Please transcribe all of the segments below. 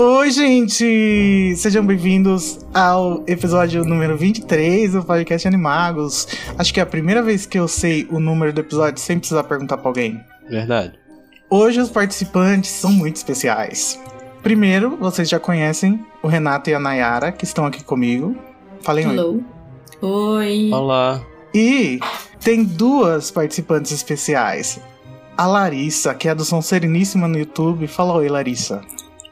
Oi, gente! Sejam bem-vindos ao episódio número 23 do podcast Animagos. Acho que é a primeira vez que eu sei o número do episódio sem precisar perguntar pra alguém. Verdade. Hoje os participantes são muito especiais. Primeiro, vocês já conhecem o Renato e a Nayara, que estão aqui comigo. Falem oi. Hello. Oi. Olá. E tem duas participantes especiais. A Larissa, que é do Som Sereníssima no YouTube. Fala oi, Larissa.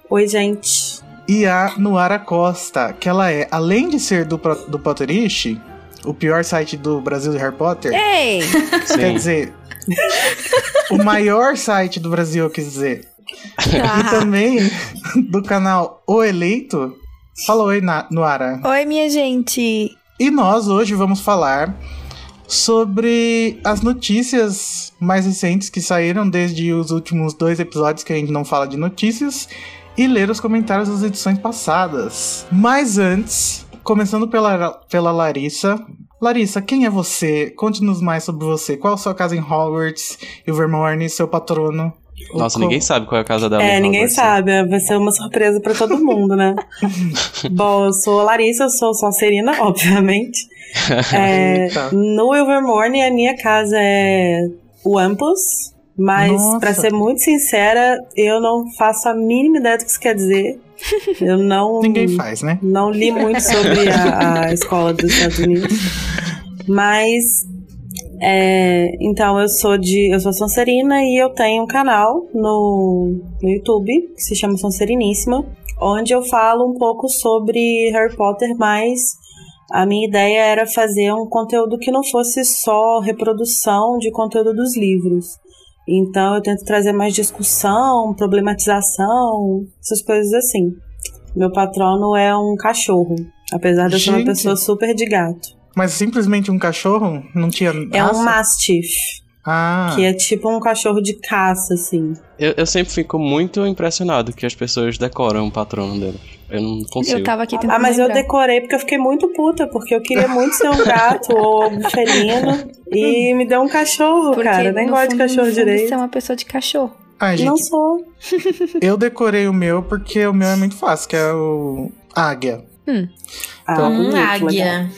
Oi, gente. E a Nuara Costa, que ela é, além de ser do, do Potterish, o pior site do Brasil de Harry Potter, Ei! quer dizer, o maior site do Brasil, eu quis dizer. E também do canal O Eleito. Fala oi, Na- Nuara. Oi, minha gente! E nós hoje vamos falar sobre as notícias mais recentes que saíram desde os últimos dois episódios que a gente não fala de notícias e ler os comentários das edições passadas. Mas antes, começando pela, pela Larissa. Larissa, quem é você? Conte-nos mais sobre você. Qual a sua casa em Hogwarts, Ilvermorny, seu patrono? Nossa, O- ninguém sabe qual é a casa dela. É, em ninguém Hogwarts. sabe, vai ser uma surpresa pra todo mundo, né? Bom, eu sou a Larissa, eu sou Sonserina, obviamente. É, no Ilvermorny, a minha casa é o Ampus, mas pra ser muito sincera, eu não faço a mínima ideia do que isso quer dizer. Eu não. Ninguém faz, né? Não li muito sobre a, a escola dos Estados Unidos. Mas. é, então, eu sou de. Eu sou Sonserina e eu tenho um canal no, no YouTube que se chama Sonseriníssima, onde eu falo um pouco sobre Harry Potter, mas a minha ideia era fazer um conteúdo que não fosse só reprodução de conteúdo dos livros. Então eu tento trazer mais discussão, problematização, essas coisas assim. Meu patrono é um cachorro, apesar de eu ser uma pessoa super de gato. Mas simplesmente um cachorro? Não tinha É raça? um Mastiff, Ah, que é tipo um cachorro de caça, assim. Eu, eu sempre fico muito impressionado que as pessoas decoram o patrono delas. Eu não consigo. Eu tava aqui tentando Ah, mas eu lembrar. decorei porque eu fiquei muito puta, porque eu queria muito ser um gato ou um felino. E me deu um cachorro, Porque, cara. Nem gosto de cachorro no fundo, direito. Você é uma pessoa de cachorro. Ai, Não gente, sou. eu decorei o meu porque o meu é muito fácil, que é o águia. Ah, Hum, bonito, legal. águia.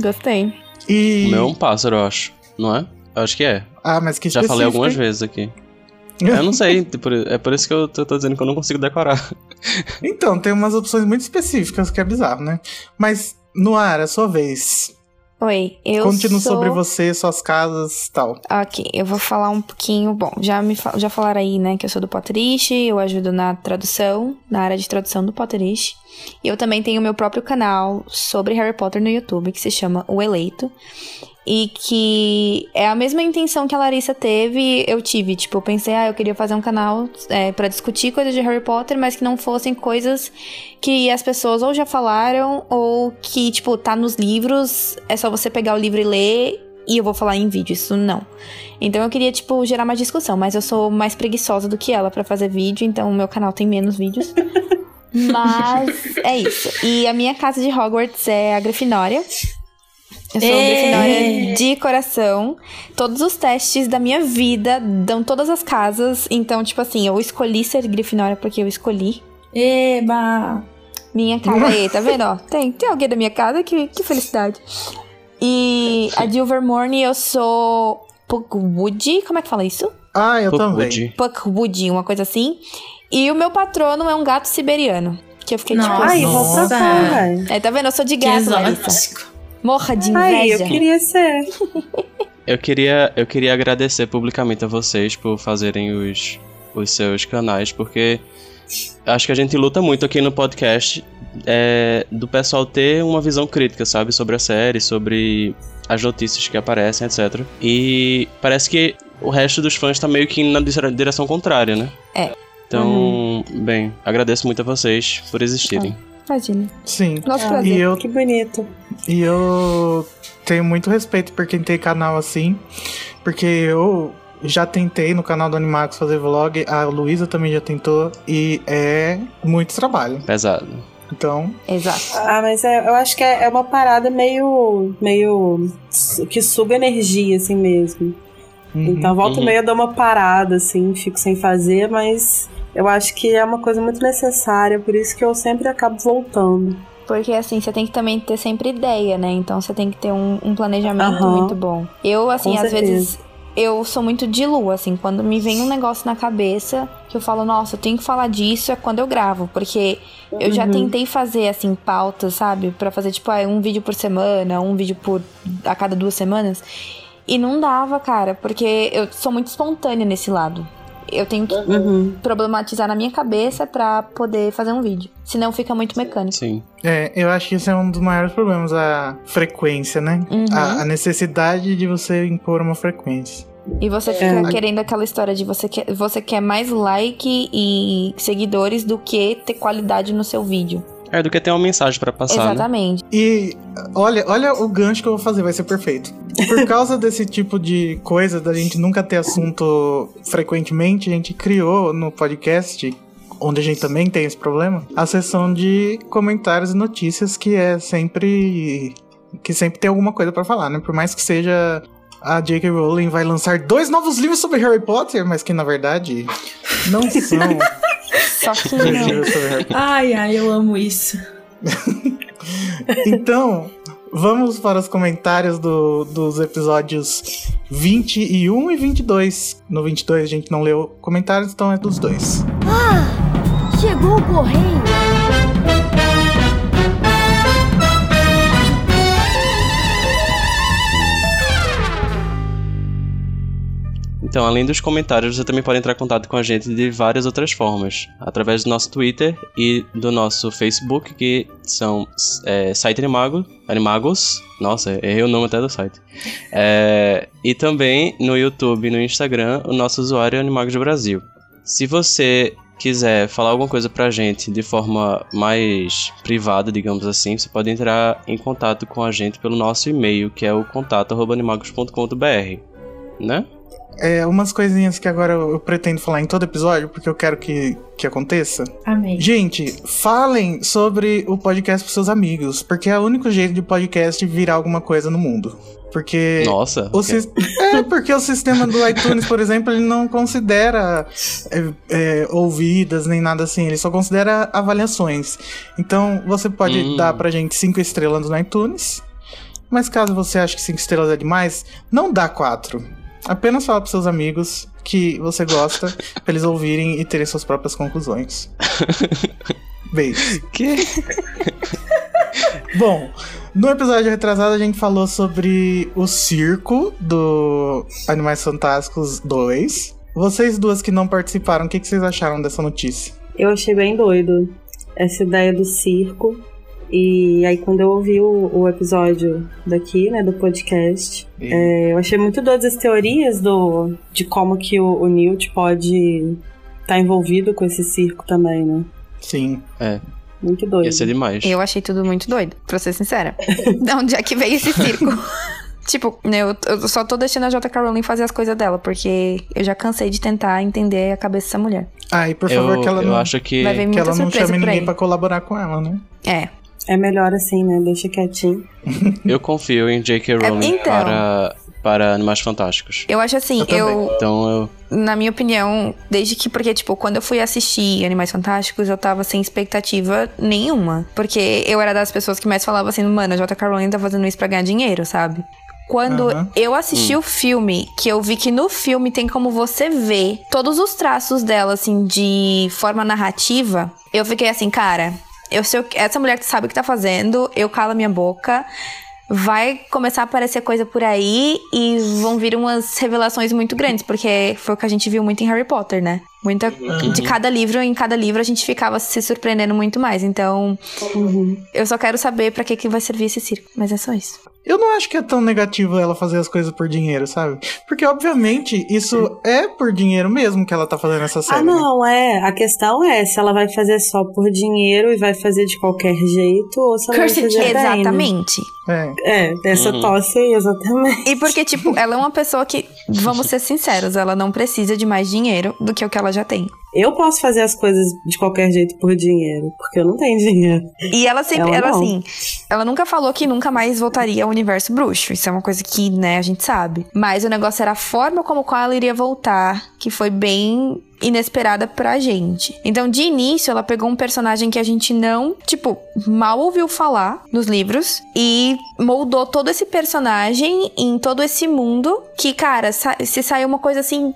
Gostei. E O meu é um pássaro, eu acho. Não é? Eu acho que é. Ah, mas que Já falei algumas hein? vezes aqui. Eu não sei, é por isso que eu tô, tô dizendo que eu não consigo decorar. Então, tem umas opções muito específicas que é bizarro, né? Mas Noara, sua vez. Oi, eu Conte-nos sou... sobre você, suas casas e tal. Ok, eu vou falar um pouquinho. Bom, já me fa- já falaram aí, né, que eu sou do Potterish, eu ajudo na tradução, na área de tradução do Potterish. E eu também tenho meu próprio canal sobre Harry Potter no YouTube, que se chama O Eleito. E que é a mesma intenção que a Larissa teve, eu tive. Tipo, eu pensei, ah, eu queria fazer um canal é, para discutir coisas de Harry Potter, mas que não fossem coisas que as pessoas ou já falaram, ou que, tipo, tá nos livros, é só você pegar o livro e ler e eu vou falar em vídeo, isso não. Então eu queria, tipo, gerar mais discussão, mas eu sou mais preguiçosa do que ela pra fazer vídeo, então o meu canal tem menos vídeos. mas é isso. E a minha casa de Hogwarts é a Grifinória. Eu sou! Grifinória de coração. Todos os testes da minha vida dão todas as casas. Então, tipo assim, eu escolhi ser Grifinória porque eu escolhi. Eba! Minha casa aí, tá vendo? Ó, tem, tem alguém da minha casa, que, que felicidade. E a de Ilvermorny eu sou Puckwood, como é que fala isso? Ah, eu também. Pude. Puckwood, uma coisa assim. E o meu patrono é um gato siberiano. Que eu fiquei tipo Nossa. Ai, assim. vou pra cá, velho. É, tá vendo? Eu sou de Que gato, Larissa. Morra de Ai, inveja. eu queria ser. Eu queria, eu queria agradecer publicamente a vocês por fazerem os, os seus canais, porque acho que a gente luta muito aqui no podcast é, do pessoal ter uma visão crítica, sabe, sobre a série, sobre as notícias que aparecem, etc. E parece que o resto dos fãs tá meio que indo na dire- direção contrária, né? É. Então, bem, agradeço muito a vocês por existirem. Imagina. Sim. Nosso Ah, E prazer. eu, Que bonito. e eu tenho muito respeito por quem tem canal assim, porque eu já tentei no canal do Animax fazer vlog, a Luísa também já tentou, e é muito trabalho. Pesado. Então, Exato. Ah, mas é- eu acho que é, é uma parada meio. meio. que suga energia, assim mesmo. uhum. Então, volta Uhum. e meia eu dou uma parada, assim, fico sem fazer, mas eu acho que é uma coisa muito necessária, por isso que eu sempre acabo voltando. Porque assim, você tem que também ter sempre ideia, né? Então você tem que ter um, um planejamento Aham. muito bom. Eu, assim, Com às certeza. vezes. Eu sou muito de lua, assim, quando me vem um negócio na cabeça que eu falo, nossa, eu tenho que falar disso, é quando eu gravo, porque eu já Uhum. tentei fazer, assim, pautas, sabe? Pra fazer, tipo, ah, um vídeo por semana, um vídeo por a cada duas semanas. E não dava, cara, porque eu sou muito espontânea nesse lado. Eu tenho que Uhum. problematizar na minha cabeça pra poder fazer um vídeo. Senão fica muito mecânico. Sim. É, eu acho que esse é um dos maiores problemas, a frequência, né? Uhum. A, a necessidade de você impor uma frequência. E você fica É. querendo aquela história de você quer, você quer mais like e seguidores do que ter qualidade no seu vídeo. É do que ter uma mensagem pra passar, né? Exatamente. E olha, olha o gancho que eu vou fazer, vai ser perfeito. Por causa desse tipo de coisa, da gente nunca ter assunto frequentemente, a gente criou no podcast, onde a gente também tem esse problema, a seção de comentários e notícias que é sempre. que sempre tem alguma coisa pra falar, né? Por mais que seja. A J.K. Rowling vai lançar dois novos livros sobre Harry Potter, mas que na verdade não são Só que não. Ai, ai, eu amo isso. Então, vamos para os comentários do- dos episódios 21 e 22. No 22 a gente não leu comentários, então é dos dois. Chegou o correio. Então, além dos comentários, você também pode entrar em contato com a gente de várias outras formas. Através do nosso Twitter e do nosso Facebook, que são é, Site Animago, Animagos. Nossa, errei o nome até do site. É, e também no YouTube e no Instagram, o nosso usuário é Animagos do Brasil. Se você quiser falar alguma coisa pra gente de forma mais privada, digamos assim, você pode entrar em contato com a gente pelo nosso e-mail, que é o contato.animagos.com.br, né? É, umas coisinhas que agora eu pretendo falar em todo episódio, porque eu quero que, que aconteça. Amém. Gente, falem sobre o podcast pros seus amigos, porque é o único jeito de podcast virar alguma coisa no mundo. Porque. Nossa. O sis- É, porque o sistema do iTunes, por exemplo, ele não considera é, é, ouvidas nem nada assim, ele só considera avaliações. Então, você pode Hum. dar pra gente cinco estrelas no iTunes, mas caso você ache que cinco estrelas é demais, não dá quatro. Apenas fala pros seus amigos que você gosta, pra eles ouvirem e terem suas próprias conclusões. Beijo. Que? Bom, no episódio retrasado a gente falou sobre o circo do Animais Fantásticos 2. Vocês duas que não participaram, o que, que vocês acharam dessa notícia? Eu achei bem doido essa ideia do circo. E aí, quando eu ouvi o, o episódio daqui, né, do podcast, é, eu achei muito doidas as teorias do, de como que o, o Newt pode estar envolvido com esse circo também, né? Sim. Muito doido. Ia ser demais. Eu achei tudo muito doido, pra ser sincera. de onde é que veio esse circo? tipo, eu, eu só tô deixando a J.K. Rowling fazer as coisas dela, porque eu já cansei de tentar entender a cabeça dessa mulher. Ah, e por eu, favor, que ela eu não, acho que. Vai ver que ela não chame ninguém pra colaborar com ela, né? É. É melhor assim, né? Deixa quietinho. Eu confio em J.K. Rowling então. para, para Animais Fantásticos. Eu acho assim, Eu eu, Então eu. na minha opinião, desde que, porque, tipo, quando eu fui assistir Animais Fantásticos, eu tava sem expectativa nenhuma. Porque eu era das pessoas que mais falava assim, mano, a J.K. Rowling tá fazendo isso pra ganhar dinheiro, sabe? Quando Aham. eu assisti o filme, que eu vi que no filme tem como você ver todos os traços dela, assim, de forma narrativa, eu fiquei assim, cara, eu sei que- essa mulher que sabe o que tá fazendo, eu calo minha boca. Vai começar a aparecer coisa por aí e vão vir umas revelações muito grandes, porque foi o que a gente viu muito em Harry Potter, né? Muita de cada livro, em cada livro a gente ficava se surpreendendo muito mais. Então, eu só quero saber pra que que vai servir esse circo, mas é só isso. Eu não acho que é tão negativo ela fazer as coisas por dinheiro, sabe? Porque, obviamente, isso é por dinheiro mesmo que ela tá fazendo essa série. Ah, né? não, é. A questão é se ela vai fazer só por dinheiro e vai fazer de qualquer jeito ou se ela vai Cursed fazer bem, né? Exatamente. É. É, essa Uhum. tosse aí, exatamente. E porque, tipo, ela é uma pessoa que vamos ser sinceros, ela não precisa de mais dinheiro do que o que ela já tem. Eu posso fazer as coisas de qualquer jeito por dinheiro, porque eu não tenho dinheiro. E ela sempre, Ela ela, assim, ela nunca falou que nunca mais voltaria ao universo bruxo. Isso é uma coisa que, né, a gente sabe. Mas o negócio era a forma como qual ela iria voltar, que foi bem inesperada pra gente. Então, de início, ela pegou um personagem que a gente não, tipo, mal ouviu falar nos livros e moldou todo esse personagem em todo esse mundo que, cara, sa se saiu uma coisa assim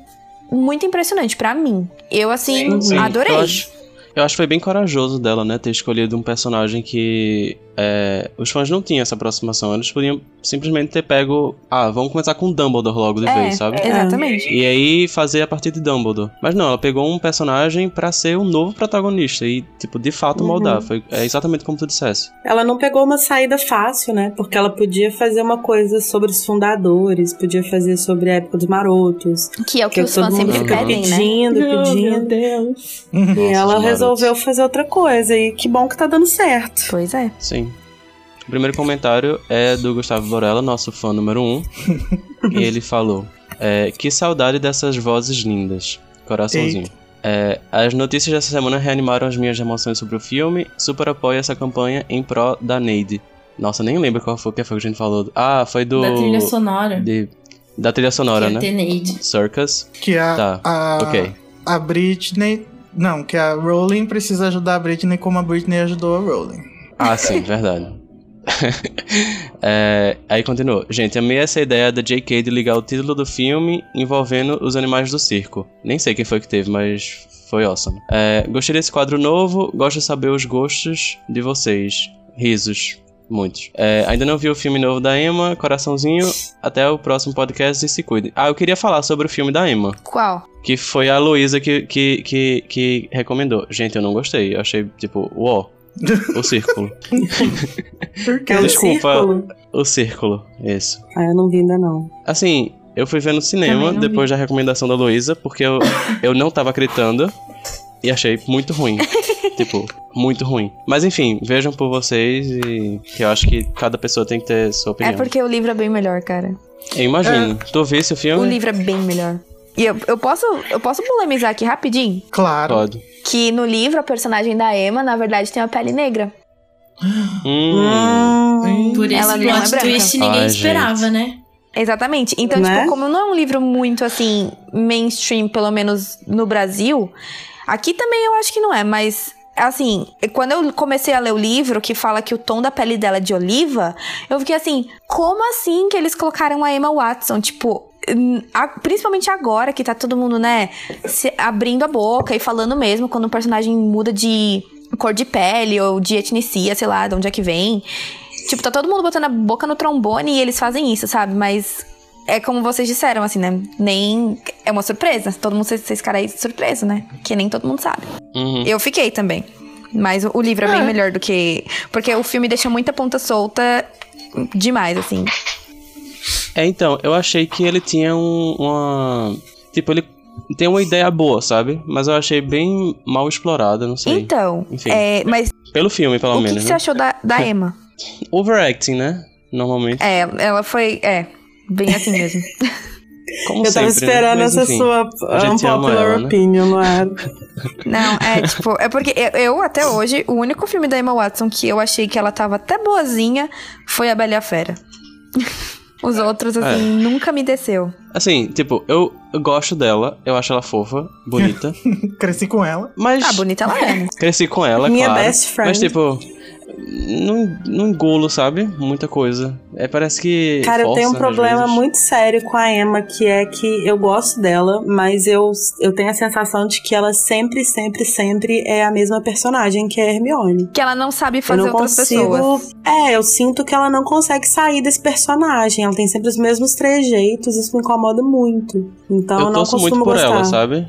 muito impressionante pra mim. Eu assim Sim, adorei. Eu acho, eu acho que foi bem corajoso dela, né? Ter escolhido um personagem que é, os fãs não tinham essa aproximação. Eles podiam simplesmente ter pego. Ah, vamos começar com Dumbledore logo de É, vez, sabe? Exatamente. E aí fazer a partir de Dumbledore. Mas não, ela pegou um personagem pra ser o novo protagonista e, tipo, de fato Uhum. moldar. Foi, é exatamente como tu dissesse. Ela não pegou uma saída fácil, né? Porque ela podia fazer uma coisa sobre os fundadores, podia fazer sobre a época dos marotos. Que é o que, Que os fãs sempre pedem, né? pedindo, pedindo. Deus. E Nossa, ela resolveu fazer outra coisa. E que bom que tá dando certo. Pois é. Sim. O primeiro comentário é do Gustavo Borella, nosso fã número um. e ele falou: é, Que saudade dessas vozes lindas. Coraçãozinho. É, as notícias dessa semana reanimaram as minhas emoções sobre o filme. Super apoio essa campanha em pró da Neide. Nossa, nem lembro qual foi, que foi que a gente falou. Ah, foi do. Da trilha sonora. de- da trilha sonora, que é né? Teneide. Circus. Que a, Tá, a, ok. a Britney. Não, que a Rowling precisa ajudar a Britney como a Britney ajudou a Rowling. Ah, sim, verdade. É, aí continua. Gente, amei essa ideia da JK de ligar o título do filme envolvendo os animais do circo. Nem sei quem foi que teve, mas foi awesome. É, gostei desse quadro novo, gosto de saber os gostos de vocês. Risos. Muitos. É, ainda não vi o filme novo da Emma, coraçãozinho. Até o próximo podcast e se cuide. Ah, eu queria falar sobre o filme da Emma. Qual? Que foi a Luísa que, que, que, que recomendou. Gente, eu não gostei. Eu achei, tipo, uó. O círculo. É Desculpa. círculo. o círculo, isso. Ah, eu não vi ainda não. Assim, eu fui ver no cinema depois da recomendação da Luísa, porque eu, eu não tava acreditando e achei muito ruim. tipo, muito ruim. Mas enfim, vejam por vocês e que eu acho que cada pessoa tem que ter sua opinião. É porque o livro é bem melhor, cara. Eu imagino. Tu visse o O filme? livro é bem melhor. E eu, eu posso eu posso polemizar aqui rapidinho? Claro. Pode. Que no livro, a personagem da Emma, na verdade, tem uma pele negra. Hum. Hum, Por esse Ela não é plot branca. twist ninguém Ai, esperava, né? Exatamente. Então, Né? tipo, como não é um livro muito, assim, mainstream, pelo menos no Brasil, aqui também eu acho que não é, mas. Assim, quando eu comecei a ler o livro que fala que o tom da pele dela é de oliva, eu fiquei assim, como assim que eles colocaram a Emma Watson? Tipo, principalmente agora que tá todo mundo, né, se- abrindo a boca e falando mesmo quando um personagem muda de cor de pele ou de etnicia, sei lá, de onde é que vem. Tipo, tá todo mundo botando a boca no trombone e eles fazem isso, sabe? Mas é como vocês disseram, assim, né? Nem. É uma surpresa. Todo mundo, vocês caras aí, surpresa, né? Que nem todo mundo sabe. Uhum. Eu fiquei também. Mas o, o livro é bem melhor do que. Porque o filme deixa muita ponta solta demais, assim. É, então, eu achei que ele tinha um, uma. Tipo, ele tem uma ideia boa, sabe? Mas eu achei bem mal explorada, não sei. Então, Enfim. é, mas Pelo filme, pelo o que, menos. que você né? achou da, da Emma? Overacting, né? Normalmente. É, ela foi. É, bem assim mesmo. Como Eu tava sempre, né? esperando Mas, essa enfim. sua unpopular ela, né? opinion no ar. Não, é tipo, é porque eu, eu, até hoje, o único filme da Emma Watson que eu achei que ela tava até boazinha foi A Bela e a Fera. Os outros, assim, É. nunca me desceu. Assim, tipo, eu, eu gosto dela, eu acho ela fofa, bonita, Cresci com ela. mas Ah, bonita ela é, né? cresci com ela, Minha claro. best friend. Mas, tipo, não, não engulo, sabe? Muita coisa. É, parece que. Cara, eu tenho um força, às problema vezes. muito sério com a Emma, que é que eu gosto dela, mas eu, eu tenho a sensação de que ela sempre, sempre, sempre é a mesma personagem que é a Hermione. Que ela não sabe Eu fazer não outras consigo. pessoas. É, eu sinto que ela não consegue sair desse personagem. Ela tem sempre os mesmos trejeitos, isso me incomoda muito. Então eu, Eu não costumo muito por gostar. ela, sabe?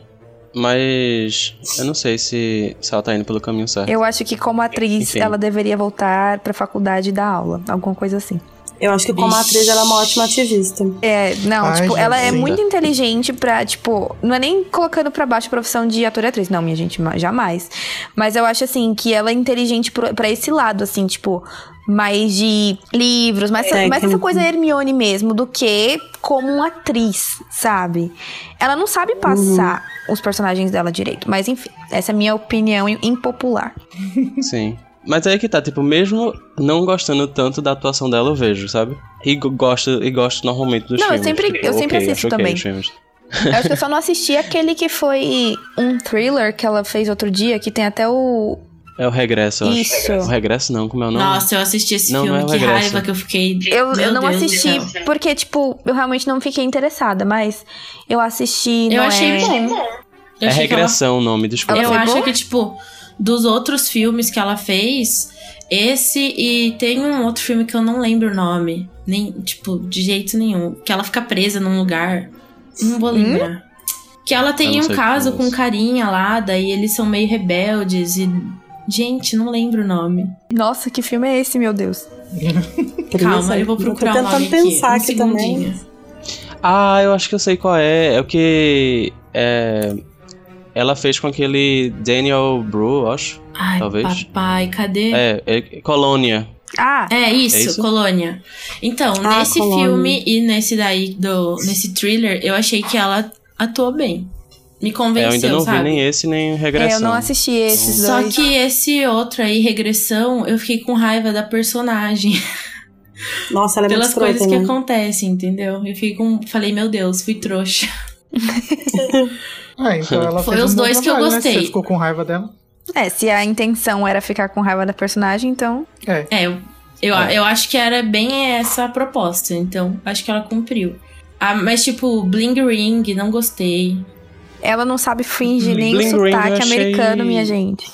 Mas eu não sei se, se ela tá indo pelo caminho certo. Eu acho que como atriz, Enfim. ela deveria voltar pra faculdade e dar aula. Alguma coisa assim. Eu acho que como Ixi. atriz ela é uma ótima ativista. É, não, Ai, tipo, ela é muito inteligente pra, tipo, não é nem colocando pra baixo a profissão de ator e atriz, não, minha gente, ma- jamais. Mas eu acho, assim, que ela é inteligente pro- pra esse lado, assim, tipo, mais de livros, mais, mais essa coisa Hermione mesmo, do que como uma atriz, sabe? Ela não sabe passar os personagens dela direito. Mas enfim, essa é a minha opinião impopular. Sim. Mas aí que tá, tipo, mesmo não gostando tanto da atuação dela, eu vejo, sabe? E go- gosto, e gosto normalmente dos Não, eu filmes. sempre- tipo, eu sempre ok, assisto acho ok também. os filmes. Eu acho que eu só não assisti aquele que foi um thriller que ela fez outro dia, que tem até o. É o Regresso, eu acho. Isso. O Regresso não, como é o nome? Nossa, eu assisti esse Não, não filme, é o que Regresso. raiva que eu fiquei. Eu, Meu eu não Deus assisti céu. porque, tipo, eu realmente não fiquei interessada, mas eu assisti. Eu não achei é... bom. Eu É que ela- Regressão o nome, desculpa. Eu acho boa? que, tipo, dos outros filmes que ela fez, esse e tem um outro filme que eu não lembro o nome. Nem, tipo, de jeito nenhum. Que ela fica presa num lugar. Não vou lembrar. Que ela tem não um caso é com carinha lá, daí eles são meio rebeldes e. Gente, não lembro o nome. Nossa, que filme é esse, meu Deus? Calma, eu vou procurar tô o tentando nome aqui. pensar um aqui também. segundinho. Ah, eu acho que eu sei qual é. É o que. É, ela fez com aquele Daniel Bru, eu acho. Ai, Talvez. papai, cadê? É, é Colônia. Ah, É isso, É isso? Colônia. Então, Ah, nesse Colônia. filme e nesse daí do nesse thriller, eu achei que ela atuou bem. Me É, convenceu, eu ainda não sabe? vi nem esse, nem Regressão. é, eu não assisti esses Só dois. que esse outro aí, regressão, eu fiquei com raiva da personagem. Nossa, ela é muito pelas escrota, coisas que né? acontecem, entendeu? Eu fiquei com. Falei, meu Deus, fui trouxa. Ah, então ela Foi fez os um dois que eu trabalho, né? gostei. Você ficou com raiva dela? É, se a intenção era ficar com raiva da personagem, então. É. É, eu, eu, É. eu acho que era bem essa a proposta, então acho que ela cumpriu. Ah, mas tipo, Bling Ring, não gostei. Ela não sabe fingir nem Bling o Ring sotaque achei- americano, minha gente.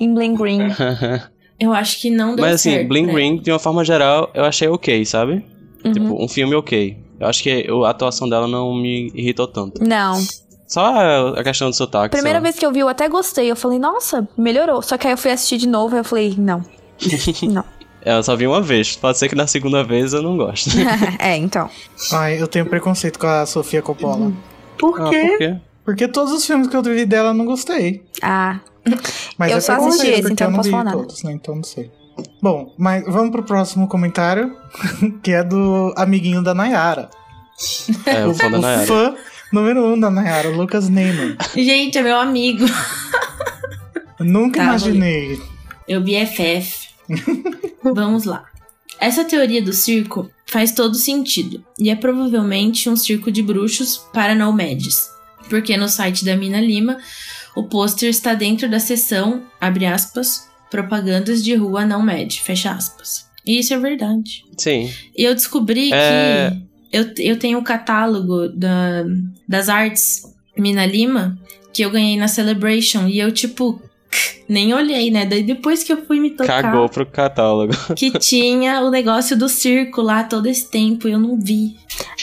Em Bling Ring. Eu acho que não deu Mas assim, certo. Bling né? Ring, de uma forma geral, eu achei ok, sabe? Uhum. Tipo, um filme ok. Eu acho que a atuação dela não me irritou tanto. Não. Só a questão do sotaque. Primeira só. vez que eu vi, eu até gostei. Eu falei, nossa, melhorou. Só que aí eu fui assistir de novo e eu falei, não. não. Eu só vi uma vez. Pode ser que na segunda vez eu não goste. é, então. Ai, eu tenho preconceito com a Sofia Coppola. Por Ah, quê? por quê? Porque todos os filmes que eu vi dela eu não gostei. Ah, Mas Eu é só assisti esse, então eu não posso vi falar nada. todos, né? Então não sei. Bom, mas vamos pro próximo comentário, que é do amiguinho da Nayara. É, o fã da o Nayara. fã número um da Nayara, o Lucas Neyman. Gente, é meu amigo. Nunca Tá, imaginei. Eu BFF. Vamos lá. Essa teoria do circo faz todo sentido. E é provavelmente um circo de bruxos para nomads. Porque no site da Mina Lima, o pôster está dentro da seção, abre aspas, propagandas de rua nomad, fecha aspas. E isso é verdade. Sim. E eu descobri É. que eu, eu tenho o catálogo da, das artes Mina Lima que eu ganhei na Celebration. E eu, tipo, nem olhei, né? Daí depois que eu fui me tocar Cagou pro catálogo. que tinha o negócio do circo lá todo esse tempo e eu não vi.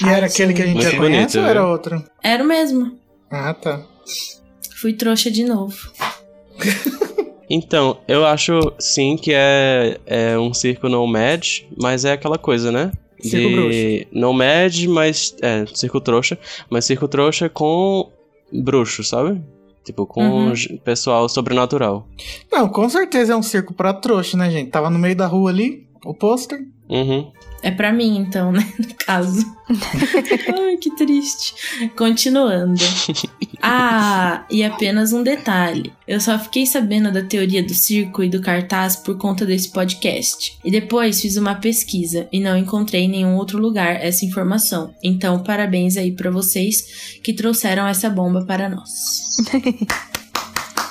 E era aquele que a gente já conhece bonito, ou era outro? Era o mesmo. Ah, tá. Fui trouxa de novo. Então, eu acho sim que é, é um circo nomad, mas é aquela coisa, né? Circo de nomad, mas. É, circo trouxa, mas circo trouxa com bruxos, sabe? Tipo, com Uhum. pessoal sobrenatural. Não, com certeza é um circo pra trouxa, né, gente? Tava no meio da rua ali, o pôster. Uhum. É pra mim, então, né? No caso. Ai, que triste. Continuando. Ah, e apenas um detalhe. Eu só fiquei sabendo da teoria do circo e do cartaz por conta desse podcast. E depois fiz uma pesquisa e não encontrei em nenhum outro lugar essa informação. Então, parabéns aí pra vocês que trouxeram essa bomba para nós.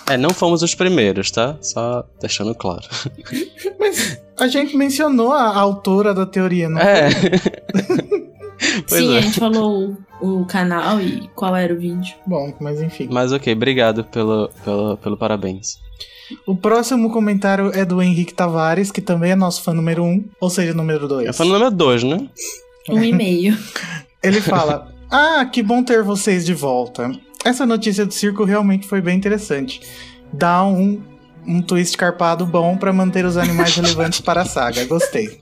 É, não fomos os primeiros, tá? Só deixando claro. Mas a gente mencionou a autora da teoria, não É. Sim, é. a gente falou o, o canal e qual era o vídeo. Bom, mas enfim. Mas ok, obrigado pelo, pelo, pelo parabéns. O próximo comentário é do Henrique Tavares, que também é nosso fã número um, ou seja, número dois. Eu falo número 2, né? Um e-mail. Ele fala: Ah, que bom ter vocês de volta. Essa notícia do circo realmente foi bem interessante. Dá um, um twist carpado bom pra manter os animais relevantes para a saga. Gostei.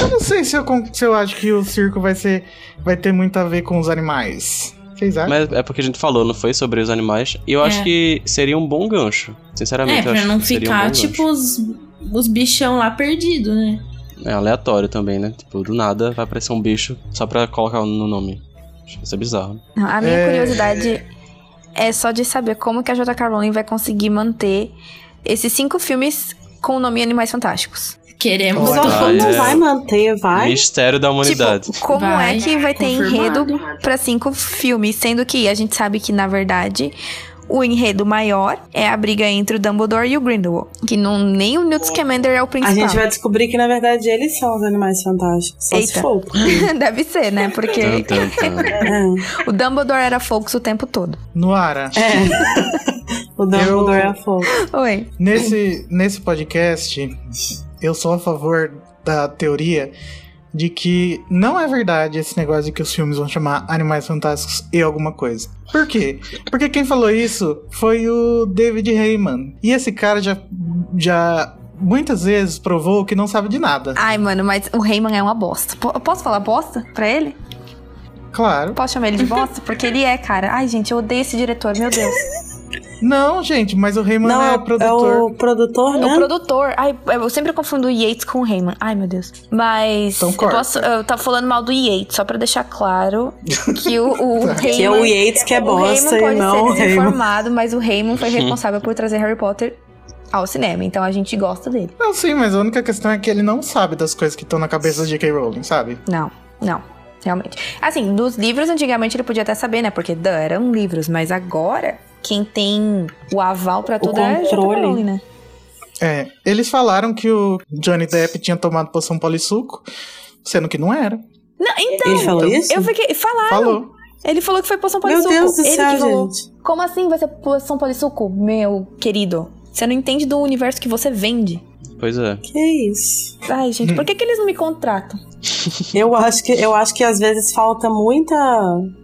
Eu não sei se eu, se eu acho que o circo vai ser. vai ter muito a ver com os animais. Vocês acham? Mas é porque a gente falou, não foi? Sobre os animais. E eu acho É. que seria um bom gancho. Sinceramente, É, eu pra acho não que seria um ficar bom tipo os, os bichão lá perdidos, né? É aleatório também, né? Tipo, do nada vai aparecer um bicho só pra colocar no nome. Acho que Isso é bizarro. Não, a minha É. curiosidade é só de saber como que a J.K. Rowling vai conseguir manter esses cinco filmes com o nome Animais Fantásticos. Queremos todos. que não é. vai manter, vai. Mistério da humanidade. Tipo, como Vai, é que vai ter confirmado. enredo pra cinco filmes? Sendo que a gente sabe que, na verdade, o enredo maior é a briga entre o Dumbledore e o Grindelwald. Que não, nem o Newt Scamander é o A principal. gente vai descobrir que, na verdade, eles são os animais fantásticos. Só se Eita. for. porque- Deve ser, né? Porque. É. o Dumbledore era Focus o tempo todo. Noara, É. O Dumbledore Eu- é. Oi. nesse, nesse podcast, eu sou a favor da teoria de que não é verdade esse negócio de que os filmes vão chamar Animais Fantásticos e alguma coisa. Por quê? Porque quem falou isso foi o David Heyman. E esse cara já, já muitas vezes provou que não sabe de nada. Ai, mano, mas o Rayman é uma bosta. Po- posso falar bosta pra ele? Claro. Posso chamar ele de bosta? Porque ele é, cara. Ai, gente, eu odeio esse diretor, meu Deus. Não, gente, mas o Heyman Não, é é, produtor. o produtor, É né? o produtor. Ai, eu sempre confundo o Yates com o Heyman. Ai, meu Deus. Mas Então eu, corta. posso, eu tava falando mal do Yates, só pra deixar claro que o, o Heyman... Que é o Yates que é o bosta e pode não o ser Heyman. desinformado, mas o Heyman foi responsável por trazer Harry Potter ao cinema. Então a gente gosta dele. Não, sim, mas a única questão é que ele não sabe das coisas que estão na cabeça da J.K. Rowling, sabe? Não, não. Realmente. Assim, dos livros, antigamente ele podia até saber, né? Porque duh, eram livros. Mas agora, quem tem o aval pra tudo é a controle. Rowling, né? É, eles falaram que o Johnny Depp tinha tomado poção polissuco, sendo que não era. Não, então, Ele falou isso? eu fiquei... Falaram. Falou. Ele falou que foi poção Meu polissuco. Deus do ele céu, que falou. gente. Como assim vai ser poção polissuco, meu querido? Você não entende do universo que você vende. Pois é. Que isso? Ai, gente, por que, que eles não me contratam? Eu acho que eu acho que às vezes falta muita.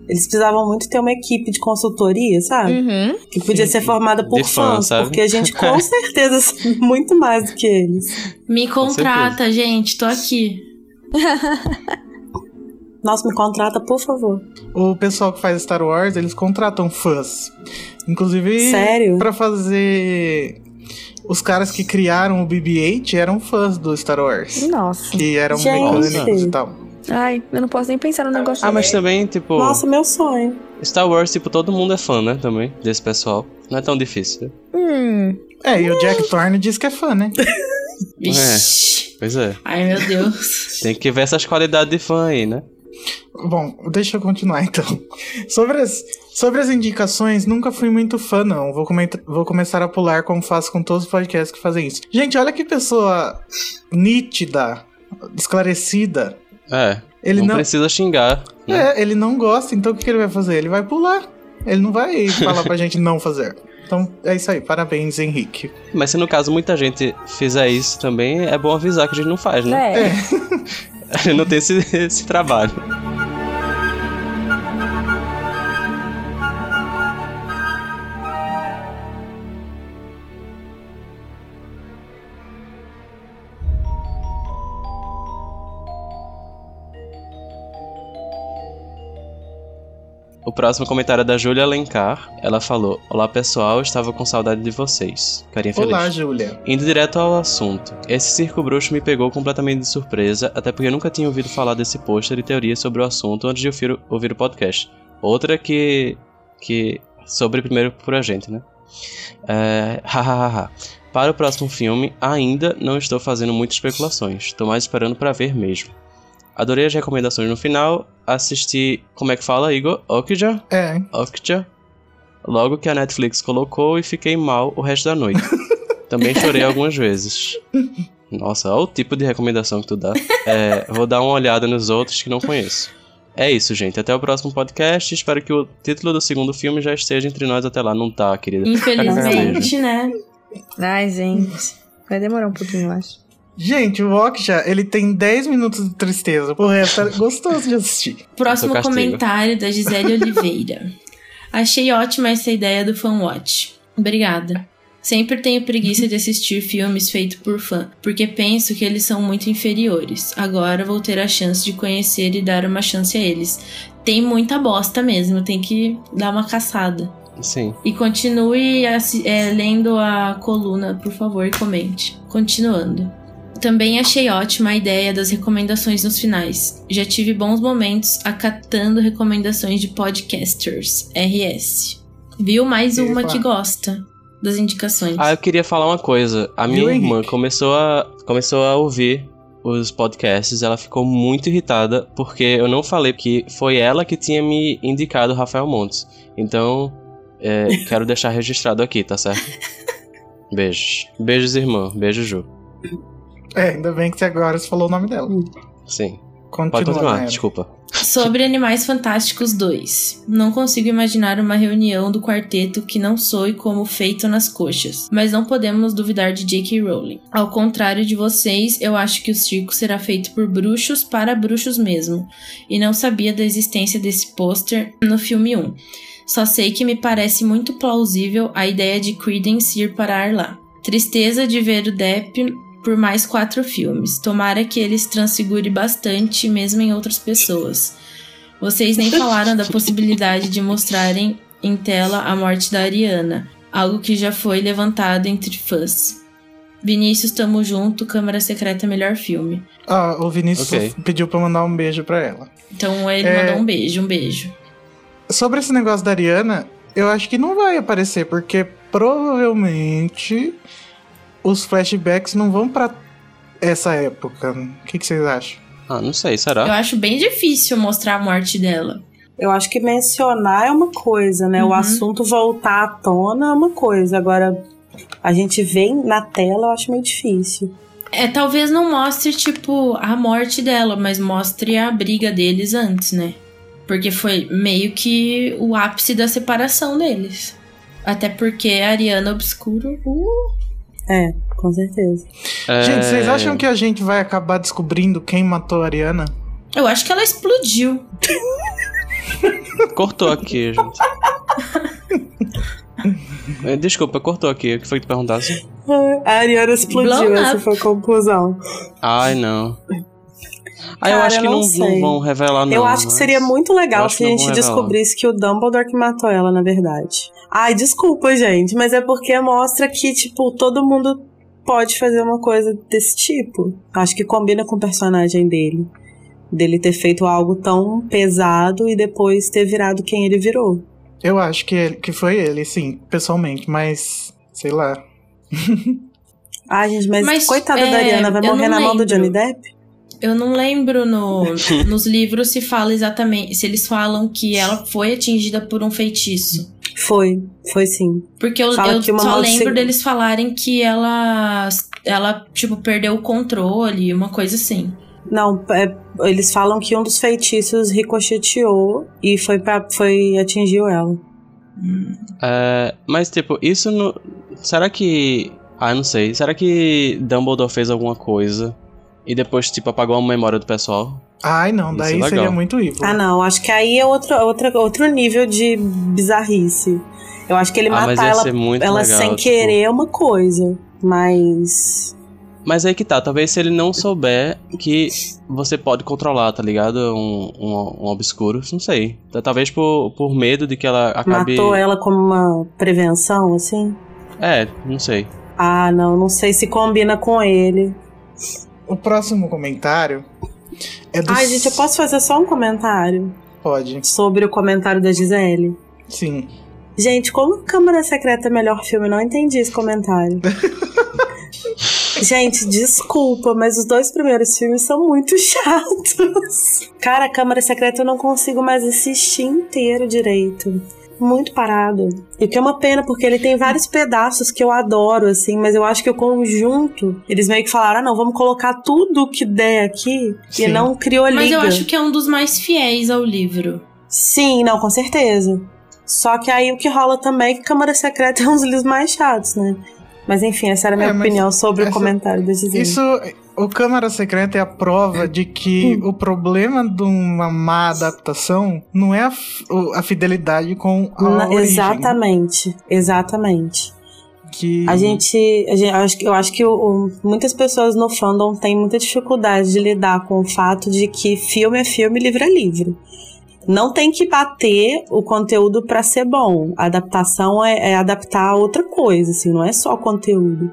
Eles precisavam muito ter uma equipe de consultoria, sabe? Uhum. Que podia Sim. ser formada por De fã, fãs, sabe? porque a gente com certeza sabe muito mais do que eles. Me contrata, gente, tô aqui. Nossa, me contrata, por favor. O pessoal que faz Star Wars, eles contratam fãs. Inclusive, Sério? pra fazer. Os caras que criaram o BB-8 eram fãs do Star Wars. Nossa. Que eram mecânicos e tal. Ai, eu não posso nem pensar no negócio. Ah, mas também, tipo, Nossa, meu sonho. Star Wars, tipo, todo mundo é fã, né? Também, desse pessoal. Não é tão difícil. Hum. É, e o Jack Thorne diz que é fã, né? Vixe. Pois é. Ai, meu Deus. Tem que ver essas qualidades de fã aí, né? Bom, deixa eu continuar então. Sobre as, sobre as indicações, nunca fui muito fã, não. Vou, comenta- vou começar a pular como faço com todos os podcasts que fazem isso. Gente, olha que pessoa nítida, esclarecida. É. Ele não, não, precisa xingar. Né? É, ele não gosta, então o que que ele vai fazer? Ele vai pular. Ele não vai falar pra gente não fazer. Então é isso aí, parabéns, Henrique. Mas se no caso muita gente fizer isso também, é bom avisar que a gente não faz, né? É. A gente não tem esse, esse trabalho. Próximo comentário é da Júlia Alencar. Ela falou: Olá pessoal, estava com saudade de vocês. Carinha feliz. Olá, Júlia. Indo direto ao assunto. Esse circo bruxo me pegou completamente de surpresa, até porque eu nunca tinha ouvido falar desse pôster e teorias sobre o assunto antes de ouvir, ouvir o podcast. Outra que. que. sobre primeiro por a gente, né? É. Hahaha. Para o próximo filme, ainda não estou fazendo muitas especulações, estou mais esperando para ver mesmo. Adorei as recomendações no final, assisti. como é que fala, Igor? Okja? É, Okja. Logo que a Netflix colocou e fiquei mal o resto da noite. Também chorei algumas vezes. Nossa, olha o tipo de recomendação que tu dá. É, vou dar uma olhada nos outros que não conheço. É isso, gente. Até o próximo podcast. Espero que o título do segundo filme já esteja entre nós até lá. Não tá, querida. Infelizmente, né? Ai, gente. Vai demorar um pouquinho, eu acho. Gente, o Okja, ele tem 10 minutos de tristeza. O resto é gostoso de assistir. Próximo comentário da Gisele Oliveira. Achei ótima essa ideia do fanwatch. Obrigada. Sempre tenho preguiça de assistir filmes feitos por fã, porque penso que eles são muito inferiores. Agora vou ter a chance de conhecer e dar uma chance a eles. Tem muita bosta mesmo, tem que dar uma caçada. Sim. E continue é, lendo a coluna, por favor, e comente. Continuando. Também achei ótima a ideia das recomendações nos finais. Já tive bons momentos acatando recomendações de podcasters, RS. Viu mais uma que gosta das indicações. Ah, eu queria falar uma coisa. A minha irmã começou a, começou a ouvir os podcasts, ela ficou muito irritada porque eu não falei que foi ela que tinha me indicado o Rafael Montes. Então, é, quero deixar registrado aqui, tá certo? Beijos. Beijos, irmã. Beijo, Ju. É, ainda bem que você agora você falou o nome dela. Sim. Continua, Pode continuar, Nayara. desculpa. Sobre Animais Fantásticos 2. Não consigo imaginar uma reunião do quarteto que não soe como feito nas coxas, mas não podemos duvidar de J.K. Rowling. Ao contrário de vocês, eu acho que o circo será feito por bruxos para bruxos mesmo, e não sabia da existência desse pôster no filme 1. Só sei que me parece muito plausível a ideia de Credence ir parar lá. Tristeza de ver o Depp por mais quatro filmes. Tomara que eles transfigure bastante, mesmo em outras pessoas. Vocês nem falaram da possibilidade de mostrarem em tela a morte da Ariana, algo que já foi levantado entre fãs. Vinícius, tamo junto, Câmara Secreta melhor filme. Ah, o Vinícius Ok. pediu pra eu mandar um beijo pra ela. Então ele É. mandou um beijo, um beijo. Sobre esse negócio da Ariana, eu acho que não vai aparecer, porque provavelmente os flashbacks não vão pra essa época. O que, que vocês acham? Ah, não sei, Eu será? acho bem difícil mostrar a morte dela. Eu acho que mencionar é uma coisa, né? Uhum. O assunto voltar à tona é uma coisa. Agora, a gente vê na tela, eu acho meio difícil. É, talvez não mostre, tipo, a morte dela, mas mostre a briga deles antes, né? Porque foi meio que o ápice da separação deles. Até porque a Ariana Obscuro. Uh, É, com certeza. É, Gente, vocês acham que a gente vai acabar descobrindo quem matou a Ariana? eu acho que ela explodiu. Cortou aqui, gente. É, Desculpa, cortou aqui. O que foi que tu perguntasse? A Ariana explodiu, Blown essa up. foi a conclusão. Ai, não. Ah, eu Cara, acho que eu não, não não sei. vão revelar, não. eu acho que seria muito legal se a gente descobrisse que o Dumbledore que matou ela, na verdade. Ai, desculpa, gente, mas é porque mostra que, tipo, todo mundo pode fazer uma coisa desse tipo. Acho que combina com o personagem dele. Dele ter feito algo tão pesado e depois ter virado quem ele virou. Eu acho que, ele- que foi ele, sim, pessoalmente, mas sei lá. Ai, gente, mas, Mas, coitada é, da Ariana, vai morrer não na mão do lembro. Johnny Depp? Eu não lembro no, nos livros se fala exatamente. Se eles falam que ela foi atingida por um feitiço. Foi, foi sim. Porque eu, eu só lembro deles falarem que ela. Ela, tipo, perdeu o controle, uma coisa assim. Não, é, eles falam que um dos feitiços ricocheteou e foi para foi atingiu ela. É, mas, tipo, isso não. Será que. Ah, não sei. Será que Dumbledore fez alguma coisa e depois, tipo, apagou a memória do pessoal? Ai, não, Isso daí é legal. seria muito evil. Ah, não, acho que aí é outro, outro, outro nível de bizarrice. Eu acho que ele ah, matar ela, ela legal. sem tipo- querer é uma coisa, mas Mas aí que tá, talvez se ele não souber que você pode controlar, tá ligado? Um, um, um obscuro, não sei. Talvez por, por medo de que ela acabe. matou ela como uma prevenção, assim. É, não sei. Ah, não, não sei se combina com ele. O próximo comentário é do. Ai, gente, eu posso fazer só um comentário Pode, sobre o comentário da Gisele? sim. Gente, como Câmara Secreta é melhor filme? Não entendi esse comentário. Gente, desculpa, mas os dois primeiros filmes são muito chatos. Cara, Câmara Secreta eu não consigo mais assistir inteiro direito. Muito parado. E o que é uma pena, porque ele tem vários pedaços que eu adoro, assim, mas eu acho que o conjunto, eles meio que falaram: ah, não, vamos colocar tudo que der aqui Sim. e não criou liga. Mas eu acho que é um dos mais fiéis ao livro. Sim, não, com certeza. Só que aí o que rola também é que Câmara Secreta é um dos livros mais chatos, né? Mas enfim, essa era a minha É, opinião sobre o essa- comentário da Gisele. Isso, o Câmara Secreta é a prova de que o problema de uma má adaptação não é a, o- a fidelidade com a Na- origem. exatamente, exatamente. Que... A gente, a gente- eu acho, que- eu acho que o- o- muitas pessoas no fandom têm muita dificuldade de lidar com o fato de que filme é filme, livro é livro. não tem que bater o conteúdo para ser bom. A adaptação é, é, adaptar a outra coisa, assim, não é só conteúdo.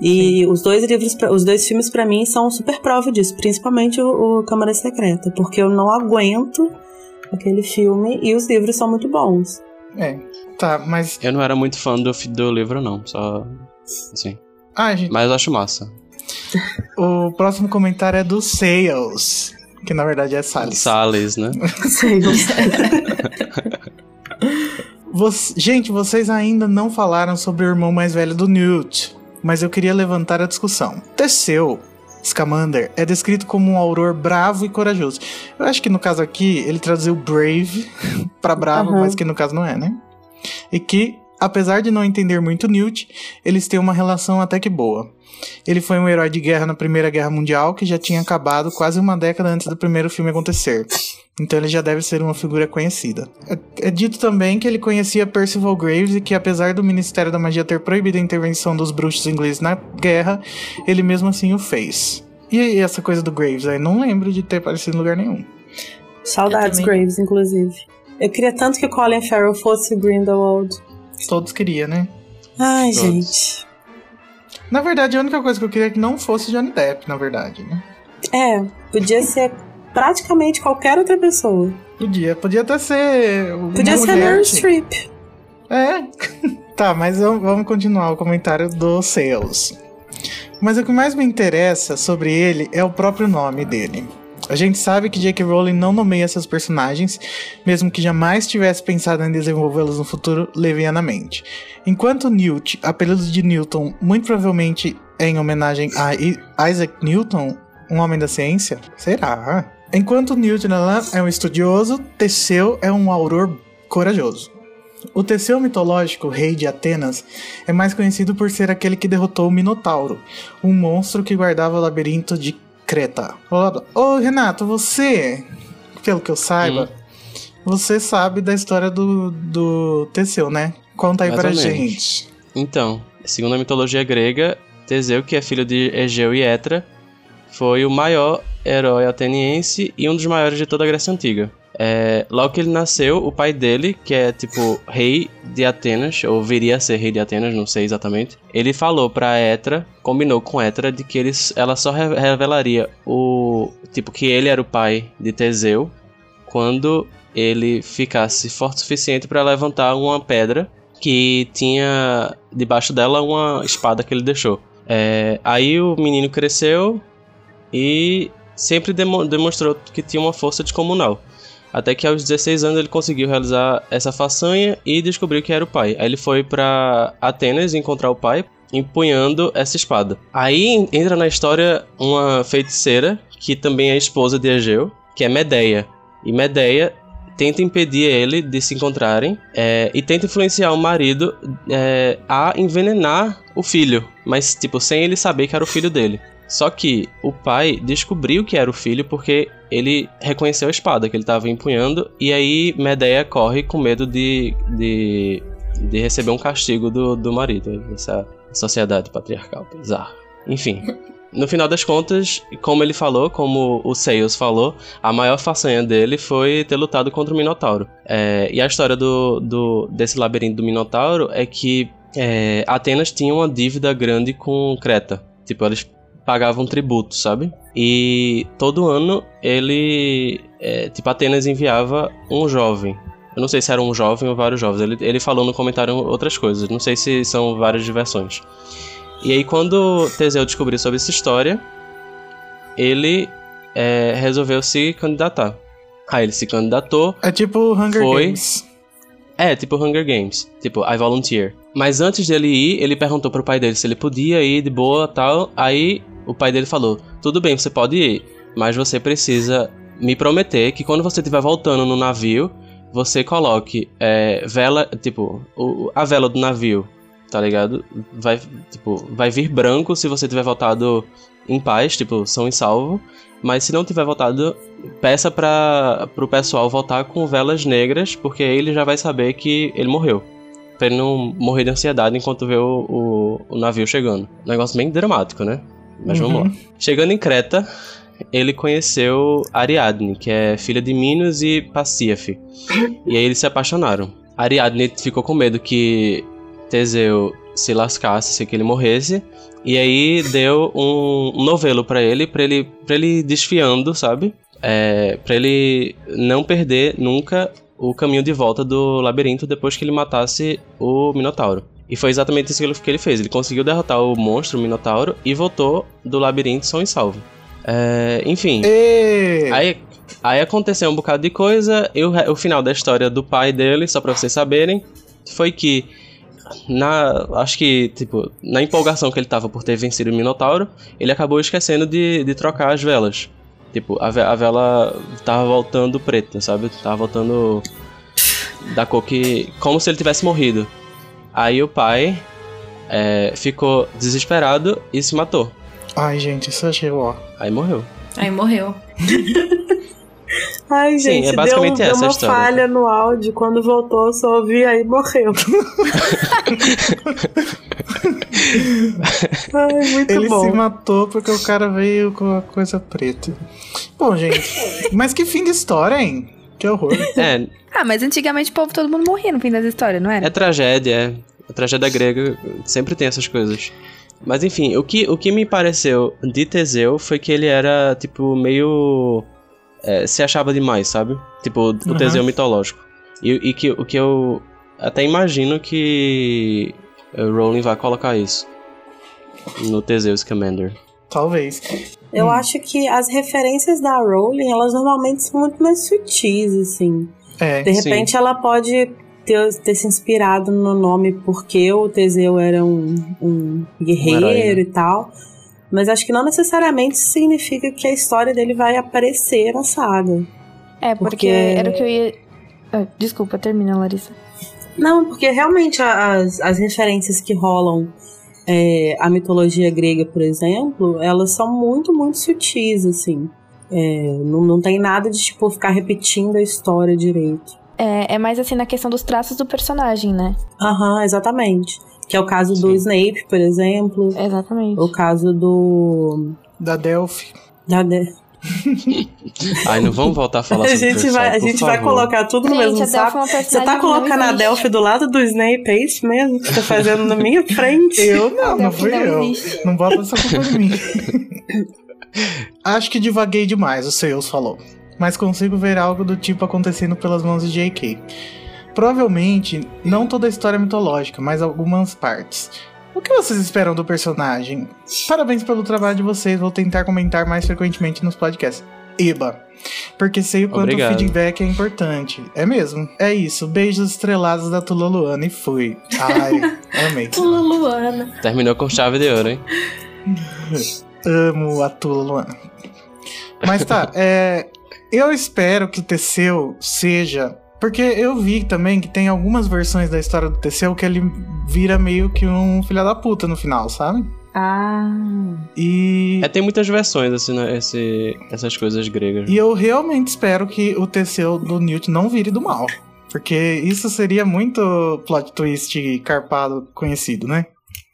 E Sim. os dois livros, os dois filmes para mim são super prova disso, principalmente o, o Câmara Secreta, porque eu não aguento aquele filme e os livros são muito bons. É, tá, mas. Eu não era muito fã do, do livro, não, só. Assim. Ah, gente... Mas eu acho massa. O próximo comentário é do Sales, que na verdade é Salles. Salles, né? Sales. Você... Gente, vocês ainda não falaram sobre o irmão mais velho do Newt, mas eu queria levantar a discussão. Teseu, Scamander, é descrito como um auror bravo e corajoso. Eu acho que no caso aqui ele traduziu brave para bravo, uhum. mas que no caso não é, né? E que, apesar de não entender muito Newt, eles têm uma relação até que boa. Ele foi um herói de guerra na Primeira Guerra Mundial que já tinha acabado quase uma década antes do primeiro filme acontecer. Então ele já deve ser uma figura conhecida. É, é, dito também que ele conhecia Percival Graves e que, apesar do Ministério da Magia ter proibido a intervenção dos bruxos ingleses na guerra, ele mesmo assim o fez. E essa coisa do Graves aí? Não lembro de ter aparecido em lugar nenhum. Saudades Graves, inclusive. Eu queria tanto que o Colin Farrell fosse Grindelwald. Todos queriam, né? Ai, Todos. gente. Na verdade, a única coisa que eu queria é que não fosse Johnny Depp, na verdade, né? É, podia ser praticamente qualquer outra pessoa. Podia, podia até ser. Podia ser Meryl Streep. É. tá, mas vamos continuar o comentário do Sales. Mas o que mais me interessa sobre ele é o próprio nome dele. A gente sabe que J.K. Rowling não nomeia seus personagens, mesmo que jamais tivesse pensado em desenvolvê-los no futuro levianamente. Enquanto Newt, apelido de Newton, muito provavelmente é em homenagem a Isaac Newton, um homem da ciência, será? Enquanto Newt é um estudioso, Teseu é um auror corajoso. O Teseu mitológico, rei de Atenas, é mais conhecido por ser aquele que derrotou o Minotauro, um monstro que guardava o labirinto de Creta. Ô Renato, você, pelo que eu saiba, hum. você sabe da história do, do Teseu, né? Conta aí Mais pra gente. Então, segundo a mitologia grega, Teseu, que é filho de Egeu e Etra, foi o maior herói ateniense e um dos maiores de toda a Grécia Antiga. É, logo que ele nasceu, o pai dele, que é tipo rei de Atenas, ou viria a ser rei de Atenas, não sei exatamente, ele falou pra Etra, combinou com Etra de que eles, ela só revelaria o. Tipo, que ele era o pai de Teseu quando ele ficasse forte o suficiente para levantar uma pedra que tinha debaixo dela uma espada que ele deixou. É, aí o menino cresceu e sempre demo demonstrou que tinha uma força descomunal. Até que aos 16 anos ele conseguiu realizar essa façanha e descobriu que era o pai. Aí ele foi para Atenas encontrar o pai, empunhando essa espada. Aí entra na história uma feiticeira que também é esposa de Egeu, que é Medeia. E Medeia tenta impedir ele de se encontrarem é, e tenta influenciar o marido é, a envenenar o filho, mas tipo sem ele saber que era o filho dele. Só que o pai descobriu que era o filho porque ele reconheceu a espada que ele estava empunhando e aí Medeia corre com medo de, de, de receber um castigo do, do marido. Essa sociedade patriarcal bizarra. Enfim. No final das contas, como ele falou, como o Sales falou, a maior façanha dele foi ter lutado contra o Minotauro. É, e a história do, do, desse labirinto do Minotauro é que é, Atenas tinha uma dívida grande com Creta. Tipo, eles pagavam tributo, sabe? E todo ano ele, é, tipo, Atenas enviava um jovem. Eu não sei se era um jovem ou vários jovens. Ele, ele falou no comentário outras coisas. Não sei se são várias diversões. E aí, quando Teseu descobriu sobre essa história, ele é, resolveu se candidatar. Aí ele se candidatou. É tipo Hunger foi... Games. É, tipo Hunger Games. Tipo, I volunteer. Mas antes dele ir, ele perguntou pro pai dele se ele podia ir de boa tal. Aí o pai dele falou: Tudo bem, você pode ir, mas você precisa me prometer que quando você estiver voltando no navio, você coloque é, vela, tipo, o, a vela do navio, tá ligado? Vai, tipo, vai vir branco se você tiver voltado em paz, tipo, são em salvo. Mas se não tiver voltado, peça para pro pessoal voltar com velas negras, porque ele já vai saber que ele morreu. Pra ele não morrer de ansiedade enquanto vê o, o, o navio chegando. Negócio bem dramático, né? Mas uhum. vamos lá. Chegando em Creta, ele conheceu Ariadne, que é filha de Minos e Pacíafe. E aí eles se apaixonaram. Ariadne ficou com medo que Teseu se lascasse, se que ele morresse. E aí deu um, novelo para ele, para ele, para ele desfiando, sabe? É, para ele não perder nunca o caminho de volta do labirinto depois que ele matasse o Minotauro. E foi exatamente isso que ele fez. Ele conseguiu derrotar o monstro, o Minotauro, e voltou do labirinto são e salvo. É, enfim. Aí, aí aconteceu um bocado de coisa. E o, o final da história do pai dele, só pra vocês saberem, foi que. Na, acho que, tipo, na empolgação que ele tava por ter vencido o Minotauro, ele acabou esquecendo de, de trocar as velas. Tipo, a, a vela tava voltando preta, sabe? Tava voltando da cor que. como se ele tivesse morrido. Aí o pai é, ficou desesperado e se matou. Ai, gente, isso achei ó. Aí morreu. Aí morreu. Ai, Sim, gente, é basicamente deu, deu essa a uma história, falha no áudio. Quando voltou, só ouvi aí morreu. Ai, muito Ele bom. se matou porque o cara veio com a coisa preta. Bom, gente, mas que fim de história, hein? Que horror. É, Ah, mas antigamente o povo todo mundo morria no fim das histórias, não era? É tragédia, é. A tragédia grega sempre tem essas coisas. Mas enfim, o que, o que me pareceu de Teseu foi que ele era, tipo, meio. é, se achava demais, sabe? Tipo, o Uhum. Teseu mitológico. E, e que, o que eu até imagino que o Rowling vai colocar isso no Teseus Commander. Talvez. Eu Hum. acho que as referências da Rowling, elas normalmente são muito mais sutis, assim. É. De Sim. repente ela pode ter, ter se inspirado no nome porque o Teseu era um, um guerreiro Um né? e tal. Mas acho que não necessariamente significa que a história dele vai aparecer na saga. É, porque, Porque- era o que eu ia. Ah, desculpa, termina, Larissa. Não, porque realmente a- as, as referências que rolam é, à mitologia grega, por exemplo, elas são muito, muito sutis, assim. É, não, não tem nada de, tipo, ficar repetindo a história direito. É, é mais assim na questão dos traços do personagem, né? Aham, exatamente. Que é o caso do Sim. Snape, por exemplo. Exatamente. O caso do. Da Delphi. Da de... Ai, não vamos voltar a falar A sobre gente, Perseus, vai, a gente vai favor. colocar tudo no Gente, mesmo é saco. Você tá colocando a. Delphi do lado do Snape, é isso mesmo que você tá fazendo na minha frente? Eu não, não fui não eu. existe. Não bota essa culpa em mim. Acho que divaguei demais, o Sales falou. Mas consigo ver algo do tipo acontecendo pelas mãos de J.K. Provavelmente, não toda a história é mitológica, mas algumas partes. O que vocês esperam do personagem? Parabéns pelo trabalho de vocês, vou tentar comentar mais frequentemente nos podcasts. Eba. Porque sei o quanto Obrigado. o feedback é importante. É mesmo. É isso. Beijos estrelados da Tula Luana e fui. Ai, amei. Tula Luana. Terminou com chave de ouro, hein? Amo a Tula Luana. Mas tá, é, eu espero que o Teseu seja. Porque eu vi também que tem algumas versões da história do Teseu que ele vira meio que um filho da puta no final, sabe? Ah. E, É, tem muitas versões, assim, né? Esse, essas coisas gregas. e eu realmente espero que o Teseu do Newt não vire do mal. Porque isso seria muito plot twist carpado conhecido, né?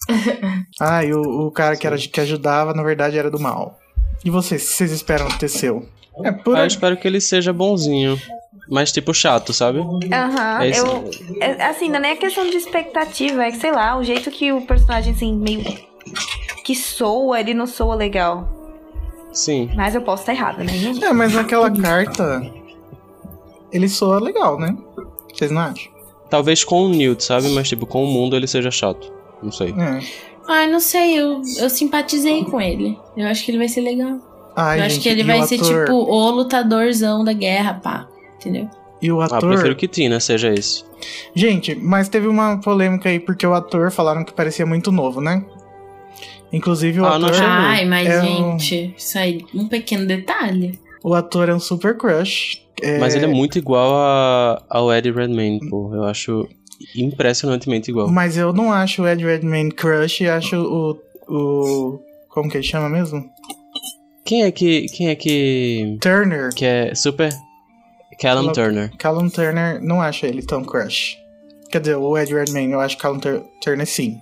ah, e o, o cara que, era, que ajudava, na verdade, era do mal. E vocês, o que vocês esperam do Teseu? É por Ah, eu espero que ele seja bonzinho. Mas, tipo, chato, sabe? Aham. É isso. eu. é, assim, não é nem a questão de expectativa, é que, sei lá, o jeito que o personagem, assim, meio. que soa, ele não soa legal. Sim. Mas eu posso estar errada, né? É, mas naquela carta. Ele soa legal, né? Vocês não acham? Talvez com o Newt, sabe? Mas, tipo, com o mundo ele seja chato. Não sei. É. Ai, não sei, eu, eu simpatizei com ele. Eu acho que ele vai ser legal. Ai, eu acho gente, que ele vai o ser ator- tipo o lutadorzão da guerra, pá. Entendeu? E o Ah, ator. prefiro que Tina seja esse. Gente, mas teve uma polêmica aí porque o ator falaram que parecia muito novo, né? Inclusive o Ah, não ator. Ai, mas É um- gente, isso aí, um pequeno detalhe. O ator é um super crush. É, Mas ele é muito igual a, ao Eddie Redmayne, pô. Eu acho impressionantemente igual. Mas eu não acho o Ed Redmayne crush, acho o. o. Como que ele chama mesmo? Quem é que. Quem é que. Turner. Que é super. Callum Turner. Callum Turner não acha ele tão crush. Quer dizer, o Ed Redmayne, eu acho Callum Tur- Turner sim.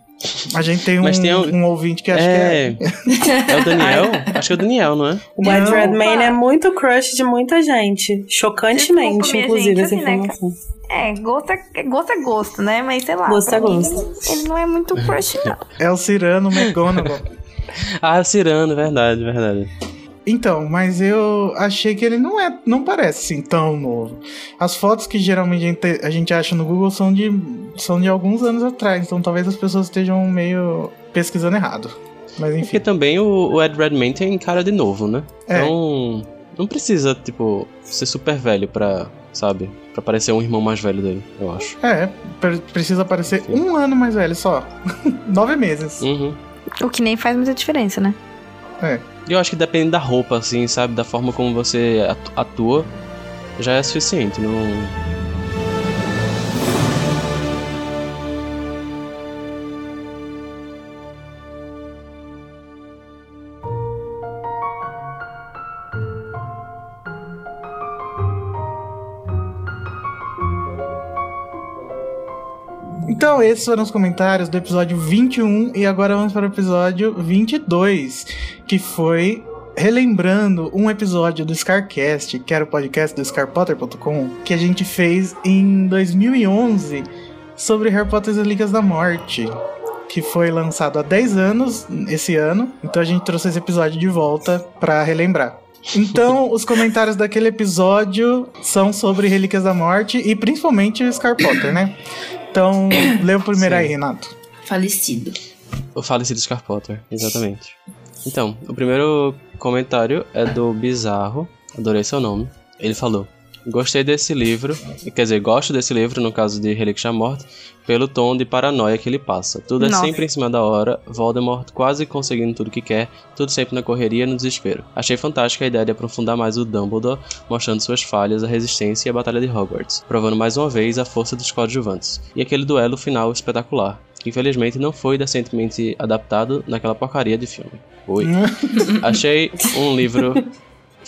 A gente tem um, tem um- um ouvinte que acha É. que é. É o Daniel? Acho que é o Daniel, não é? O Ed Não. Redmayne é muito crush de muita gente. Chocantemente, Desculpa, inclusive, gente, essa assim, né, informação. É, gosto é, gosto é gosto, né? Mas sei lá. Gosto é gosto. Ele não é muito crush, não. É o Cirano McGonagall. Ah, Cirano, verdade, verdade. Então, mas eu achei que ele não é, não parece assim tão novo. As fotos que geralmente a gente, a gente acha no Google são de, são de alguns anos atrás, então talvez as pessoas estejam meio pesquisando errado. Mas Porque enfim, também o, o Ed Redmayne tem cara de novo, né? É. Então, não precisa, tipo, ser super velho pra, sabe? Pra parecer um irmão mais velho dele, eu acho. é, pre- precisa parecer um ano mais velho só. Nove meses. Uhum. O que nem faz muita diferença, né? E eu acho que depende da roupa, assim, sabe? Da forma como você atu- atua, já é suficiente. Não... Então, esses foram os comentários do episódio 21 e agora vamos para o episódio 22, que foi relembrando um episódio do Scarcast, que era o podcast do scarpotter.com, que a gente fez em 2011 sobre Harry Potter e as Ligas da Morte, que foi lançado há 10 anos esse ano. Então a gente trouxe esse episódio de volta para relembrar. Então, os comentários daquele episódio são sobre Relíquias da Morte e principalmente o Scar Potter, né? Então, lê o primeiro Sim. aí, Renato. Falecido. O falecido Scar Potter, exatamente. Então, o primeiro comentário é do Bizarro, adorei seu nome. Ele falou: Gostei desse livro, quer dizer, gosto desse livro, no caso de Relíquias da Morte, pelo tom de paranoia que ele passa. Tudo é Nossa. sempre em cima da hora, Voldemort quase conseguindo tudo que quer, tudo sempre na correria e no desespero. Achei fantástica a ideia de aprofundar mais o Dumbledore, mostrando suas falhas, a resistência e a batalha de Hogwarts, provando mais uma vez a força dos coadjuvantes. E aquele duelo final espetacular, que infelizmente não foi decentemente adaptado naquela porcaria de filme. Oi. Achei um livro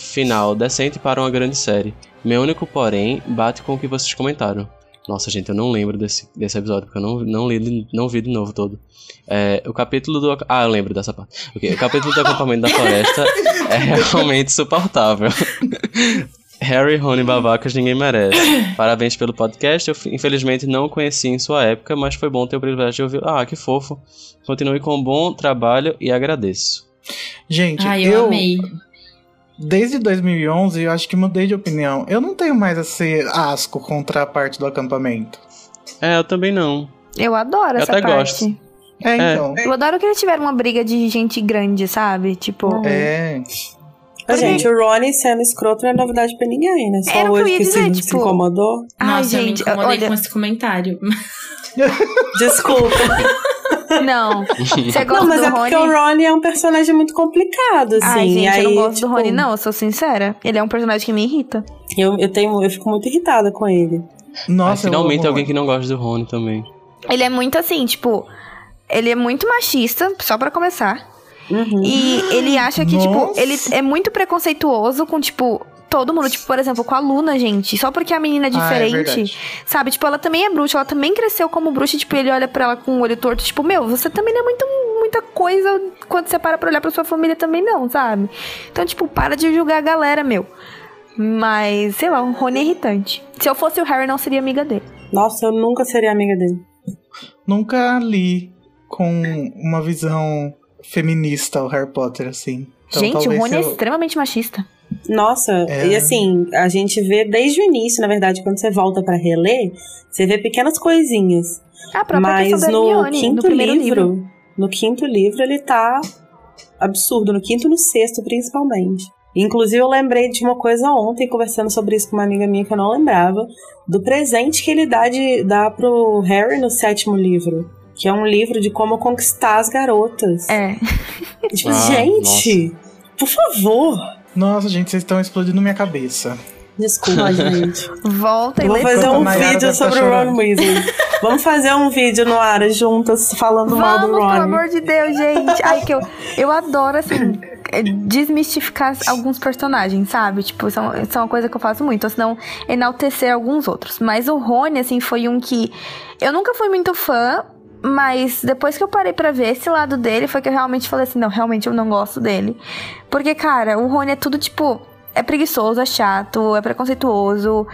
final decente para uma grande série. Meu único porém bate com o que vocês comentaram. Nossa, gente, eu não lembro desse, desse episódio, porque eu não, não, li, não vi de novo todo. É, o capítulo do. Ah, eu lembro dessa parte. Ok, o capítulo do acampamento da floresta é realmente suportável. Harry, Rony babacas ninguém merece. Parabéns pelo podcast. Eu infelizmente não o conheci em sua época, mas foi bom ter o privilégio de ouvir. Ah, que fofo. Continue com um bom trabalho e agradeço. Gente, Ai, eu, eu, amei. Desde 2011, eu acho que mudei de opinião. Eu não tenho mais esse asco contra a parte do acampamento. É, eu também não. Eu adoro Eu essa até parte. gosto. É, então. Eu adoro que eles tiveram uma briga de gente grande, sabe? Tipo. É. Mas, gente, o Ronnie sendo escroto não é novidade pra ninguém, né? Só Era o que eu hoje que dizer, se, se tipo- incomodou. Ai, Nossa, gente, eu me incomodei olha. com esse comentário. Desculpa. Não. Você gosta não, mas do é Rony? porque o Ronnie é um personagem muito complicado, assim. Ai, gente, aí, eu não gosto tipo, do Rony, não, eu sou sincera. Ele é um personagem que me irrita. Eu, eu, tenho, eu fico muito irritada com ele. Nossa, finalmente alguém Rony. que não gosta do Rony também. Ele é muito assim, tipo. Ele é muito machista, só pra começar. Uhum. E ele acha que, tipo, Nossa. ele é muito preconceituoso com, tipo, todo mundo. Tipo, por exemplo, com a Luna, gente. Só porque a menina é Ah, é diferente. sabe? Tipo, ela também é bruxa, ela também cresceu como bruxa. Tipo, ele olha pra ela com o olho torto. Tipo, meu, você também não é muito, muita coisa quando você para pra olhar pra sua família também, não, sabe? Então, tipo, para de julgar a galera, meu. Mas, sei lá, o Rony é irritante. Se eu fosse o Harry, não seria amiga dele. Nossa, eu nunca seria amiga dele. Nunca li com uma visão feminista o Harry Potter, assim. Então, gente, o Rony é eu- extremamente machista. Nossa, É. e assim, a gente vê desde o início, na verdade, quando você volta pra reler, você vê pequenas coisinhas. A própria Mas no Hermione, quinto no livro, livro. no quinto livro, ele tá absurdo. No quinto e no sexto, principalmente. Inclusive, eu lembrei de uma coisa ontem, conversando sobre isso com uma amiga minha que eu não lembrava, do presente que ele dá, de, dá pro Harry no sétimo livro. Que é um livro de como conquistar as garotas. É. Tipo, Ah, gente, por favor. Nossa, gente, vocês estão explodindo minha cabeça. Desculpa, gente. Volta e Vou fazer um vídeo tá sobre o. Ron Weasley. Vamos fazer um vídeo no ar juntas falando mal do Vamos, pelo Ron. amor de Deus, gente. Ai, que eu, eu adoro, assim, é, desmistificar alguns personagens, sabe? Tipo, isso é uma- isso é uma coisa que eu faço muito. Ou senão, enaltecer alguns outros. Mas o Rony, assim, foi um que... Eu nunca fui muito fã, Mas depois que eu parei pra ver esse lado dele, foi que eu realmente falei assim: não, realmente eu não gosto dele. Porque, cara, o Rony é tudo tipo. É preguiçoso, é chato, é preconceituoso.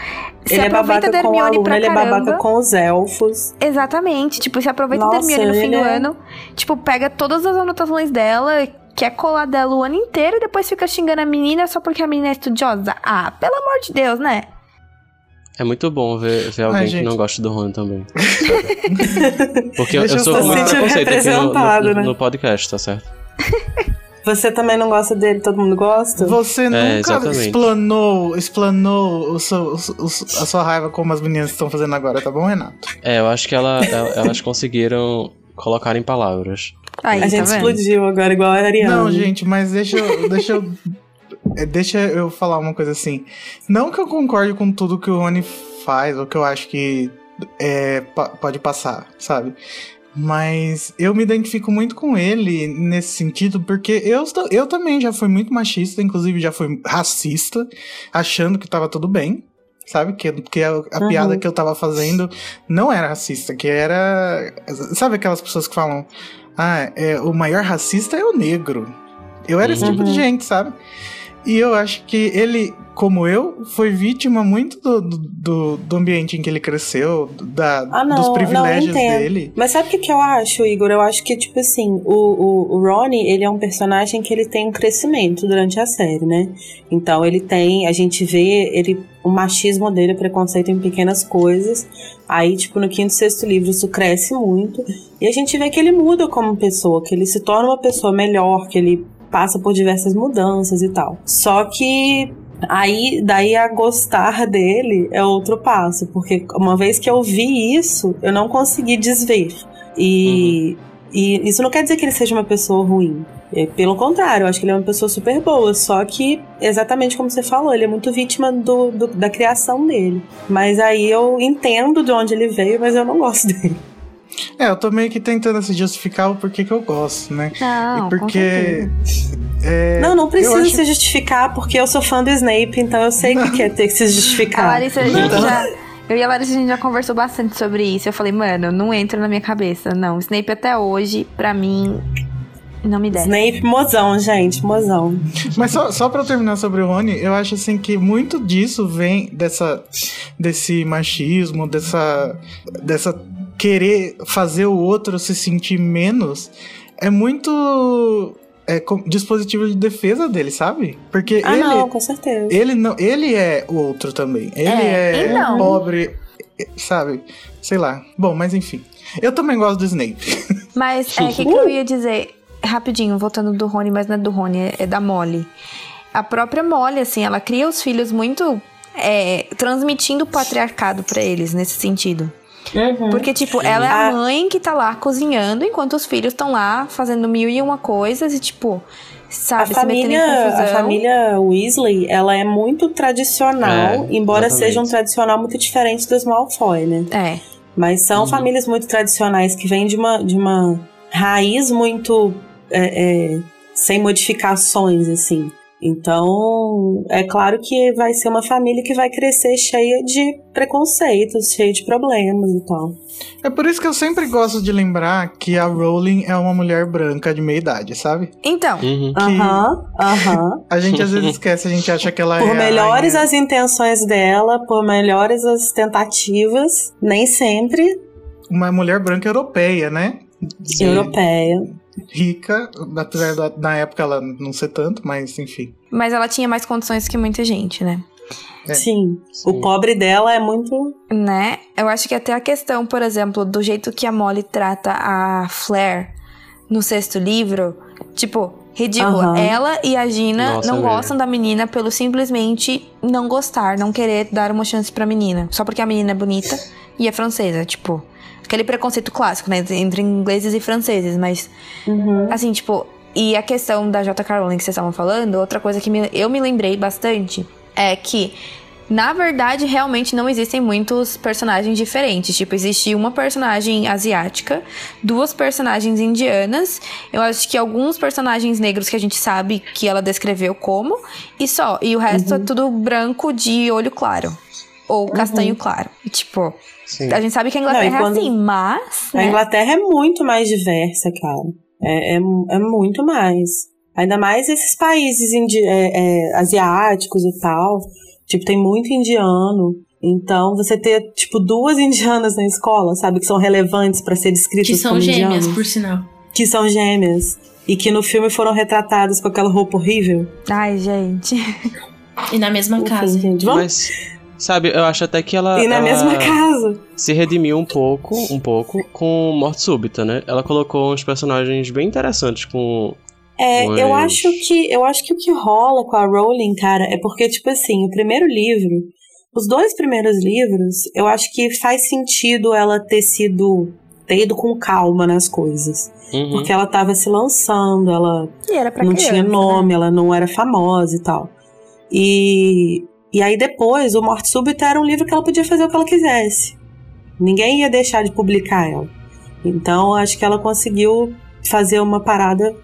Se Ele é aproveita babaca da Hermione aluno, pra ele é caramba. babaca com os elfos. Exatamente. Tipo, se aproveita da Nossa, Hermione no fim ele do é- ano. Tipo, pega todas as anotações dela, quer colar dela o ano inteiro e depois fica xingando a menina só porque a menina é estudiosa. Ah, pelo amor de Deus, né? É muito bom ver, ver alguém que gente. não gosta do Rony também. Porque eu, eu sou muito preconceito aqui no, no, né? no podcast, tá certo? Você também não gosta dele, todo mundo gosta? Você nunca É, exatamente. explanou, explanou o seu- o- o- a sua raiva como as meninas estão fazendo agora, tá bom, Renato? É, eu acho que ela, ela- elas conseguiram colocar em palavras. Aí, a tá gente vendo? explodiu agora, igual a Ariana. Não, gente, mas deixa eu. Deixa eu. É, Deixa eu falar uma coisa assim. Não que eu concorde com tudo que o Rony faz, ou que eu acho que é, pode passar, sabe? Mas eu me identifico muito com ele nesse sentido, porque eu, eu também já fui muito machista, inclusive já fui racista, achando que tava tudo bem, sabe? Que, que a, a Uhum. piada que eu tava fazendo não era racista, que era. Sabe aquelas pessoas que falam, ah, é, o maior racista é o negro. Eu era esse tipo de Uhum. gente, sabe? E eu acho que ele, como eu, foi vítima muito do, do, do- ambiente em que ele cresceu, da, Ah, não, dos não, privilégios entendo. dele. Mas sabe o que, que eu acho, Igor? Eu acho que, tipo assim, o, o, o Ronnie, ele é um personagem que ele tem um crescimento durante a série, né? Então ele tem, a gente vê ele, o machismo dele, o preconceito em pequenas coisas. Aí, tipo, no quinto, sexto livro isso cresce muito. E a gente vê que ele muda como pessoa, que ele se torna uma pessoa melhor, que ele passa por diversas mudanças e tal. Só que Aí, daí a gostar dele é outro passo, porque uma vez que eu vi isso, eu não consegui desver. E, e isso não quer dizer que ele seja uma pessoa ruim. É, pelo contrário, eu acho que ele é uma pessoa super boa. Só que, exatamente como você falou, ele é muito vítima do, do- da criação dele. Mas aí eu entendo de onde ele veio, mas eu não gosto dele. É, eu tô meio que tentando se justificar o porquê que eu gosto, né? Não, e porque. é, não, não precisa acho- se justificar, porque eu sou fã do Snape, então eu sei que quer ter que se A justificar. Larissa, a gente já. Eu e a Larissa, a gente já conversou bastante sobre isso. Eu falei, mano, não entra na minha cabeça. Não, Snape até hoje, pra mim, não me desce. Snape, mozão, gente, mozão. Mas só, só pra eu terminar sobre o Rony, eu acho assim que muito disso vem dessa, desse machismo, dessa, dessa querer fazer o outro se sentir menos. É muito é, com- dispositivo de defesa dele, sabe? Porque Ah, ele, não, com certeza. ele não, ele é o outro também. Ele É, é, então. pobre, sabe? Sei lá. Bom, mas enfim. Eu também gosto do Snape. Mas, é, o que, que eu ia dizer? Rapidinho, voltando do Rony, mas não é do Rony, é, é da Molly. A própria Molly, assim, ela cria os filhos muito. é, transmitindo o patriarcado pra eles, nesse sentido. Uhum. Porque, tipo, ela é a mãe que tá lá cozinhando, enquanto os filhos estão lá fazendo mil e uma coisas e, tipo, A sabe, em família, a família Weasley, ela é muito tradicional, É, embora exatamente. seja um tradicional muito diferente dos Malfoy, né? É. Mas são Uhum. famílias muito tradicionais que vêm de uma, de uma raiz muito é, é, sem modificações, assim. Então, é claro que vai ser uma família que vai crescer cheia de preconceitos, cheia de problemas e tal. É por isso que eu sempre gosto de lembrar que a Rowling é uma mulher branca de meia idade, sabe? Então, Uhum. Aham, aham. A gente às vezes esquece, a gente acha que ela é. Por a melhores rainha- as intenções dela, por melhores as tentativas, nem sempre Uma mulher branca europeia, né? De- europeia. Rica, apesar da, na época ela não ser tanto, mas enfim. mas ela tinha mais condições que muita gente, né? É. Sim. Sim. O pobre dela é muito. Né? Eu acho que até a questão, por exemplo, do jeito que a Molly trata a Flair no sexto livro, tipo, ridículo. Aham. Ela e a Gina Nossa, não gostam da menina pelo simplesmente não gostar, não querer dar uma chance pra menina. Só porque a menina é bonita e é francesa, tipo. Aquele preconceito clássico, né? Entre ingleses e franceses, mas Uhum. Assim, tipo, e a questão da J.K. Rowling que vocês estavam falando, outra coisa que me- eu me lembrei bastante é que, na verdade, realmente não existem muitos personagens diferentes. Tipo, existe uma personagem asiática, duas personagens indianas, eu acho que alguns personagens negros que a gente sabe que ela descreveu como, e só. E o resto é tudo branco de olho claro. Ou castanho claro. E, tipo, Sim. a gente sabe que a Inglaterra Não, quando- é assim, mas. A né? Inglaterra é muito mais diversa, cara. É, é, é muito mais. Ainda mais esses países indi- é, é, asiáticos e tal. Tipo, tem muito indiano. Então, você ter, tipo, duas indianas na escola, sabe? Que são relevantes pra ser descritas Que são como gêmeas, indianas. por sinal. Que são gêmeas. E que no filme foram retratadas com aquela roupa horrível. Ai, gente. E na mesma Enfim, casa. gente, vamos... Mas, sabe, eu acho até que ela. E na ela mesma casa. Se redimiu um pouco, um pouco, com Morte Súbita, né? Ela colocou uns personagens bem interessantes com. É, Mas- eu acho que eu acho que o que rola com a Rowling, cara, é porque tipo assim, o primeiro livro, os dois primeiros livros, eu acho que faz sentido ela ter sido ter ido com calma nas coisas, Uhum. porque ela tava se lançando, ela E era pra não criança, tinha né? nome, ela não era famosa e tal. E e aí depois, o Morte Súbita era um livro que ela podia fazer o que ela quisesse. Ninguém ia deixar de publicar ela. Então, acho que ela conseguiu fazer uma parada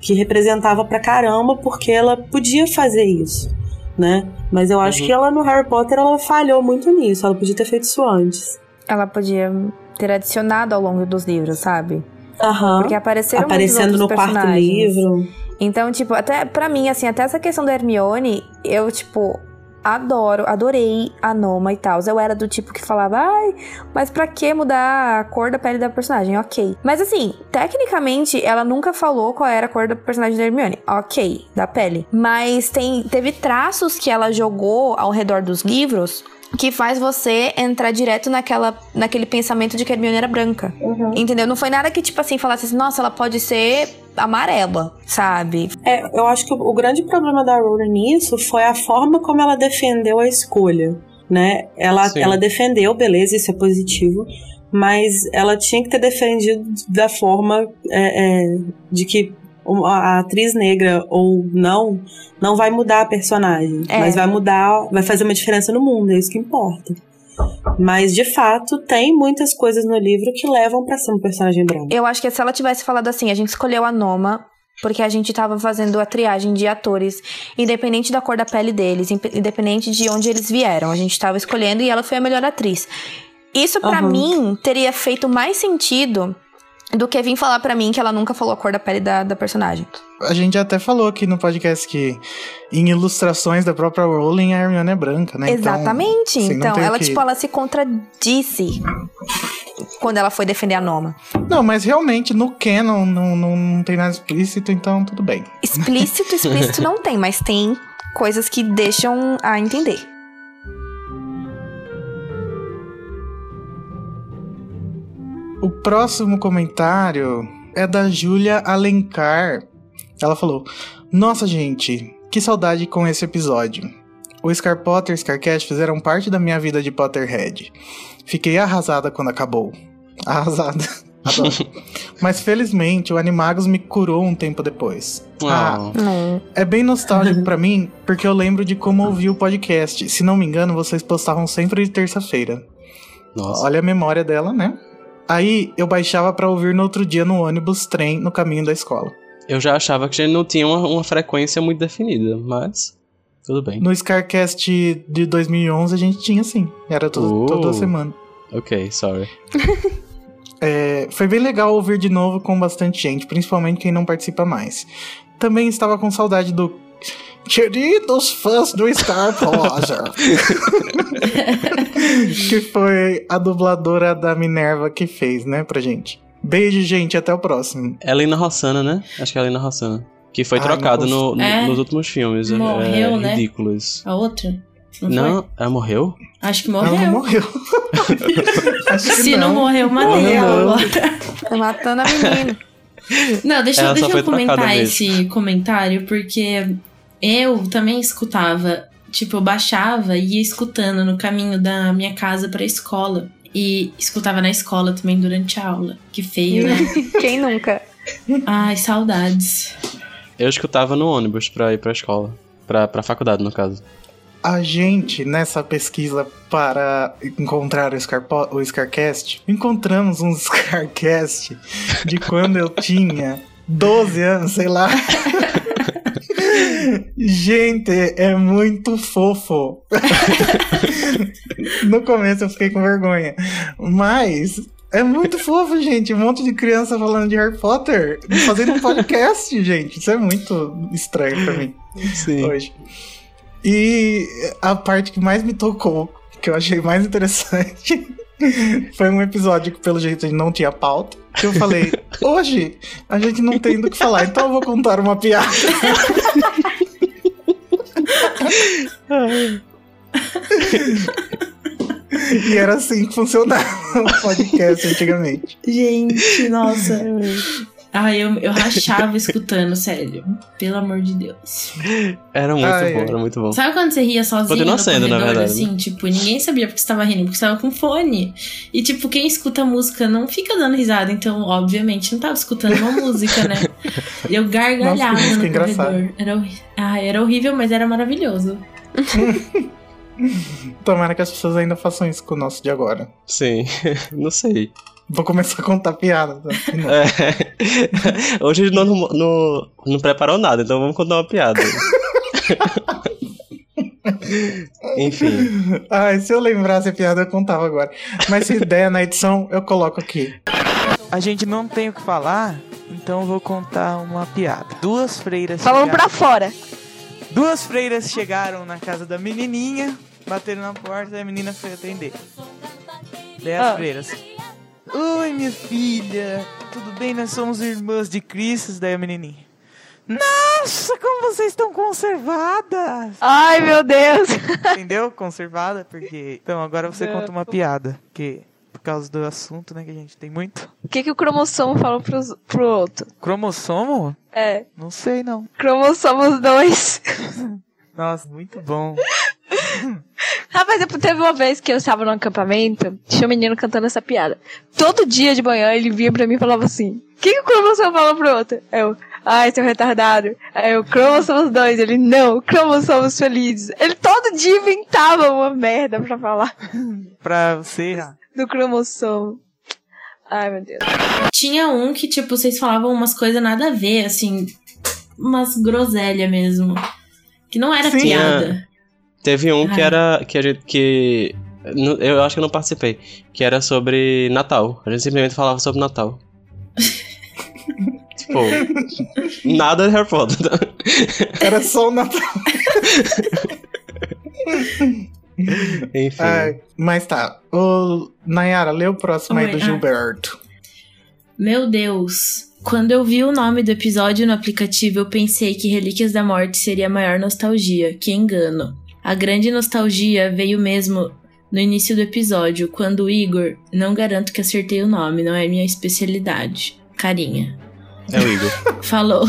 que representava pra caramba, porque ela podia fazer isso, né? Mas eu acho Uhum. que ela no Harry Potter ela falhou muito nisso, ela podia ter feito isso antes. Ela podia ter adicionado ao longo dos livros, sabe? Aham. Porque apareceram Aparecendo no quarto livro. Então, tipo, até pra mim, assim, até essa questão da Hermione, eu, tipo, adoro, adorei a Noma e tal. Eu era do tipo que falava, ai, mas pra que mudar a cor da pele da personagem? Ok. Mas assim, tecnicamente, ela nunca falou qual era a cor da personagem da Hermione. Ok, da pele. Mas tem, teve traços que ela jogou ao redor dos livros que faz você entrar direto naquela, naquele pensamento de que a Hermione era branca. Entendeu? Não foi nada que, tipo assim, falasse assim, nossa, ela pode ser amarela, sabe? É, eu acho que o, grande problema da Rowling nisso foi a forma como ela defendeu a escolha, né? Ela, Sim. ela defendeu, beleza, isso é positivo, mas ela tinha que ter defendido da forma é, é, de que a a atriz negra ou não não vai mudar a personagem, É. mas vai mudar, vai fazer uma diferença no mundo, é isso que importa. Mas de fato tem muitas coisas no livro que levam pra ser um personagem branco. Eu acho que se ela tivesse falado assim, a gente escolheu a Noma porque a gente tava fazendo a triagem de atores, independente da cor da pele deles, independente de onde eles vieram. A gente tava escolhendo e ela foi a melhor atriz. Isso pra Aham. mim teria feito mais sentido do que vir falar pra mim que ela nunca falou a cor da pele da, da personagem. A gente até falou aqui no podcast que em ilustrações da própria Rowling a Hermione é branca, né? Então, Exatamente. assim, então, tem o ela, que- tipo, ela se contradisse quando ela foi defender a Noma. Não, mas realmente no canon não, não, não tem nada explícito, então tudo bem. Explícito, explícito não tem, mas tem coisas que deixam a entender. O próximo comentário é da Júlia Alencar. Ela falou: Nossa, gente, que saudade com esse episódio. O Scar Potter e Scarcat fizeram parte da minha vida de Potterhead. Fiquei arrasada quando acabou. Arrasada. Adoro. Mas felizmente o Animagos me curou um tempo depois. Ah, Ah, Não. é bem nostálgico pra mim, porque eu lembro de como ouvi o podcast. Se não me engano, vocês postavam sempre de terça-feira. nossa. Olha a memória dela, né? Aí eu baixava pra ouvir no outro dia no ônibus, trem, no caminho da escola. Eu já achava que a gente não tinha uma, uma frequência muito definida, mas tudo bem. No Scarcast de 2011 a gente tinha sim, era todo, Uh. toda semana. Ok, sorry. É, foi bem legal ouvir de novo com bastante gente, principalmente quem não participa mais. Também estava com saudade do Queridos fãs do Star Potter. que foi a dubladora da Minerva que fez, né, pra gente. Beijo, gente, até o próximo. É a Lina Rossana, né? Acho que é a Lina Rossana. Que foi não no- no- É. nos últimos filmes. é- Morreu, é, né? Ridículos. A outra? Não, Não, ela morreu? Acho que Ela morreu. não morreu. Acho que Se não, morreu, matei Morreu, ela não. agora. Tá matando a menina. Não, deixa, Ela deixa eu comentar trocada mesmo. esse comentário, porque eu também escutava, tipo, eu baixava e ia escutando no caminho da minha casa pra escola. E escutava na escola também durante a aula. Que feio, né? Quem nunca? Ai, saudades. Eu escutava no ônibus pra ir pra escola. Pra, pra faculdade, no caso. A gente, nessa pesquisa para encontrar o, Scarpo- o Scarcast, encontramos um Scarcast de quando eu tinha 12 anos, sei lá. Gente, é muito fofo. no começo eu fiquei com vergonha. Mas é muito fofo, gente. Um monte de criança falando de Harry Potter. Fazendo um podcast, gente. Isso é muito estranho pra mim Sim. hoje. E a parte que mais me tocou, que eu achei mais interessante, foi um episódio que, pelo jeito, a gente não tinha pauta. Que eu falei, hoje a gente não tem do que falar, então eu vou contar uma piada. E era assim que funcionava o podcast antigamente. Gente, nossa. Ai, eu, eu rachava escutando, sério. Pelo amor de Deus. Era muito Ai, bom, ai. era muito bom. Sabe quando você ria sozinho Continua no sendo, na verdade, assim? Tipo, ninguém sabia porque você tava rindo, porque você tava com fone. E, tipo, quem escuta música não fica dando risada. Então, obviamente, não tava escutando uma música, né? E eu gargalhava Nossa, que música no corredor. Era, ah, era horrível, mas era maravilhoso. Tomara que as pessoas ainda façam isso com o nosso de agora. Sim, não sei. Vou começar a contar? De novo. É. Hoje a gente não, não, não preparou nada, então vamos contar uma piada. Enfim. Ai, se eu lembrasse a piada, eu contava agora. Mas se der na edição, eu coloco aqui. A gente não tem o que falar, então eu vou contar uma piada. Duas freiras Falando chegaram, pra fora. Duas freiras chegaram na casa da menininha, bateram na porta e a menina foi atender. Daí as Ah. freiras. Oi, minha filha, tudo bem? Nós somos irmãs de Cristo. Daí a menininha. Nossa, como vocês estão conservadas! Ai, meu Deus. Entendeu? Conservada, porque. Então, agora você conta uma piada. Que por causa do assunto, né, que a gente tem muito. O que, que o cromossomo falou pros, pro outro? Cromossomo? É, Não sei, não. cromossomos dois. Nossa, muito bom. Rapaz, eu- teve uma vez que eu estava no acampamento, tinha um menino cantando essa piada. Todo dia de manhã ele vinha pra mim e falava assim: O que, que o cromossomo falou pro outro? Eu, ai, seu retardado. Aí eu, cromossomos dois. Ele, não, cromossomos felizes. Ele todo dia inventava uma merda pra falar Pra você. do cromossomo. Ai, meu Deus. Tinha um que, tipo, vocês falavam umas coisas nada a ver, assim. Umas groselhas mesmo. Que não era Sim. piada. Teve um que Ai. era. que a gente. que. Eu acho que eu não participei. Que era sobre Natal. A gente simplesmente falava sobre Natal. tipo. Nada de Harry Potter. Era só o Natal. Enfim. Ai, mas tá. Ô, Nayara, lê o próximo aí Oi, do ah. Gilberto. Meu Deus. Quando eu vi o nome do episódio no aplicativo, eu pensei que Relíquias da Morte seria a maior nostalgia. Que engano. A grande nostalgia veio mesmo no início do episódio, quando o Igor, não garanto que acertei o nome, não é minha especialidade. Carinha. É o Igor. Falou.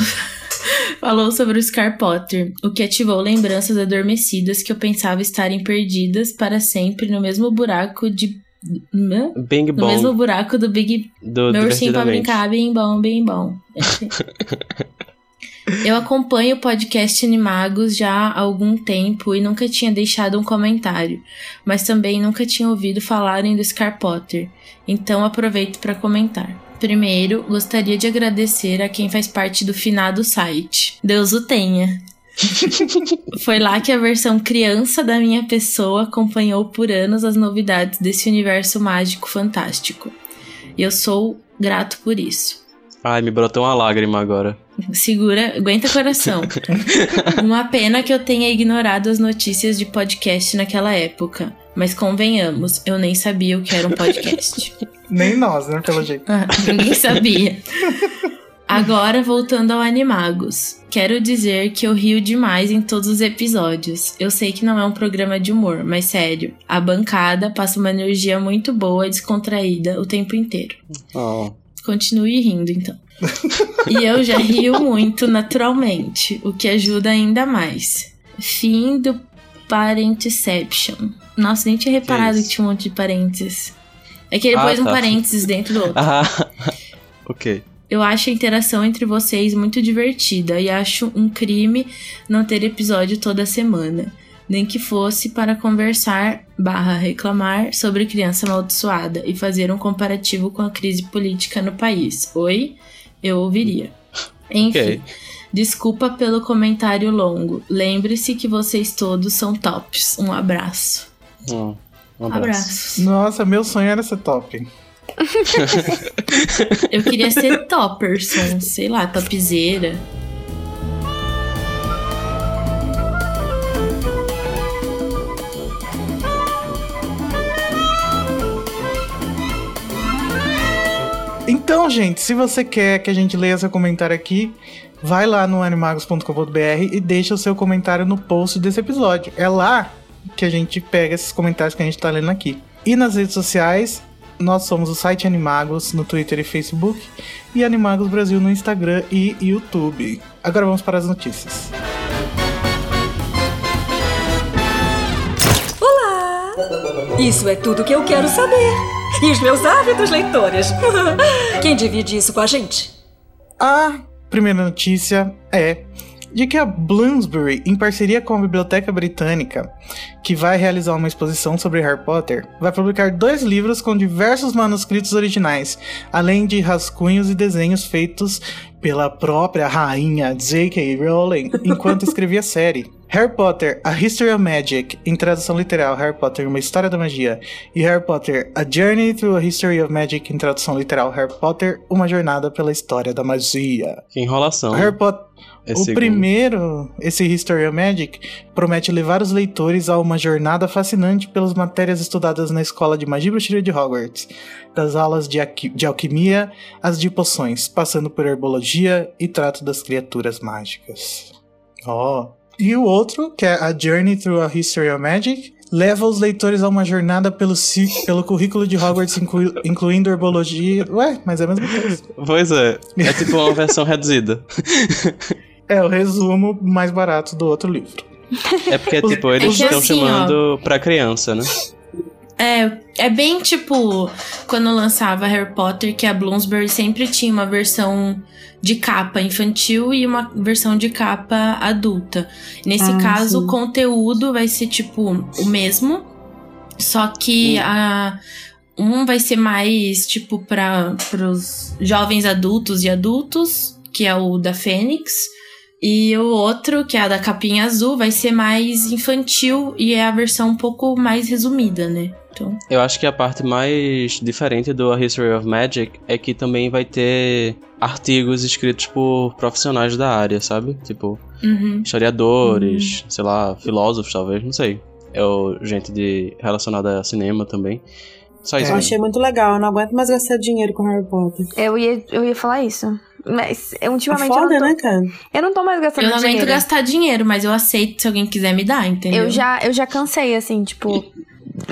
Falou sobre o Scar Potter, o que ativou lembranças adormecidas que eu pensava estarem perdidas para sempre no mesmo buraco de. Bing No Bong. mesmo buraco do Big Do meu ursinho pra brincar, bem bom, bem bom. Eu acompanho o podcast Animagos já há algum tempo e nunca tinha deixado um comentário, mas também nunca tinha ouvido falarem do Scar Potter, então aproveito para comentar. Primeiro, gostaria de agradecer a quem faz parte do finado site. Deus o tenha. Foi lá que a versão criança da minha pessoa acompanhou por anos as novidades desse universo mágico fantástico. E eu sou grato por isso. Ai, me brotou uma lágrima agora. Segura, aguenta coração. Uma pena que eu tenha ignorado as notícias de podcast naquela época. Mas convenhamos, eu nem sabia o que era um podcast. Nem nós, né, pelo jeito. Ah, Ninguém sabia. Agora, voltando ao Animagos. Quero dizer que eu rio demais em todos os episódios. Eu sei que não é um programa de humor, mas sério, a bancada passa uma energia muito boa e descontraída o tempo inteiro. Oh. Continue rindo, então. e eu já rio muito naturalmente, o que ajuda ainda mais. Fim do Parenteception. Nossa, nem tinha reparado isso? que tinha um monte de parênteses. É que ele Ah, pôs um tá. parênteses dentro do outro. Ah, ok. Eu acho a interação entre vocês muito divertida e acho um crime não ter episódio toda semana. Nem que fosse para conversar barra reclamar sobre criança amaldiçoada e fazer um comparativo com a crise política no país. Oi? Eu ouviria. Enfim. Ok. Desculpa pelo comentário longo. Lembre-se que vocês todos são tops. Um abraço. Hum, um abraço. Abraços. Nossa, meu sonho era ser top. Eu queria ser topperson, sei lá, topzeira. Então, gente, se você quer que a gente leia seu comentário aqui, vai lá no animagos.com.br e deixa o seu comentário no post desse episódio. É lá que a gente pega esses comentários que a gente tá lendo aqui. E nas redes sociais, nós somos o site Animagos no Twitter e Facebook e Animagos Brasil no Instagram e YouTube. Agora vamos para as notícias. Isso é tudo que eu quero saber. E os meus ávidos leitores. Quem divide isso com a gente? A primeira notícia é de que a Bloomsbury, em parceria com a Biblioteca Britânica, que vai realizar uma exposição sobre Harry Potter, vai publicar dois livros com diversos manuscritos originais, além de rascunhos e desenhos feitos pela própria rainha J.K. Rowling enquanto escrevia a série. Harry Potter, A History of Magic, em tradução literal, Harry Potter, Uma História da Magia, e Harry Potter, A Journey Through a History of Magic, em tradução literal, Harry Potter, Uma Jornada pela História da Magia. Que enrolação. Harry Potter. É o segundo. primeiro, esse History of Magic, promete levar os leitores a uma jornada fascinante pelas matérias estudadas na escola de magia e bruxaria de Hogwarts, das aulas de, de alquimia às de poções, passando por herbologia e trato das criaturas mágicas. Ó. E o outro, que é A Journey Through a History of Magic, leva os leitores a uma jornada pelo, pelo currículo de Hogwarts, inclui- incluindo herbologia. Ué, mas é a mesma coisa. Pois é. É tipo uma versão reduzida. É o resumo mais barato do outro livro. É porque, tipo, É eles que estão assim, ó. chamando pra criança, né? É, é bem tipo quando lançava Harry Potter, que a Bloomsbury sempre tinha uma versão de capa infantil e uma versão de capa adulta. Nesse Ah, caso, sim. o conteúdo vai ser tipo o mesmo, só que a um vai ser mais tipo para os jovens adultos e adultos, que é o da Fênix. E o outro, que é a da capinha azul, vai ser mais infantil e é a versão um pouco mais resumida, né? Então, Eu acho que a parte mais diferente do A History of Magic é que também vai ter artigos escritos por profissionais da área, sabe? Tipo, uhum. historiadores, sei lá, filósofos talvez, não sei. É o gente de relacionada a cinema também. Só isso. Eu É. mesmo. achei muito legal, eu não aguento mais gastar dinheiro com Harry Potter. Eu ia, eu ia falar isso. Mas eu, É ultimamente foda, eu, não tô, né, cara? eu não tô mais gastando eu não aguento dinheiro. gastar dinheiro, mas eu aceito se alguém quiser me dar, entendeu? Eu já, eu já cansei, assim, tipo.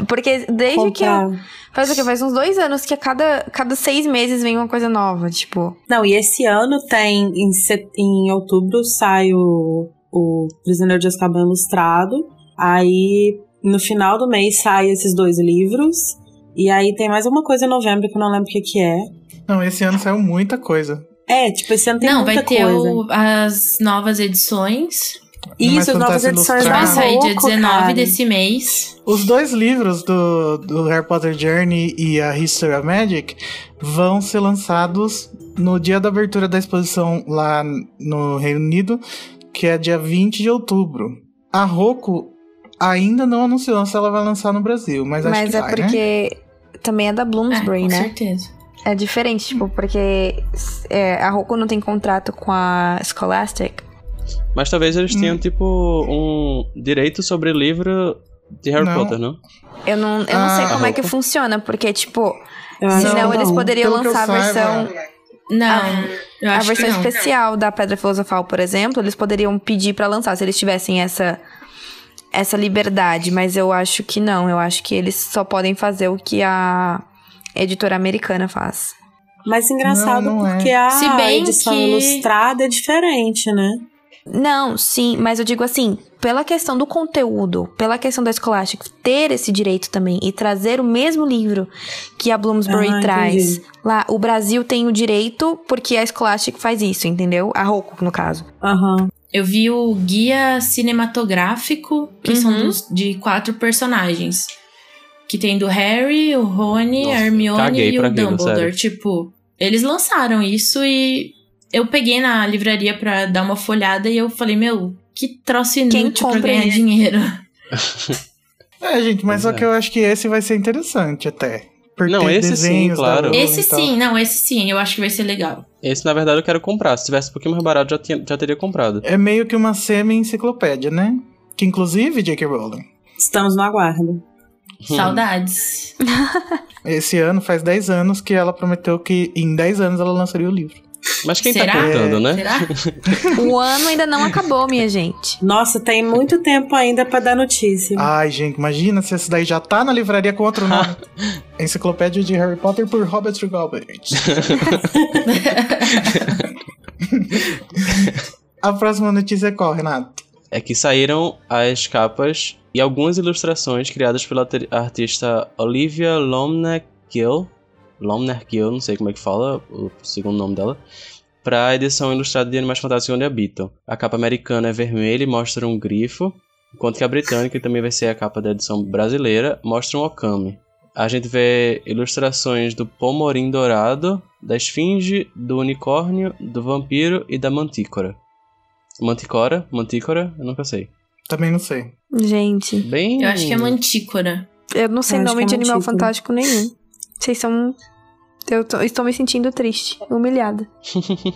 Porque desde que eu. Comprar. Faz o quê? Faz uns dois anos que a cada, cada seis meses vem uma coisa nova, tipo. Não, e esse ano tem, em, set- em outubro, sai o, o Prisioneiro de Azkaban Ilustrado. Aí, no final do mês, sai esses dois livros. E aí tem mais uma coisa em novembro que eu não lembro o que que é. Não, esse ano saiu muita coisa. É, tipo, esse ano tem não, muita vai ter coisa. o- as novas edições. Mais Isso, as novas edições da vai sair dia Roku, 19 cara. desse mês. Os dois livros do, do Harry Potter Journey e a History of Magic vão ser lançados no dia da abertura da exposição lá no Reino Unido, que é dia 20 de outubro. A Roku ainda não anunciou se ela vai lançar no Brasil, mas, acho Mas que é vai, né? porque também é da É, Bloomsbury, com né? certeza. É diferente, tipo, porque é, a Roku não tem contrato com a Scholastic. Mas talvez eles Hum. tenham, tipo, um direito sobre o livro de Harry Não. Potter, não? Eu não, eu não Ah, sei como é que funciona, porque, tipo, acho senão que eles não. poderiam Pelo lançar a saiba, versão. Não, eu A acho versão que não. especial da Pedra Filosofal, por exemplo, eles poderiam pedir pra lançar se eles tivessem essa essa liberdade, mas eu acho que não, eu acho que eles só podem fazer o que a editora americana faz. Mas engraçado Não, não é. porque a Se bem edição que- ilustrada é diferente, né? Não, sim, mas eu digo assim, pela questão do conteúdo, pela questão da Scholastic ter esse direito também e trazer o mesmo livro que a Bloomsbury Ah, traz. entendi. Lá, o Brasil tem o direito porque a Scholastic faz isso, entendeu? A Roku, no caso. Aham. Eu vi o guia cinematográfico, que são Uhum. dos, de quatro personagens. Que tem do Harry, o Rony, Nossa, a Hermione e o Dumbledore. sério. Tipo, eles lançaram isso e eu peguei na livraria pra dar uma folhada e eu falei, meu, que troço inútil pra compra ganhar dinheiro. É, gente, mas Pois só é. que eu acho que esse vai ser interessante até. Por Não, ter esse sim, claro. Esse sim, não, esse sim, eu acho que vai ser legal. Esse, na verdade, eu quero comprar. Se tivesse um pouquinho mais barato, já, tinha, já teria comprado. É meio que uma semi-enciclopédia, né? Que inclusive, J.K. Rowling, Estamos no aguardo. Hum. Saudades. esse ano faz 10 anos que ela prometeu que em 10 anos ela lançaria o livro. Mas quem Será? tá contando, né? Será? O ano ainda não acabou, minha gente. Nossa, tem muito tempo ainda pra dar notícia. Ai, gente, imagina se esse daí já tá na livraria com outro nome. Enciclopédia de Harry Potter por Robert Galbraith. A próxima notícia é qual, Renato? É que saíram as capas e algumas ilustrações criadas pela artista Olivia Lomner-Gill. Lomner-Gill, não sei como é que fala o segundo nome dela. Para a edição ilustrada de Animais Fantásticos Onde Habitam. A capa americana é vermelha e mostra um grifo, enquanto que a britânica, que também vai ser a capa da edição brasileira, mostra um okami. A gente vê ilustrações do pomorim dourado, da esfinge, do unicórnio, do vampiro e da mantícora. Manticora? Mantícora? Eu nunca sei. Também não sei. Gente, Bem. Eu acho que é mantícora. eu não sei Eu nome que de é animal fantástico nenhum. Vocês são. Eu tô- estou me sentindo triste, humilhada.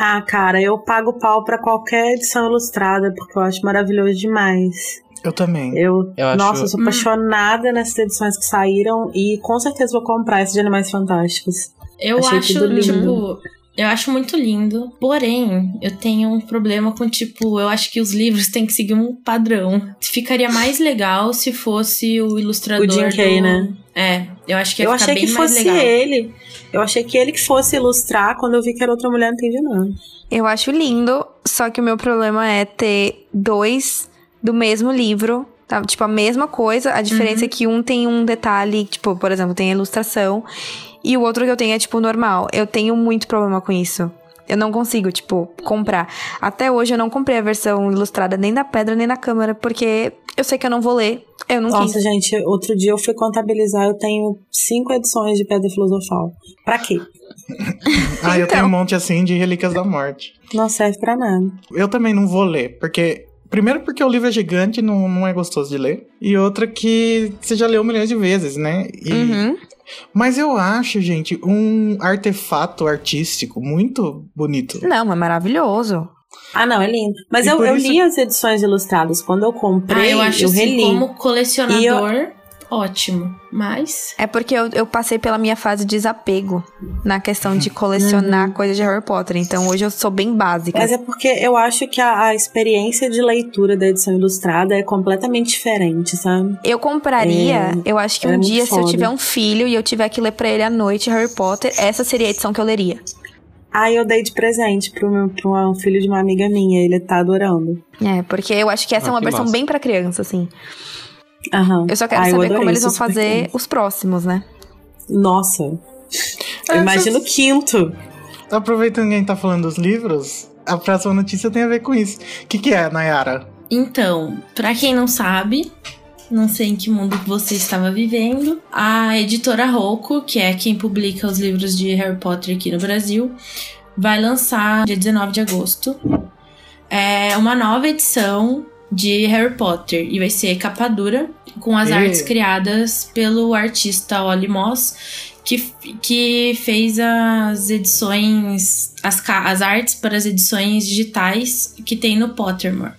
Ah, cara, eu pago pau pra qualquer edição ilustrada, porque eu acho maravilhoso demais. Eu também. Eu, Eu acho- nossa, eu sou Hum. apaixonada nessas edições que saíram e com certeza vou comprar esse de Animais Fantásticos. Eu Achei acho, tipo. Eu acho muito lindo. Porém, eu tenho um problema com, tipo, eu acho que os livros têm que seguir um padrão. Ficaria mais legal se fosse o ilustrador. O Jim Kay, do- né? É, eu acho que ia eu ficar achei bem que mais fosse legal. ele. Eu achei que ele que fosse ilustrar. Quando eu vi que era outra mulher, não entendi não. Eu acho lindo, só que o meu problema é ter dois do mesmo livro. Tá? Tipo, a mesma coisa. A diferença é que um tem um detalhe, tipo, por exemplo, tem a ilustração. E o outro que eu tenho é, tipo, normal. Eu tenho muito problema com isso. Eu não consigo, tipo, comprar. Até hoje eu não comprei a versão ilustrada nem da pedra nem da câmera, porque eu sei que eu não vou ler. Eu não Nossa, quis. gente, outro dia eu fui contabilizar, eu tenho cinco edições de Pedra Filosofal. Pra quê? Ah, eu tenho um Então. monte assim de Relíquias da Morte. Não serve pra nada. Eu também não vou ler, porque. Primeiro porque o livro é gigante, não, não é gostoso de ler. E outra que você já leu milhões de vezes, né? E- Uhum. Mas eu acho, gente, um artefato artístico muito bonito. Não, é maravilhoso. Ah, não, é lindo. Mas E eu, eu isso- li as edições ilustradas. Quando eu Ah, comprei, eu acho assim, reli. como colecionador, ótimo. Mas. É porque eu, eu passei pela minha fase de desapego na questão de colecionar coisas de Harry Potter. Então hoje eu sou bem básica. Mas é porque eu acho que a, a experiência de leitura da edição ilustrada é completamente diferente, sabe? Eu compraria, eu acho que um é muito dia, se eu tiver um filho e eu tiver que ler pra ele à noite Harry Potter, essa seria a edição que eu leria. Aí eu dei de presente pro, meu, pro um filho de uma amiga minha, ele tá adorando. É, porque eu acho que essa Ah, é uma versão massa. bem pra criança, assim. Aham. Eu só quero Ah, saber como eles vão fazer fã. os próximos, né? Nossa. Eu imagino o quinto. Aproveitando que a gente tá falando dos livros, a próxima notícia tem a ver com isso. O que, que é, Nayara? Então, pra quem não sabe, não sei em que mundo você estava vivendo, a editora Rocco, que é quem publica os livros de Harry Potter aqui no Brasil, vai lançar dia 19 de agosto é uma nova edição de Harry Potter e vai ser capa dura com as Ê. artes criadas pelo artista Ollie Moss que, que fez as edições as, as artes para as edições digitais que tem no Pottermore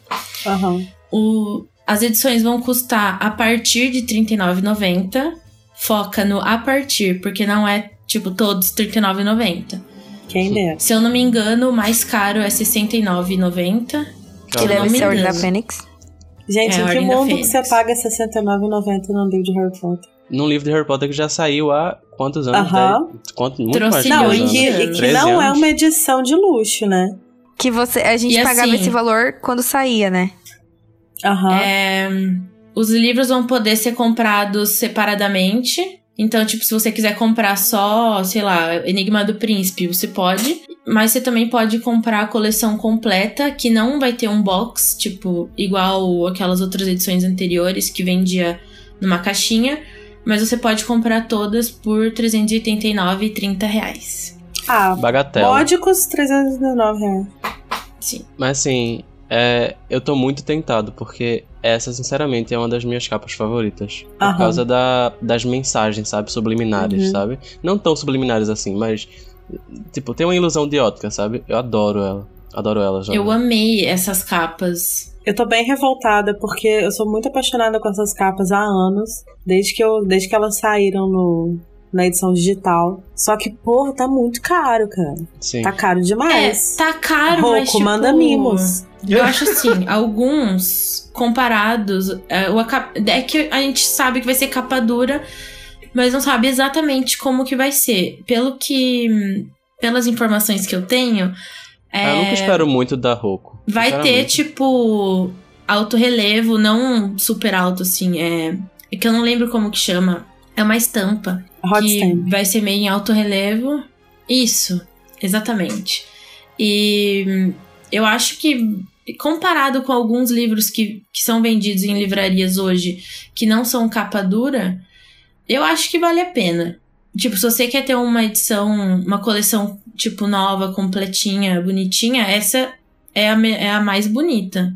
Aham. o, as edições vão custar a partir de R$ 39,90. Foca no a partir, porque não é, tipo, todos R$ 39,90. Quem dera. Se eu não me engano, o mais caro é R$ 69,90. Que deve ser Ordem da. Fênix. Gente, É, em que mundo que você paga R$ 69,90 num livro de Harry Potter? Num livro de Harry Potter que já saiu há quantos anos? Aham. Dez- Quanto, muito Trouxe mais de Não, e que, e que 13 não é uma edição de luxo, né? Que você, a gente E pagava assim- esse valor quando saía, né? Aham. É, os livros vão poder ser comprados separadamente. Então, tipo, se você quiser comprar só, sei lá, Enigma do Príncipe, você pode. Mas você também pode comprar a coleção completa, que não vai ter um box, tipo, igual aquelas outras edições anteriores que vendia numa caixinha. Mas você pode comprar todas por 389,30 reais. Ah, Bagatela. módicos 319 reais. Sim. Mas assim, é, eu tô muito tentado, porque essa, sinceramente, é uma das minhas capas favoritas. Por Aham. causa da, das mensagens, sabe? Subliminares, Uhum. sabe? Não tão subliminares assim, mas. Tipo, tem uma ilusão de ótica, sabe? Eu adoro ela. Adoro ela já. Eu amei essas capas. Eu tô bem revoltada porque eu sou muito apaixonada com essas capas há anos, desde que, eu, desde que elas saíram no, na edição digital. Só que, porra, tá muito caro, cara. Sim. Tá caro É, demais. tá caro, Rouco, mas tipo, manda mimos. Eu acho assim, alguns comparados, é, o é que a gente sabe que vai ser capa dura, mas não sabe exatamente como que vai ser. Pelo que, pelas informações que eu tenho, Ah, Eu nunca é, espero muito da Roku. vai ter tipo alto relevo, não super alto assim, é, é que eu não lembro como que chama. É uma estampa Hot que Stamp. vai ser meio em alto relevo. Isso, exatamente. E eu acho que, comparado com alguns livros que, que são vendidos em livrarias hoje, que não são capa dura, eu acho que vale a pena. Tipo, se você quer ter uma edição, uma coleção, tipo, nova, completinha, bonitinha, essa é a, é a mais bonita.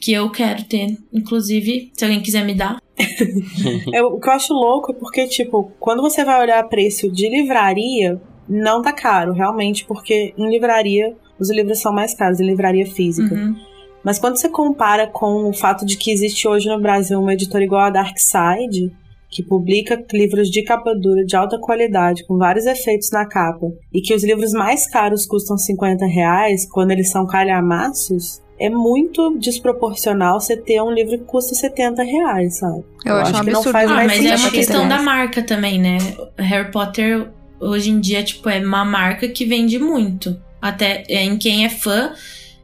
Que eu quero ter. Inclusive, se alguém quiser me dar. Eu- o que eu acho louco é porque, tipo, quando você vai olhar preço de livraria, não tá caro, realmente, porque em livraria os livros são mais caros, em livraria física. Uhum. Mas quando você compara com o fato de que existe hoje no Brasil uma editora igual a Dark Side, que publica livros de capa dura de alta qualidade, com vários efeitos na capa, e que os livros mais caros custam 50 reais, quando eles são calhamaços, é muito desproporcional você ter um livro que custa 70 reais, sabe? Eu acho um que não absurdo. faz Ah, mais mas é uma sentido. questão da marca também, né? Harry Potter hoje em dia, tipo, é uma marca que vende muito. Até é, em quem é fã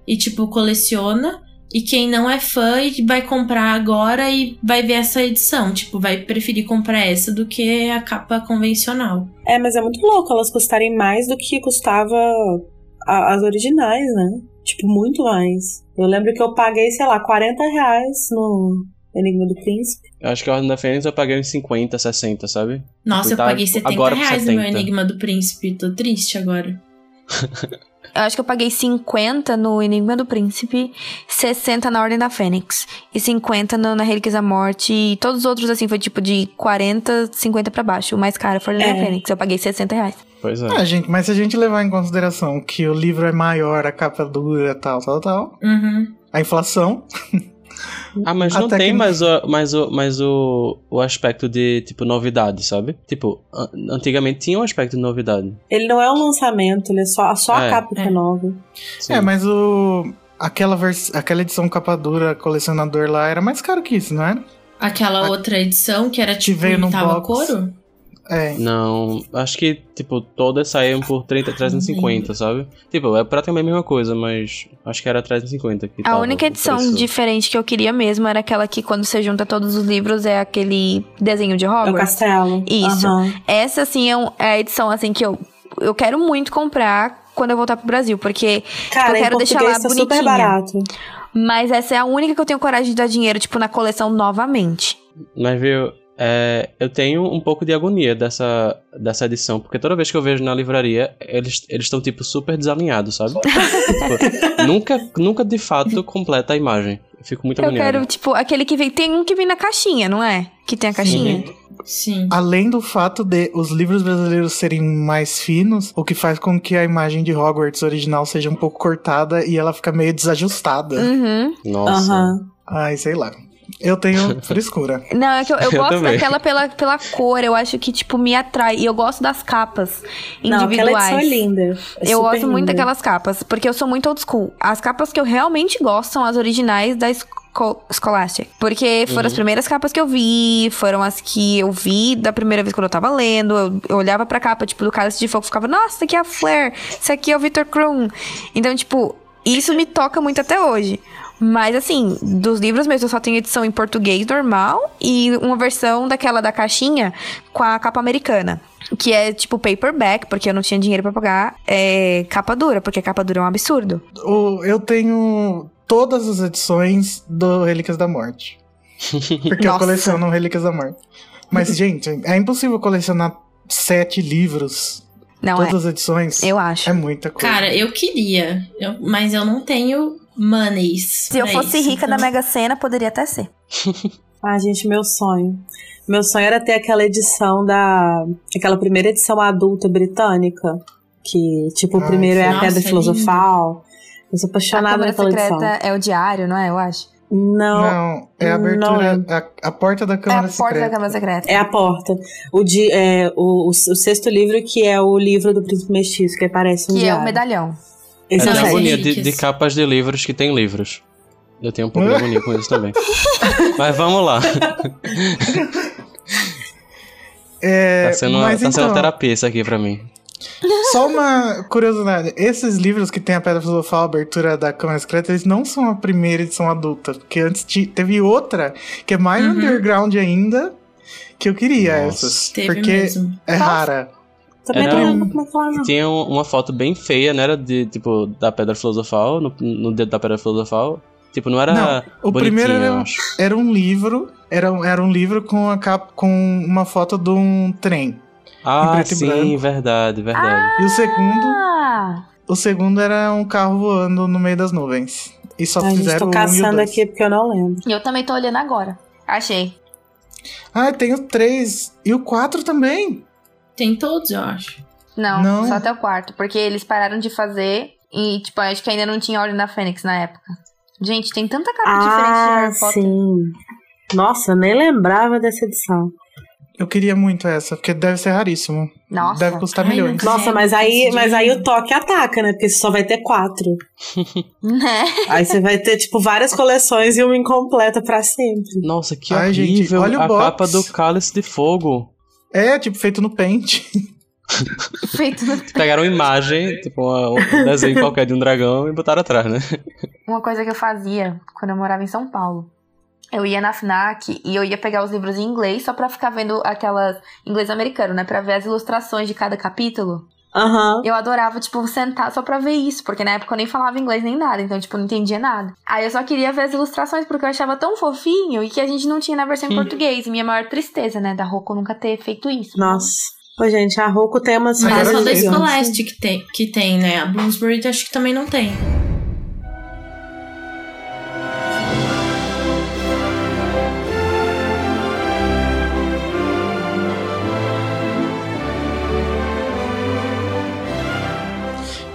e, tipo, coleciona. E quem não é fã e vai comprar agora e vai ver essa edição. Tipo, vai preferir comprar essa do que a capa convencional. É, mas é muito louco elas custarem mais do que custava a- as originais, né? Tipo, muito mais. Eu lembro que eu paguei, sei lá, 40 reais no Enigma do Príncipe. Eu acho que a Ordem da Fênix eu paguei uns 50, 60, sabe? Nossa, eu Tá paguei 70 agora por reais no meu 70. Enigma do Príncipe. Tô triste agora. Eu acho que eu paguei 50 no Enigma do Príncipe, 60 na Ordem da Fênix e 50 no, na Relíquias da Morte. E todos os outros, assim, foi tipo de 40, 50 pra baixo. O mais caro foi a Ordem da É. Fênix. Eu paguei 60 reais. Pois é. Ah, gente, mas se a gente levar em consideração que o livro é maior, a capa dura, tal, tal, tal, Uhum. a inflação, Ah, mas não Até tem que- mais, o, mais, o, mais o, o aspecto de, tipo, novidade, sabe? Tipo, an- antigamente tinha um aspecto de novidade. Ele não é um lançamento, ele é só, só a É. capa que é É. nova. Sim. é, mas o aquela vers aquela edição capa dura colecionador lá era mais caro que isso, não era? Aquela A- outra edição que era tipo, veio num box. couro? É. Não, acho que, tipo, todas saíam por 30, 350, sabe? Tipo, é praticamente a mesma coisa, mas acho que era 350 que A tava única edição diferente que eu queria mesmo era aquela que, quando você junta todos os livros, é aquele desenho de É o Hogwarts. castelo. Isso. Aham. Essa, assim, é, um- é a edição, assim, que eu, eu quero muito comprar quando eu voltar pro Brasil, porque Cara, eu quero deixar lá tá super bonitinha. barato. Mas essa é a única que eu tenho coragem de dar dinheiro, tipo, na coleção novamente. Mas, viu, é, eu tenho um pouco de agonia dessa, dessa edição, porque toda vez que eu vejo na livraria, eles estão, tipo, super desalinhados, sabe? Tipo, nunca, nunca de fato completa a imagem. Eu fico muito Eu agoniado. quero, tipo, aquele que vem. Tem um que vem na caixinha, não é? Que tem a caixinha. Sim. Além do fato de os livros brasileiros serem mais finos, o que faz com que a imagem de Hogwarts original seja um pouco cortada e ela fica meio desajustada. Uhum. Nossa. Aham. Ai, sei lá. Eu tenho frescura. Não, é que eu, eu Eu gosto também. daquela pela, pela cor, eu acho que, tipo, me atrai. E eu gosto das capas Não, aquela individuais. edição é linda. É eu gosto muito linda. daquelas capas, porque eu sou muito old school. As capas que eu realmente gosto são as originais da Scholastic. Porque foram as primeiras capas que eu vi, foram as que eu vi da primeira vez quando eu tava lendo. Eu, eu olhava pra capa, tipo, do Cálice de Fogo, ficava, nossa, isso aqui é a Flair, isso aqui é o Victor Krum. Então, tipo, isso me toca muito até hoje. Mas, assim, dos livros mesmo, eu só tenho edição em português normal e uma versão daquela da caixinha com a capa americana. Que é tipo paperback, porque eu não tinha dinheiro pra pagar. É capa dura, porque capa dura é um absurdo. Eu tenho todas as edições do Relíquias da Morte. Porque eu Nossa. coleciono Relíquias da Morte. Mas, gente, é impossível colecionar sete livros Não, Todas é. as edições. Eu acho. É muita coisa. Cara, eu queria, eu- mas eu não tenho monies. Se eu pra fosse isso, rica então- da Mega Sena, poderia até ser. Ah, gente, meu sonho. Meu sonho era ter aquela edição da. aquela primeira edição adulta britânica. Que, tipo, o primeiro é a Nossa, Pedra é Filosofal. Eu sou A apaixonada Câmara naquela Secreta edição. é o diário, não é? Eu acho. Não, Não, é a não abertura, lembro. a, a porta da É Câmara a porta da Secreta. Câmara Secreta. é a porta. O, di, é, o, o, o sexto livro, que é o livro do Príncipe Mestiço, que parece um Que é diário. medalhão. É é o Não, da sim. sétimo. agonia de, de capas de livros que tem livros. Eu tenho um pouco de agonia com isso também. Mas vamos lá. É, Tá sendo, uma, mas tá sendo então, terapia isso aqui pra mim. Só uma curiosidade: esses livros que tem a Pedra Filosofal, a abertura da Câmara Secreta, eles não são a primeira edição adulta. Porque antes teve outra, que é mais Uhum. underground ainda, que eu queria Nossa. essas. Teve porque mesmo. é rara. Também Era não um- lembro como é que ela. Tinha um- uma foto bem feia, não era de, tipo, da Pedra Filosofal, no, no dedo da Pedra Filosofal. Tipo, não era Não, o primeiro era eu um-. Era um livro, era, um- era um livro com, a capa, com uma foto de um trem. Ah, sim, branco. verdade, verdade. E o segundo, Ah! o segundo era um carro voando no meio das nuvens. E só Ai, gente, fizeram tô o um e o caçando dois. aqui porque eu não lembro. E eu também tô olhando agora. Achei. Ah, tem o 3 e o 4 também. Tem todos, eu acho. Não, Não. só até o quarto. Porque eles pararam de fazer e, tipo, acho que ainda não tinha Ordem da Fênix na época. Gente, tem tanta capa diferente de Ah, Harry Potter. sim. Nossa, nem lembrava dessa edição. Eu queria muito essa, porque deve ser raríssimo. Nossa. Deve custar Ai, milhões. Nossa, É, mas aí, mas aí o toque ataca, né? Porque só vai ter quatro. Né? Aí você vai ter, tipo, várias coleções e uma incompleta pra sempre. Nossa, que Ai, gente, horrível olha o a box. capa do Cálice de Fogo. É, tipo, feito no pente. Feito no... Pegaram uma imagem, tipo uma- um desenho qualquer de um dragão e botaram atrás, né? Uma coisa que eu fazia quando eu morava em São Paulo. Eu ia na FNAC e eu ia pegar os livros em inglês só pra ficar vendo aquelas. inglês americano, né? Pra ver as ilustrações de cada capítulo. Aham. Eu adorava, tipo, sentar só pra ver isso, porque na época eu nem falava inglês nem nada, então, tipo, não entendia nada. Aí eu só queria ver as ilustrações porque eu achava tão fofinho e que a gente não tinha na versão em português. E minha maior tristeza, né, da Roku nunca ter feito isso. Nossa. Ô, gente, a Roku tem umas Mas é só da. Scholastic que tem, que tem, né? A Bloomsbury acho que também não tem.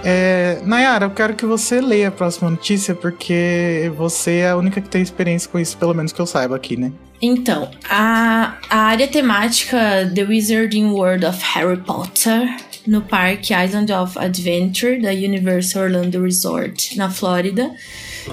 É, Nayara, eu quero que você leia a próxima notícia, porque você é a única que tem experiência com isso, pelo menos que eu saiba aqui, né? Então, a, a área temática The Wizarding World of Harry Potter no Parque Island of Adventure da Universal Orlando Resort, na Flórida,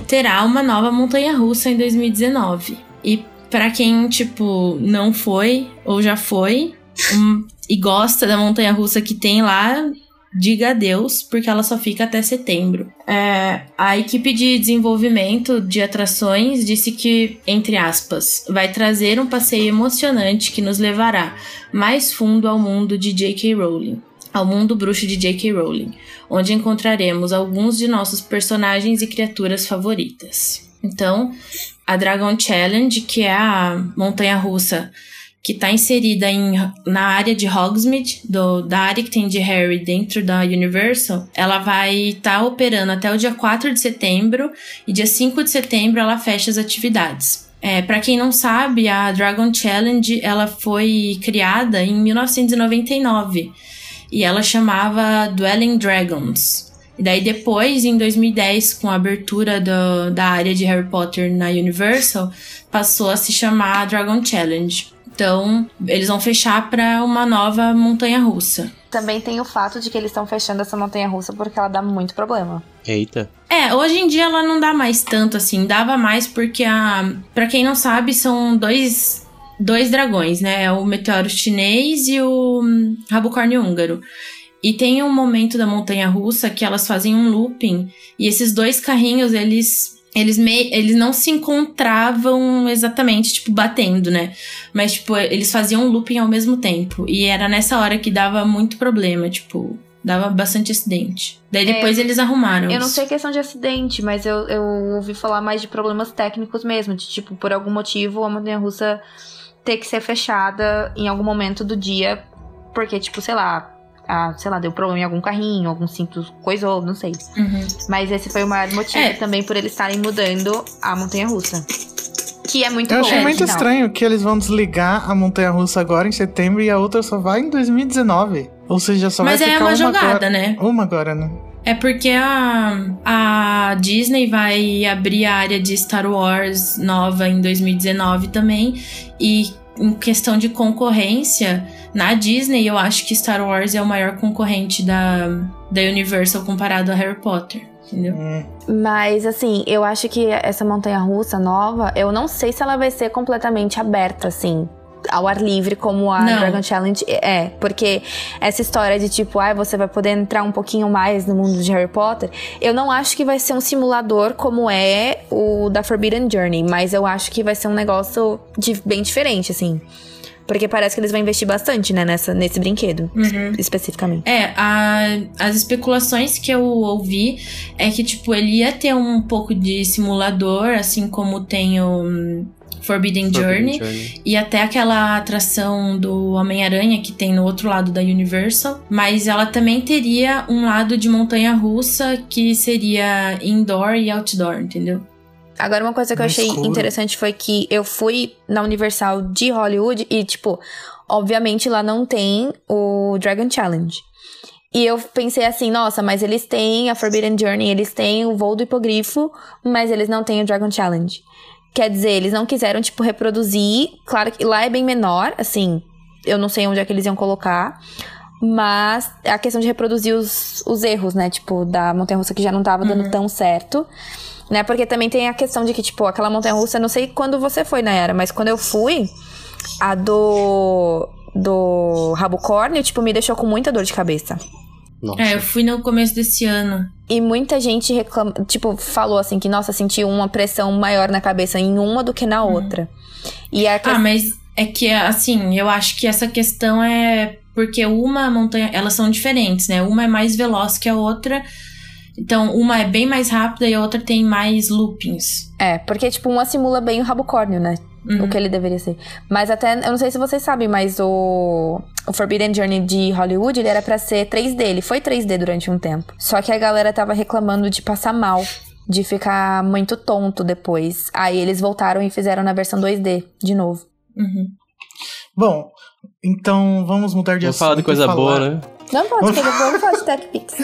terá uma nova montanha russa em 2019. E pra quem, tipo, não foi ou já foi um, e gosta da montanha russa que tem lá, diga adeus, porque ela só fica até setembro. É, a equipe de desenvolvimento de atrações disse que, entre aspas, vai trazer um passeio emocionante que nos levará mais fundo ao mundo de J.K. Rowling. Ao mundo bruxo de J.K. Rowling, onde encontraremos alguns de nossos personagens e criaturas favoritas. Então, a Dragon Challenge, que é a montanha russa que está inserida em, na área de Hogsmeade, do, da área que tem de Harry dentro da Universal, ela vai estar tá operando até o dia 4 de setembro e dia 5 de setembro ela fecha as atividades. É, para quem não sabe, a Dragon Challenge ela foi criada em 1999 e ela chamava Dwelling Dragons. E daí depois, em 2010, com a abertura do, da área de Harry Potter na Universal, passou a se chamar Dragon Challenge. Então, eles vão fechar para uma nova montanha russa. Também tem o fato de que eles estão fechando essa montanha russa porque ela dá muito problema. Eita. É, hoje em dia ela não dá mais tanto assim, dava mais porque a, para quem não sabe, são dois dois dragões, né? É o meteoro chinês e o hum, rabocórnio húngaro. E tem um momento da montanha russa que elas fazem um looping e esses dois carrinhos, eles eles, me, eles não se encontravam exatamente, tipo, batendo, né? Mas, tipo, eles faziam um looping ao mesmo tempo. E era nessa hora que dava muito problema, tipo, dava bastante acidente. Daí depois É, eles arrumaram. Eu não isso. sei questão de acidente, mas eu, eu ouvi falar mais de problemas técnicos mesmo. De tipo, por algum motivo a montanha russa ter que ser fechada em algum momento do dia. Porque, tipo, sei lá, ah, sei lá, deu problema em algum carrinho, algum cinto coisou, não sei. Uhum. Mas esse foi o maior motivo É. também por eles estarem mudando a montanha russa. Que é muito Eu bom. achei é muito estranho que eles vão desligar a montanha russa agora em setembro e a outra só vai em 2019. Ou seja, só Mas vai é ficar uma uma jogada, agora. né? Uma agora, né? É porque a, a Disney vai abrir a área de Star Wars nova em 2019 também. E em questão de concorrência, na Disney eu acho que Star Wars é o maior concorrente da, da Universal comparado a Harry Potter. Entendeu? Hum. Mas assim, eu acho que essa montanha russa nova, eu não sei se ela vai ser completamente aberta, assim. Ao ar livre, como a Não. Dragon Challenge é. Porque essa história de tipo, ah, você vai poder entrar um pouquinho mais no mundo de Harry Potter, eu não acho que vai ser um simulador como é o da Forbidden Journey, mas eu acho que vai ser um negócio de- bem diferente, assim. Porque parece que eles vão investir bastante, né, nessa, nesse brinquedo, Uhum. especificamente. É, a- as especulações que eu ouvi é que, tipo, ele ia ter um pouco de simulador, assim como tem o hum, Forbidden, Journey. E até aquela atração do Homem-Aranha que tem no outro lado da Universal. Mas ela também teria um lado de montanha russa que seria indoor e outdoor, entendeu? Agora, uma coisa que eu achei escuro. interessante foi que eu fui na Universal de Hollywood e, tipo, obviamente lá não tem o Dragon Challenge. E eu pensei assim, nossa, mas eles têm a Forbidden Journey, eles têm o voo do hipogrifo, mas eles não têm o Dragon Challenge. Quer dizer, eles não quiseram, tipo, reproduzir. Claro que lá é bem menor, assim, eu não sei onde é que eles iam colocar. Mas a questão de reproduzir os, os erros, né? Tipo, da montanha russa que já não tava dando tão certo. Né? Porque também tem a questão de que, tipo, aquela montanha russa, não sei quando você foi na era, mas quando eu fui, a do. do Rabocórnio, tipo, me deixou com muita dor de cabeça. Nossa. É, eu fui no começo desse ano. E muita gente reclama, tipo, falou assim que, nossa, sentiu uma pressão maior na cabeça em uma do que na outra. E a Ah, questão. mas é que, assim, eu acho que essa questão é porque uma montanha. Elas são diferentes, né? Uma é mais veloz que a outra. Então, uma é bem mais rápida e a outra tem mais loopings. É, porque, tipo, uma simula bem o rabocórnio, né? Uhum. O que ele deveria ser. Mas até, eu não sei se vocês sabem, mas o, o Forbidden Journey de Hollywood, ele era pra ser 3D. Ele foi 3D durante um tempo. Só que a galera tava reclamando de passar mal. De ficar muito tonto depois. Aí eles voltaram e fizeram na versão 2D de novo. Uhum. Bom, então vamos mudar de Vamos falar de assunto coisa falar- boa, né? Não pode, vamos falar de Tech Pix.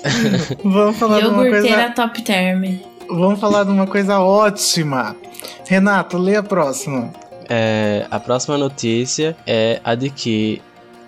Vamos falar de uma coisa. top term. Vamos falar de uma coisa ótima. Renato, lê a próxima. É, a próxima notícia é a de que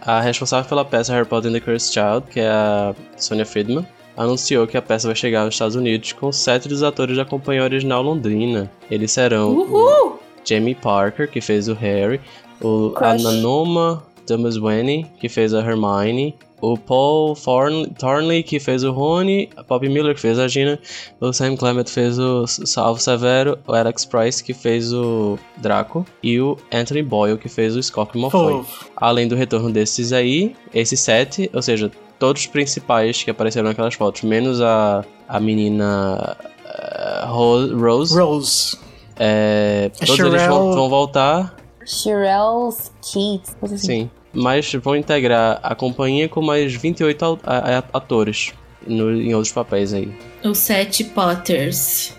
a responsável pela peça Harry Potter and the Cursed Child, que é a Sonia Friedman, anunciou que a peça vai chegar nos Estados Unidos com sete dos atores da companhia original londrina. Eles serão Uhul! Jamie Parker, que fez o Harry, o a Crush. Nanoma Dumaswany, que fez a Hermione, o Paul Thorn- Thornley, que fez o Rony, a Poppy Miller, que fez a Gina, o Sam Clement fez o Salvo Severo, o Alex Price, que fez o Draco, e o Anthony Boyle, que fez o Scorpio Malfoy. Além do retorno desses aí, esses sete, ou seja, todos os principais que apareceram naquelas fotos, menos a, a menina Ro- Rose, Rose. é, todos eles vão, vão voltar, Shirelle Keats. coisa assim. sim. Mas vão integrar a companhia com mais 28 au- a- a- atores no- em outros papéis aí. Os sete Potters.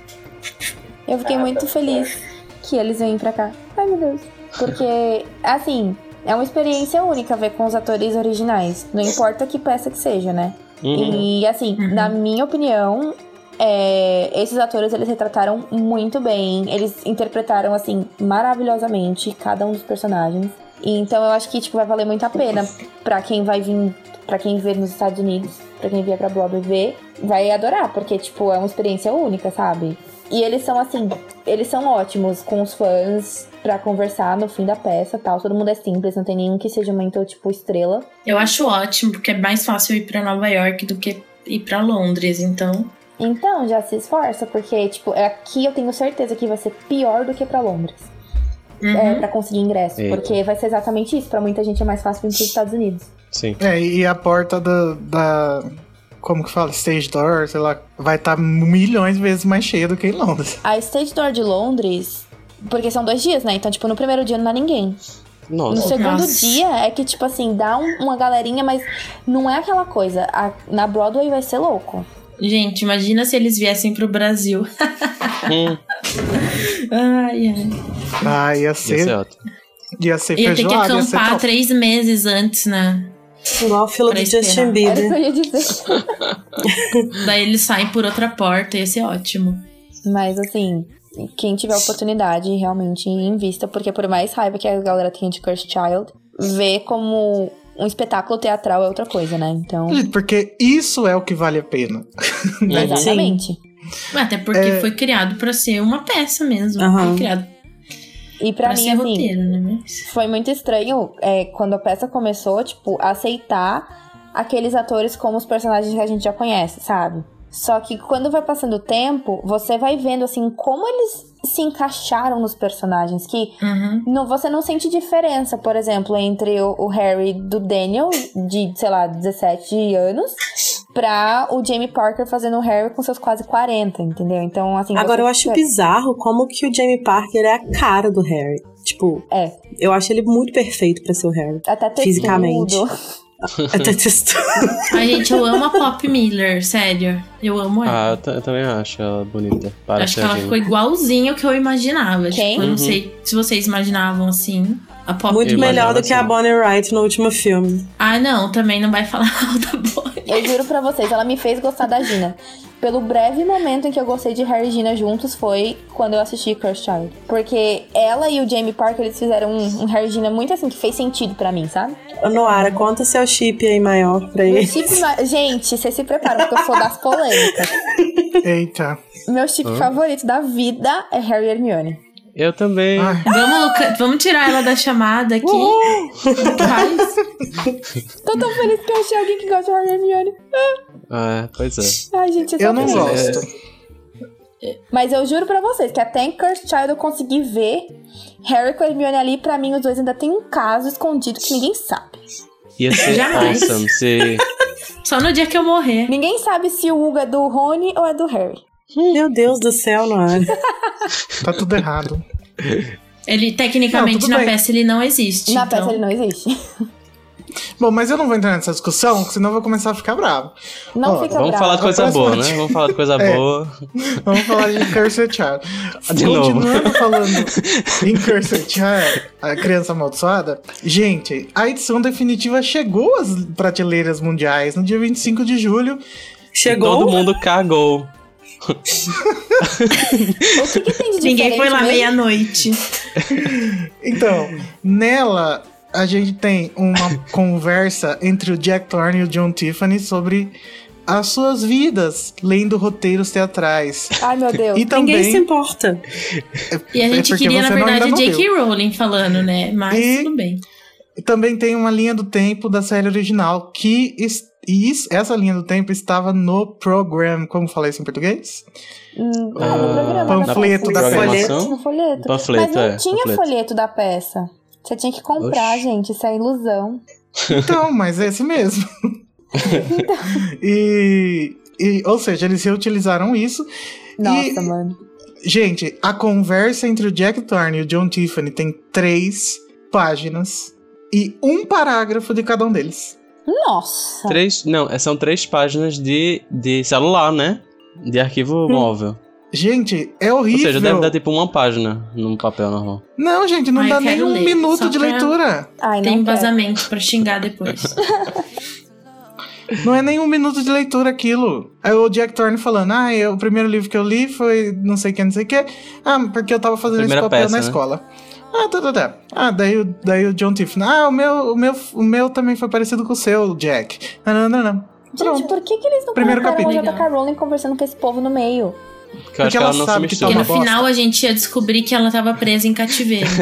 Eu fiquei muito feliz que eles vêm pra cá. Ai, meu Deus. Porque, assim, é uma experiência única ver com os atores originais. Não importa que peça que seja, né? Uhum. E, assim, Uhum. na minha opinião, é, esses atores, eles retrataram muito bem. Eles interpretaram, assim, maravilhosamente cada um dos personagens. Então, eu acho que, tipo, vai valer muito a pena pra quem vai vir... Pra quem vê nos Estados Unidos, pra quem vier pra Broadway ver, vai adorar. Porque, tipo, é uma experiência única, sabe? E eles são assim, eles são ótimos com os fãs pra conversar no fim da peça tal. Todo mundo é simples, não tem nenhum que seja muito, tipo, estrela. Eu acho ótimo, porque é mais fácil ir pra Nova York do que ir pra Londres, então. Então, já se esforça, porque, tipo, aqui eu tenho certeza que vai ser pior do que pra Londres. É, Uhum. pra conseguir ingresso. Eita. Porque vai ser exatamente isso. Pra muita gente é mais fácil vir pros Estados Unidos. Sim. É, e a porta da. da como que fala? Stage door, sei lá, vai estar milhões de vezes mais cheia do que em Londres. A Stage Door de Londres, porque são dois dias, né? Então, tipo, no primeiro dia não dá ninguém. No Nossa. segundo Nossa. dia é que, tipo assim, dá um- uma galerinha, mas não é aquela coisa. A- na Broadway vai ser louco. Gente, imagina se eles viessem pro Brasil. Hum, Ai, ai. Ah, ia ia ser, ser ótimo. ia ser Ia ter que feijoada, ia ser acampar top. três meses antes, né? Igual a fila Pra do esperar. Justin Era o que eu Bieber. ia dizer. Daí eles saem por outra porta, ia ser ótimo. Mas assim, quem tiver oportunidade, realmente invista, porque por mais raiva que a galera tenha de Cursed Child, ver como um espetáculo teatral é outra coisa, né? Então, Porque isso é o que vale a pena. Né? exatamente. Até porque É. foi criado pra ser uma peça mesmo. Aham. Foi criado E pra, pra, mim, ser assim, roteiro, né? Mas... foi muito estranho é, quando a peça começou, tipo, aceitar aqueles atores como os personagens que a gente já conhece, sabe? Só que quando vai passando o tempo, você vai vendo, assim, como eles se encaixaram nos personagens. Que Uhum. não, você não sente diferença, por exemplo, entre o, o Harry do Daniel, de, sei lá, 17 anos, pra o Jamie Parker fazendo o Harry com seus quase 40, entendeu? Então, assim. Agora você eu acho bizarro como que o Jamie Parker é a cara do Harry. Tipo, É, eu acho ele muito perfeito pra ser o Harry. até textudo. Fisicamente. Até textura. Ai, gente, eu amo a Pop Miller, sério. Eu amo ela. Ah, eu, eu também acho ela bonita. Para Acho que ela ficou igualzinho ao que eu imaginava. Quem? Tipo, eu não Uhum. sei se vocês imaginavam assim. A Pop Muito melhor do que a assim. Bonnie Wright no último filme. Ah, não, também não vai falar mal da Bonnie. Eu juro pra vocês, ela me fez gostar da Gina. Pelo breve momento em que eu gostei de Harry e Gina juntos foi quando eu assisti Cursed Child. Porque ela e o Jamie Parker, eles fizeram um, um Harry e Gina muito assim, que fez sentido pra mim, sabe? Ô, Noara, conta seu chip aí maior pra Meu ele. chip ma- Gente, vocês se preparam, porque eu sou das polêmicas. Eita. Meu chip favorito da vida é Harry e Hermione. Eu também. Ai, Vamos, vamos tirar ela da chamada aqui. Tô tão feliz que eu achei alguém que gosta de Harry e Hermione. É, pois é. Ai, gente, eu, não feliz. gosto. Mas eu juro pra vocês que até em Cursed Child eu consegui ver Harry com a Hermione ali. Pra mim, os dois ainda tem um caso escondido que ninguém sabe. Ia ser Jamais. awesome se. Só no dia que eu morrer. Ninguém sabe se o Hugo é do Rony ou é do Harry. Meu Deus do céu, Noara. Tá tudo errado. Ele, Não, tecnicamente, tudo na bem. peça ele não existe. Na então... peça ele não existe. Bom, mas eu não vou entrar nessa discussão, senão eu vou começar a ficar bravo. Não Ó, fica Vamos bravo. falar de coisa boa, né? Vamos falar de coisa É. boa. Vamos falar de Cursed Child. De novo. Continuando falando em Cursed Child, a criança amaldiçoada. Gente, a edição definitiva chegou às prateleiras mundiais no dia 25 de julho. Chegou? Todo mundo cagou. O que, que tem de Ninguém foi lá meia-noite. Então, nela a gente tem uma conversa entre o Jack Thorne e o John Tiffany sobre as suas vidas lendo roteiros teatrais. Ai, meu Deus. E Ninguém se também importa. E a É gente porque queria, na verdade, J.K. Rowling falando, né? Mas E- tudo bem. também tem uma linha do tempo da série original que e isso- essa linha do tempo estava no program, como falei isso em português? Hum, ah, no programa panfleto da da peça. No folheto. Panfleto, Mas não é, tinha panfleto. folheto da peça. Você tinha que comprar, Oxi. gente. Isso é ilusão. Então, mas é esse mesmo. e, e- ou seja, eles reutilizaram isso. Nossa, E- mano. Gente, a conversa entre o Jack Thorne e o John Tiffany tem três páginas e um parágrafo de cada um deles. Nossa. Três. Não, são três páginas de, de celular, né? De arquivo móvel. Gente, é Ou horrível. seja, deve dar tipo uma página num papel normal. Não, gente, não Ai, dá nem um ler, minuto só de pra- leitura. Ai, Tem não embasamento pra xingar depois. Não é nem um minuto de leitura aquilo. Aí o Jack Thorne falando, ah, eu- o primeiro livro que eu li foi não sei o que, não sei o que. Ah, porque eu tava fazendo Primeira esse papel peça, na né? escola. Ah, tá, tá, tá. Ah, daí, o- daí o John Tiffany, ah, o meu, o, meu, o meu também foi parecido com o seu, Jack. Ah, não, não, não. Gente, Pronto. por que, que eles não Primeiro colocaram a capítulo. J.K. Rowling conversando com esse povo no meio? Porque eu acho que ela ela sabe que tá. E uma no bosta. final a gente ia descobrir que ela tava presa em cativeiro.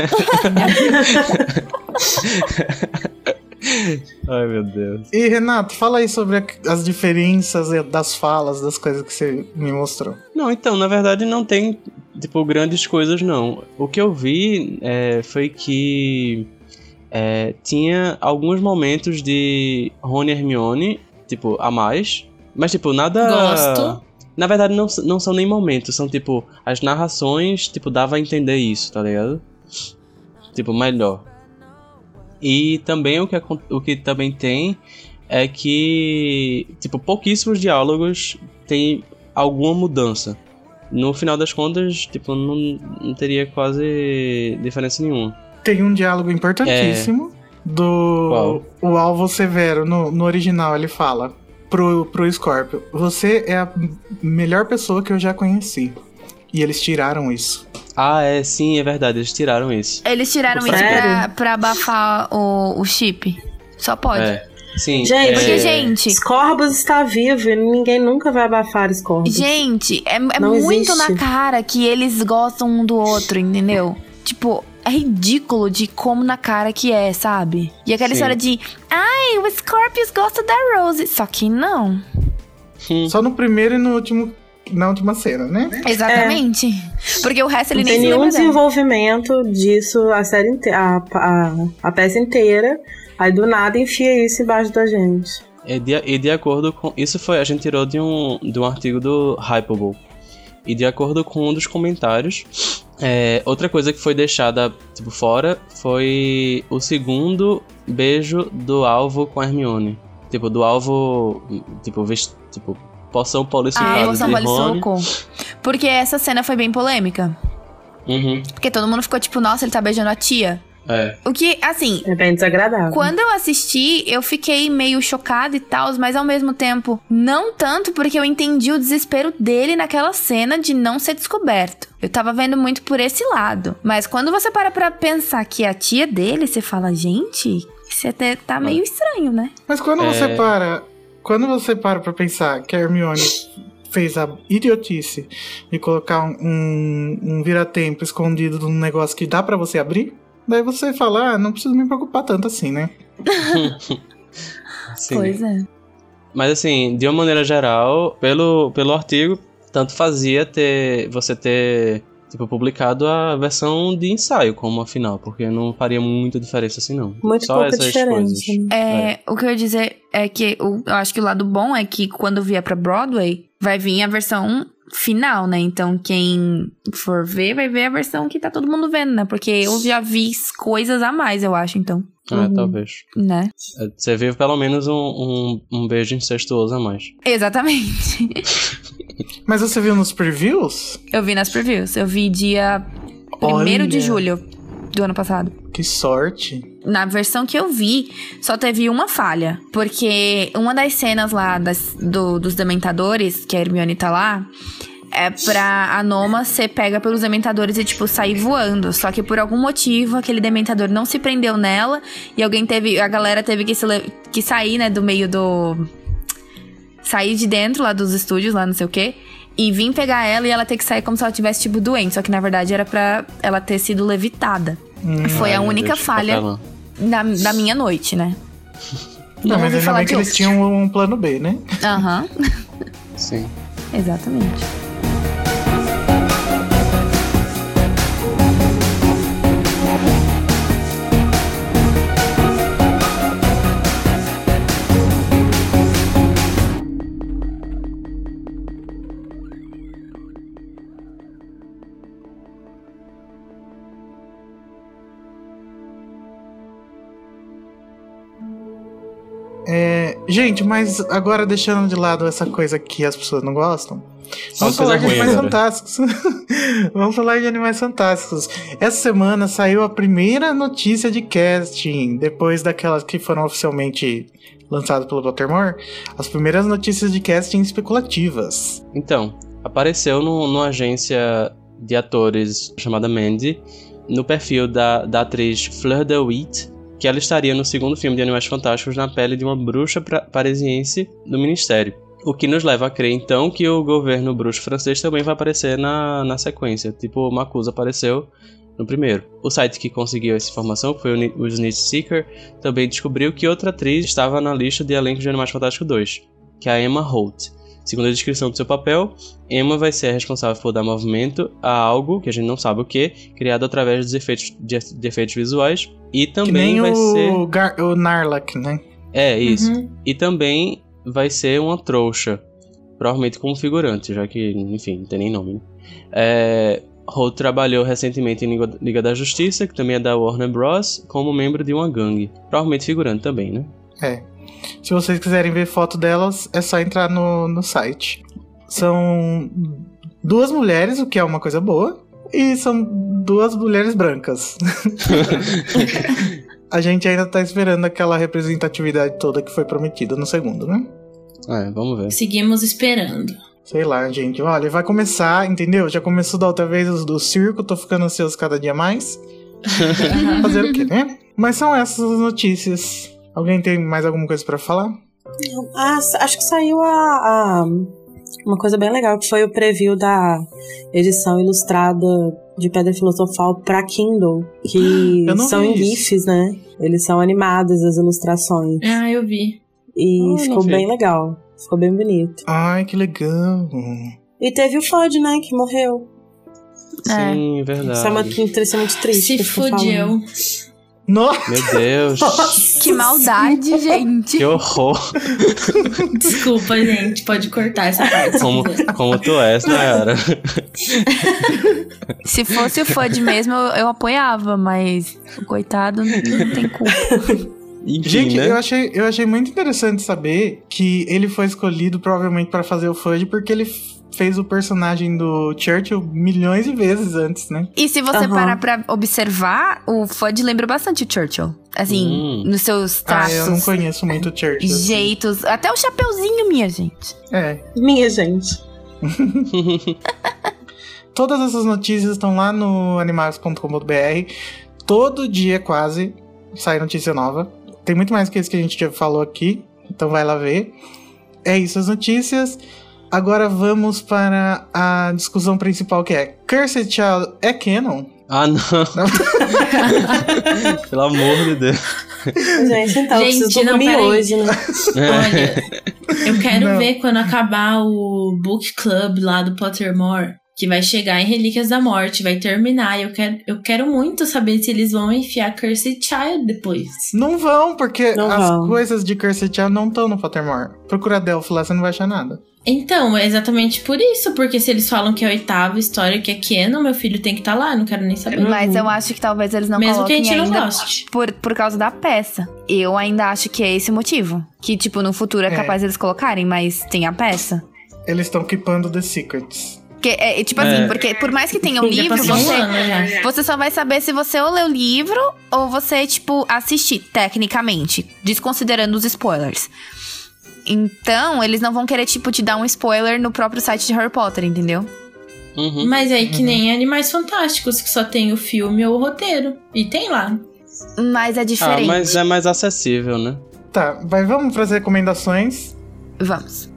Ai, meu Deus. E Renato, fala aí sobre as diferenças das falas, das coisas que você me mostrou. Não, então, na verdade não tem, tipo, grandes coisas, não. O que eu vi é, foi que é, tinha alguns momentos de Rony e Hermione, tipo, a mais. Mas, tipo, nada... Gosto. Na verdade, não, não são nem momentos, são, tipo, as narrações, tipo, dava a entender isso, tá ligado? Tipo, melhor. E também o que, o que também tem é que, tipo, pouquíssimos diálogos tem alguma mudança. No final das contas, tipo, não, não teria quase diferença nenhuma. Tem um diálogo importantíssimo do o Alvo Severo no, no original. Ele fala pro, pro Scorpio: Você é a melhor pessoa que eu já conheci. E eles tiraram isso. Ah, é, sim, é verdade, eles tiraram isso. Eles tiraram isso Sério? pra, pra abafar o, o chip. Só pode. É, sim. Gente, Porque, é, gente, Scorbus está vivo e ninguém nunca vai abafar Scorbus. gente, é, é muito existe. na cara que eles gostam um do outro, entendeu? Tipo, é ridículo de como na cara que é, sabe? E aquela Sim. história de, ai, o Scorpius gosta da Rose. Só que não. Só no primeiro e no último. Na última cena, né? Exatamente. Porque o resto ele Não nem tem nenhum lembra dela. desenvolvimento disso a série inteira, a, a, a peça inteira. Aí do nada enfia isso embaixo da gente. E de, e de acordo com. Isso foi. A gente tirou de um, de um artigo do Hypable. E de acordo com um dos comentários, é, outra coisa que foi deixada tipo, fora foi o segundo beijo do alvo com a Hermione. Tipo, do alvo. Tipo, vest, tipo poção Ah, policicada emoção de Rony. soco. Porque essa cena foi bem polêmica. Uhum, Porque todo mundo ficou tipo, nossa, ele tá beijando a tia. É. O que, assim, É bem desagradável. Quando eu assisti, eu fiquei meio chocada e tal, mas ao mesmo tempo, não tanto porque eu entendi o desespero dele naquela cena de não ser descoberto. Eu tava vendo muito por esse lado. Mas quando você para pra pensar que é a tia dele, você fala, gente, isso até tá meio estranho, né? Mas quando É. você para. Quando você para pra pensar que a Hermione fez a idiotice de colocar um, um, um vira-tempo escondido num negócio que dá pra você abrir, daí você fala, ah, não preciso me preocupar tanto assim, né? Sim. Pois é. Mas assim, de uma maneira geral, pelo, pelo artigo, tanto fazia ter você ter tipo, publicado a versão de ensaio como a final, porque não faria muita diferença assim não. Muito Só pouca essas diferença. coisas. né? É, O que eu ia dizer é que o- eu acho que o lado bom é que quando vier pra Broadway, vai vir a versão final, né? Então quem for ver, vai ver a versão que tá todo mundo vendo, né? Porque eu já vi coisas a mais, eu acho, então. É, Uhum. talvez. Né? É, Você viu pelo menos um, um, um beijo incestuoso a mais. Exatamente. Mas você viu nos previews? Eu vi nas previews. Eu vi dia 1 Olha. de julho do ano passado. Que sorte. Na versão que eu vi, só teve uma falha. Porque uma das cenas lá das- do- dos Dementadores, que a Hermione tá lá, é pra a Noma ser pega pelos Dementadores e, tipo, sair voando. Só que por algum motivo, aquele Dementador não se prendeu nela e alguém teve. A galera teve que, se que sair, né, do meio do. Sair de dentro lá dos estúdios, lá não sei o quê. E vir pegar ela e ela ter que sair como se ela tivesse, tipo, doente. Só que na verdade era pra ela ter sido levitada. Foi Ai, a única Deus, falha da, da minha noite, né? Não, mas ainda bem que eles tinham um plano B, né? Aham, Sim. exatamente. Gente, mas agora deixando de lado essa coisa que as pessoas não gostam, vamos falar de Animais agora. Fantásticos. vamos falar de Animais Fantásticos. Essa semana saiu a primeira notícia de casting, depois daquelas que foram oficialmente lançadas pelo Pottermore, as primeiras notícias de casting especulativas. Então, apareceu no, numa agência de atores chamada Mandy, no perfil da, da atriz Fleur de Wit, que ela estaria no segundo filme de Animais Fantásticos na pele de uma bruxa parisiense do Ministério. O que nos leva a crer, então, que o governo bruxo francês também vai aparecer na, na sequência, tipo o Macusa apareceu no primeiro. O site que conseguiu essa informação, que foi o Snitch Seeker, também descobriu que outra atriz estava na lista de elenco de Animais Fantásticos 2, que é a Emma Holt. Segundo a descrição do seu papel, Emma vai ser a responsável por dar movimento a algo, que a gente não sabe o que, criado através dos efeitos, de, de efeitos visuais. E Que também nem vai o, ser. Gar- o Narlac, né? É, isso. Uhum. E também vai ser uma trouxa. Provavelmente como figurante, já que, enfim, não tem nem nome. né? É, Holt trabalhou recentemente em Liga- Liga da Justiça, que também é da Warner Bros., como membro de uma gangue. Provavelmente figurante também, né? É. Se vocês quiserem ver foto delas, é só entrar no, no site. São duas mulheres, o que é uma coisa boa, e são duas mulheres brancas. A gente ainda tá esperando aquela representatividade toda que foi prometida no segundo, né? É, vamos ver. Seguimos esperando. Sei lá, gente. Olha, vai começar, entendeu? Já começou da outra vez os do circo, tô ficando ansioso cada dia mais. Fazer o quê, né? Mas são essas as notícias. Alguém tem mais alguma coisa pra falar? Ah, acho que saiu a, a- uma coisa bem legal, que foi o preview da edição ilustrada de Pedra Filosofal pra Kindle, que são em isso. GIFs, né? Eles são animados, as ilustrações. Ah, eu vi. E Ah, ficou bem legal. Ficou bem bonito. Ai, que legal. E teve o Fudge, né? Que morreu. É. Sim, verdade. Isso é uma notícia muito triste. Se que eu falando. Nossa! Meu Deus. Que maldade, gente. que horror. Desculpa, gente. Pode cortar essa parte. Como, como tu és, Nayara. Se fosse o Fudge mesmo, eu, eu apoiava, mas o coitado não, não tem culpa. Enfim, Gente, né? eu, achei, eu achei muito interessante saber que ele foi escolhido provavelmente pra fazer o Fudge porque ele fez o personagem do Churchill milhões de vezes antes, né? E se você Aham. parar pra observar, o Fudge lembra bastante o Churchill. Assim, Hum. nos seus Ah, traços, eu não conheço muito o Churchill. assim. jeitos, até o chapeuzinho, minha gente. É. Minha gente. Todas essas notícias estão lá no animais.com.br. Todo dia, quase, sai notícia nova. Tem muito mais que isso que a gente já falou aqui. Então vai lá ver. É isso, as notícias. Agora vamos para a discussão principal que é Cursed Child é canon? ah, não. Pelo amor de Deus. Gente, então, Gente, não, dormir peraí. hoje, né? Olha, eu quero Não. ver quando acabar o book club lá do Pottermore, que vai chegar em Relíquias da Morte, vai terminar. Eu quero, eu quero muito saber se eles vão enfiar Cursed Child depois. Não vão, porque Não as vão. coisas de Cursed Child não estão no Pottermore. Procura Delphi lá, você não vai achar nada. Então, é exatamente por isso, porque se eles falam que é a oitava história que é canon, meu filho tem que estar lá, não quero nem saber. Mas eu acho que talvez eles não Mesmo que a coloquem gente não goste. por, por causa da peça. Eu ainda acho que é esse o motivo. Que, tipo, no futuro é, É. capaz eles colocarem, mas tem a peça. Eles estão keepando The Secrets. Que é, é, tipo É. assim, porque por mais que tenha o Já livro, passou um você, ano já. você só vai saber se você ou ler o livro ou você, tipo, assistir, tecnicamente. Desconsiderando os spoilers. Então, eles não vão querer, tipo, te dar um spoiler no próprio site de Harry Potter, entendeu? Uhum. Mas aí que nem Animais Fantásticos, que só tem o filme ou o roteiro. E tem lá. Mas é Ah, diferente. mas é mais acessível, né? Tá, mas vamos para as recomendações. Vamos.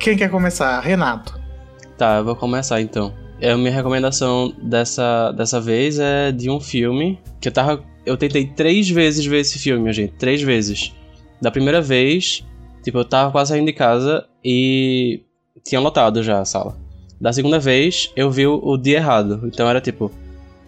Quem quer começar? Renato. Tá, eu vou começar então. É, a minha recomendação dessa, dessa vez é de um filme que eu tava. Eu tentei três vezes ver esse filme, minha gente. Três vezes. Da primeira vez, tipo, eu tava quase saindo de casa e tinha lotado já a sala. Da segunda vez, eu vi o, o dia errado. Então era tipo.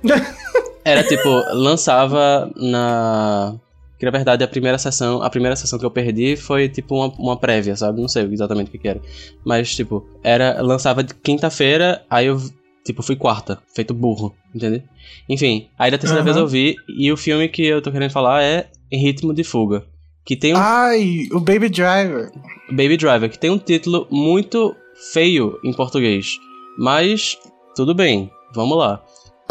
Era tipo, lançava na. Que na verdade a primeira sessão. A primeira sessão que eu perdi foi tipo uma, uma prévia, sabe? Não sei exatamente o que, que era. Mas, tipo, era. Lançava de quinta-feira, aí eu, tipo, fui quarta, feito burro, entendeu? Enfim, aí da terceira Aham. vez eu vi, e o filme que eu tô querendo falar é Em Ritmo de Fuga. Que tem um Ai, o Baby Driver. Baby Driver, que tem um título muito feio em português. Mas, tudo bem, vamos lá.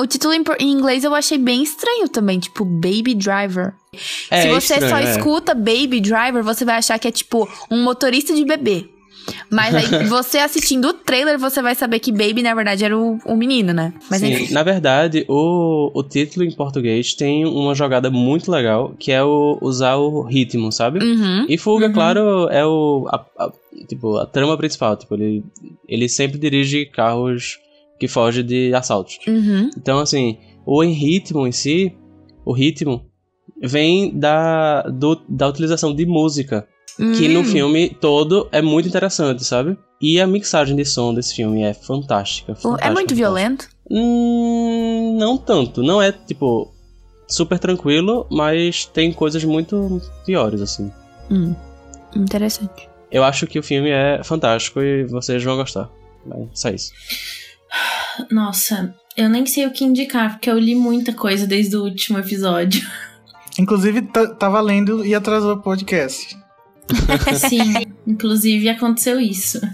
O título em, inglês eu achei bem estranho também, tipo Baby Driver. É Se você estranho, só é. escuta Baby Driver, você vai achar que é tipo um motorista de bebê. Mas aí você assistindo o trailer, você vai saber que Baby na verdade era o, o menino, né? Mas Sim, enfim. na verdade, o, o título em português tem uma jogada muito legal, que é o, usar o ritmo, sabe? Uhum. E Fuga, Uhum. claro, é o a, a- tipo, a trama principal. Tipo, ele, ele sempre dirige carros que fogem de assaltos. Uhum. Então, assim, o em ritmo em si, o ritmo, vem da, do- da utilização de música, que no Hum. filme todo é muito interessante, sabe? E a mixagem de som desse filme é fantástica. É fantástica, muito fantástica. violento? Hum, não tanto. Não é tipo. super tranquilo, mas tem coisas muito piores, assim. Hum, interessante. Eu acho que o filme é fantástico e vocês vão gostar. Mas só isso. Nossa, eu nem sei o que indicar, porque eu li muita coisa desde o último episódio. Inclusive, tá, tava lendo e atrasou o podcast. Sim, inclusive aconteceu isso.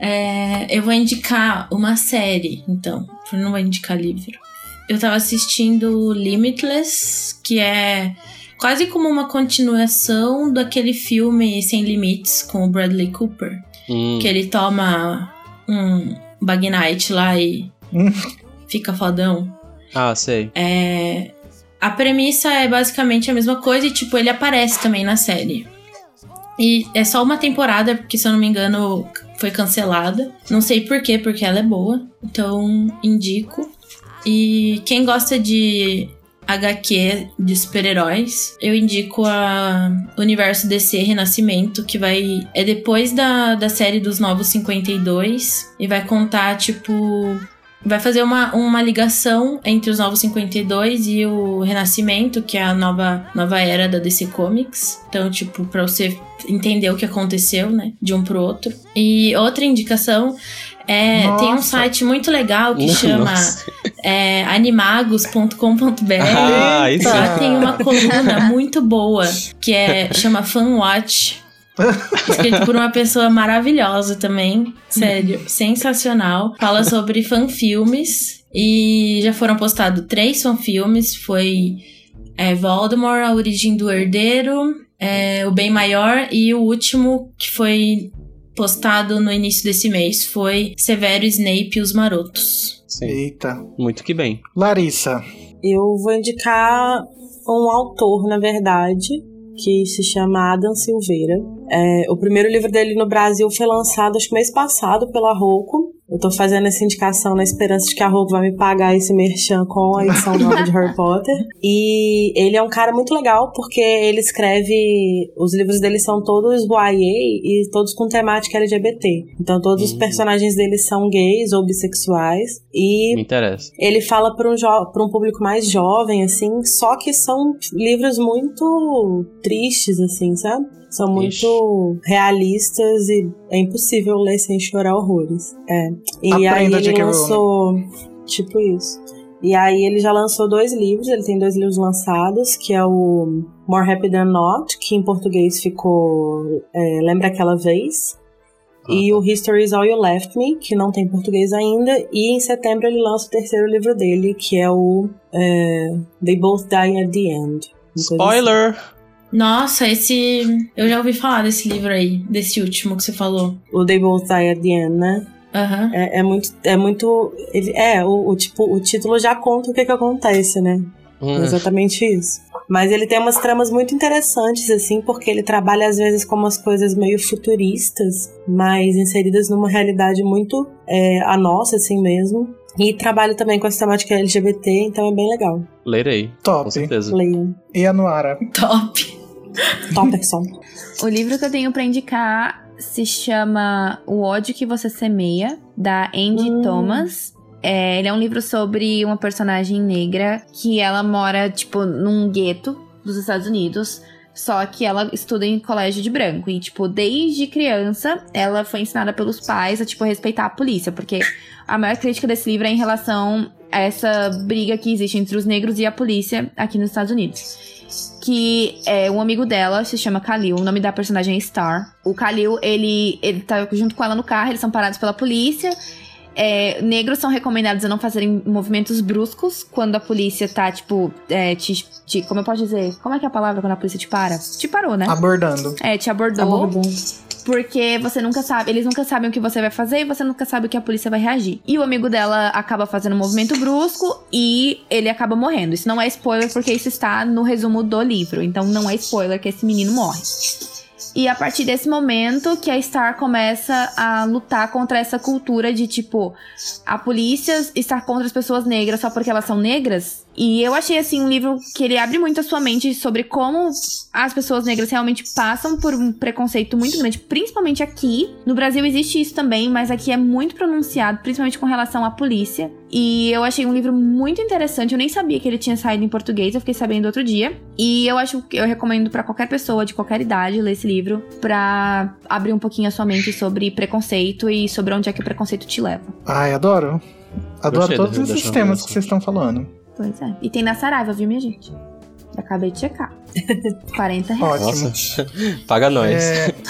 É, eu vou indicar uma série, então. Eu não vou indicar livro. Eu tava assistindo Limitless, que é quase como uma continuação daquele filme Sem Limites com o Bradley Cooper. Hum, Que ele toma um Bagnite lá e Hum. fica fodão. Ah, sei. É, a premissa é basicamente a mesma coisa e, tipo, ele aparece também na série. E é só uma temporada, porque se eu não me engano foi cancelada. Não sei por quê, porque ela é boa. Então, indico. E quem gosta de HQ de super-heróis, eu indico a Universo DC Renascimento, que vai. É depois da, da série dos Novos 52. E vai contar, tipo, vai fazer uma, uma ligação entre os Novos 52 e o Renascimento, que é a nova, nova era da DC Comics. Então, tipo, pra você entender o que aconteceu, né? De um pro outro. E outra indicação é. Tem um Nossa. site muito legal que chama Nossa. é, animagos.com.br. Ah, isso Lá tem uma coluna muito boa que é chama Fanwatch. Escrito por uma pessoa maravilhosa também. Sério, sensacional. Fala sobre fanfilmes. E já foram postados três fanfilmes. Foi é, Voldemort, A Origem do Herdeiro, é, O Bem Maior. E o último que foi postado no início desse mês foi Severo Snape e os Marotos. Sim. Eita. Muito que bem. Larissa. Eu vou indicar um autor, na verdade, que se chama Adam Silveira. É, o primeiro livro dele no Brasil foi lançado, acho que mês passado, pela Roku. Eu tô fazendo essa indicação na esperança de que a Roku vai me pagar esse merchan com a edição nova de Harry Potter. E ele é um cara muito legal porque ele escreve. Os livros dele são todos YA e todos com temática LGBT. Então todos os Hum. personagens dele são gays ou bissexuais. E Me interessa. ele fala para um, pra um público mais jovem, assim, só que são livros muito tristes, assim, sabe? São muito realistas e é impossível ler sem chorar horrores. É. E aí Aprenda, ele J.K. lançou. Tipo isso. E aí ele já lançou dois livros, ele tem dois livros lançados, que é o More Happy Than Not, que em português ficou é, Lembra Aquela Vez, e o History is All You Left Me, que não tem em português ainda. E em setembro ele lança o terceiro livro dele, que é o é, They Both Die at the End. Spoiler! Nossa, esse. Eu já ouvi falar desse livro aí, desse último que você falou. O They Both Die at the End, né? Aham. É, é muito. É muito. Ele, é, o, o tipo, o título já conta o que, que acontece, né? É Hum, exatamente isso. Mas ele tem umas tramas muito interessantes, assim, porque ele trabalha às vezes com umas coisas meio futuristas, mas inseridas numa realidade muito é, a nossa, assim mesmo. E trabalha também com essa temática LGBT, então é bem legal. lerei, com Top. certeza. Leiam. E a Noara. Top. Topperson. O livro que eu tenho pra indicar se chama O ódio que você semeia, da Angie Hum. Thomas. É, ele é um livro sobre uma personagem negra que ela mora, tipo, num gueto dos Estados Unidos. Só que ela estuda em colégio de branco. E, tipo, desde criança, ela foi ensinada pelos pais a, tipo, respeitar a polícia. Porque a maior crítica desse livro é em relação a essa briga que existe entre os negros e a polícia aqui nos Estados Unidos que é um amigo dela, se chama Khalil, o nome da personagem é Star. O Khalil, ele, ele tá junto com ela no carro, eles são parados pela polícia. É, negros são recomendados a não fazerem movimentos bruscos quando a polícia tá, tipo, é, te, te- Como eu posso dizer? Como é que é a palavra quando a polícia te para? Te parou, né? Abordando. É, te abordou. Porque você nunca sabe, eles nunca sabem o que você vai fazer e você nunca sabe o que a polícia vai reagir. E o amigo dela acaba fazendo um movimento brusco e ele acaba morrendo. Isso não é spoiler porque isso está no resumo do livro. Então não é spoiler que esse menino morre. E a partir desse momento que a Star começa a lutar contra essa cultura de tipo a polícia estar contra as pessoas negras só porque elas são negras. E eu achei assim um livro que ele abre muito a sua mente sobre como as pessoas negras realmente passam por um preconceito muito grande, principalmente aqui. No Brasil existe isso também, mas aqui é muito pronunciado, principalmente com relação à polícia. E eu achei um livro muito interessante. Eu nem sabia que ele tinha saído em português, eu fiquei sabendo outro dia. E eu acho que eu recomendo para qualquer pessoa de qualquer idade ler esse livro para abrir um pouquinho a sua mente sobre preconceito e sobre onde é que o preconceito te leva. Ai, adoro. Adoro Gostei todos esses temas que vocês estão falando. Pois é. E tem na Saraiva, viu, minha gente? Acabei de checar. 40 reais. Ótimo. Nossa, paga nós. É,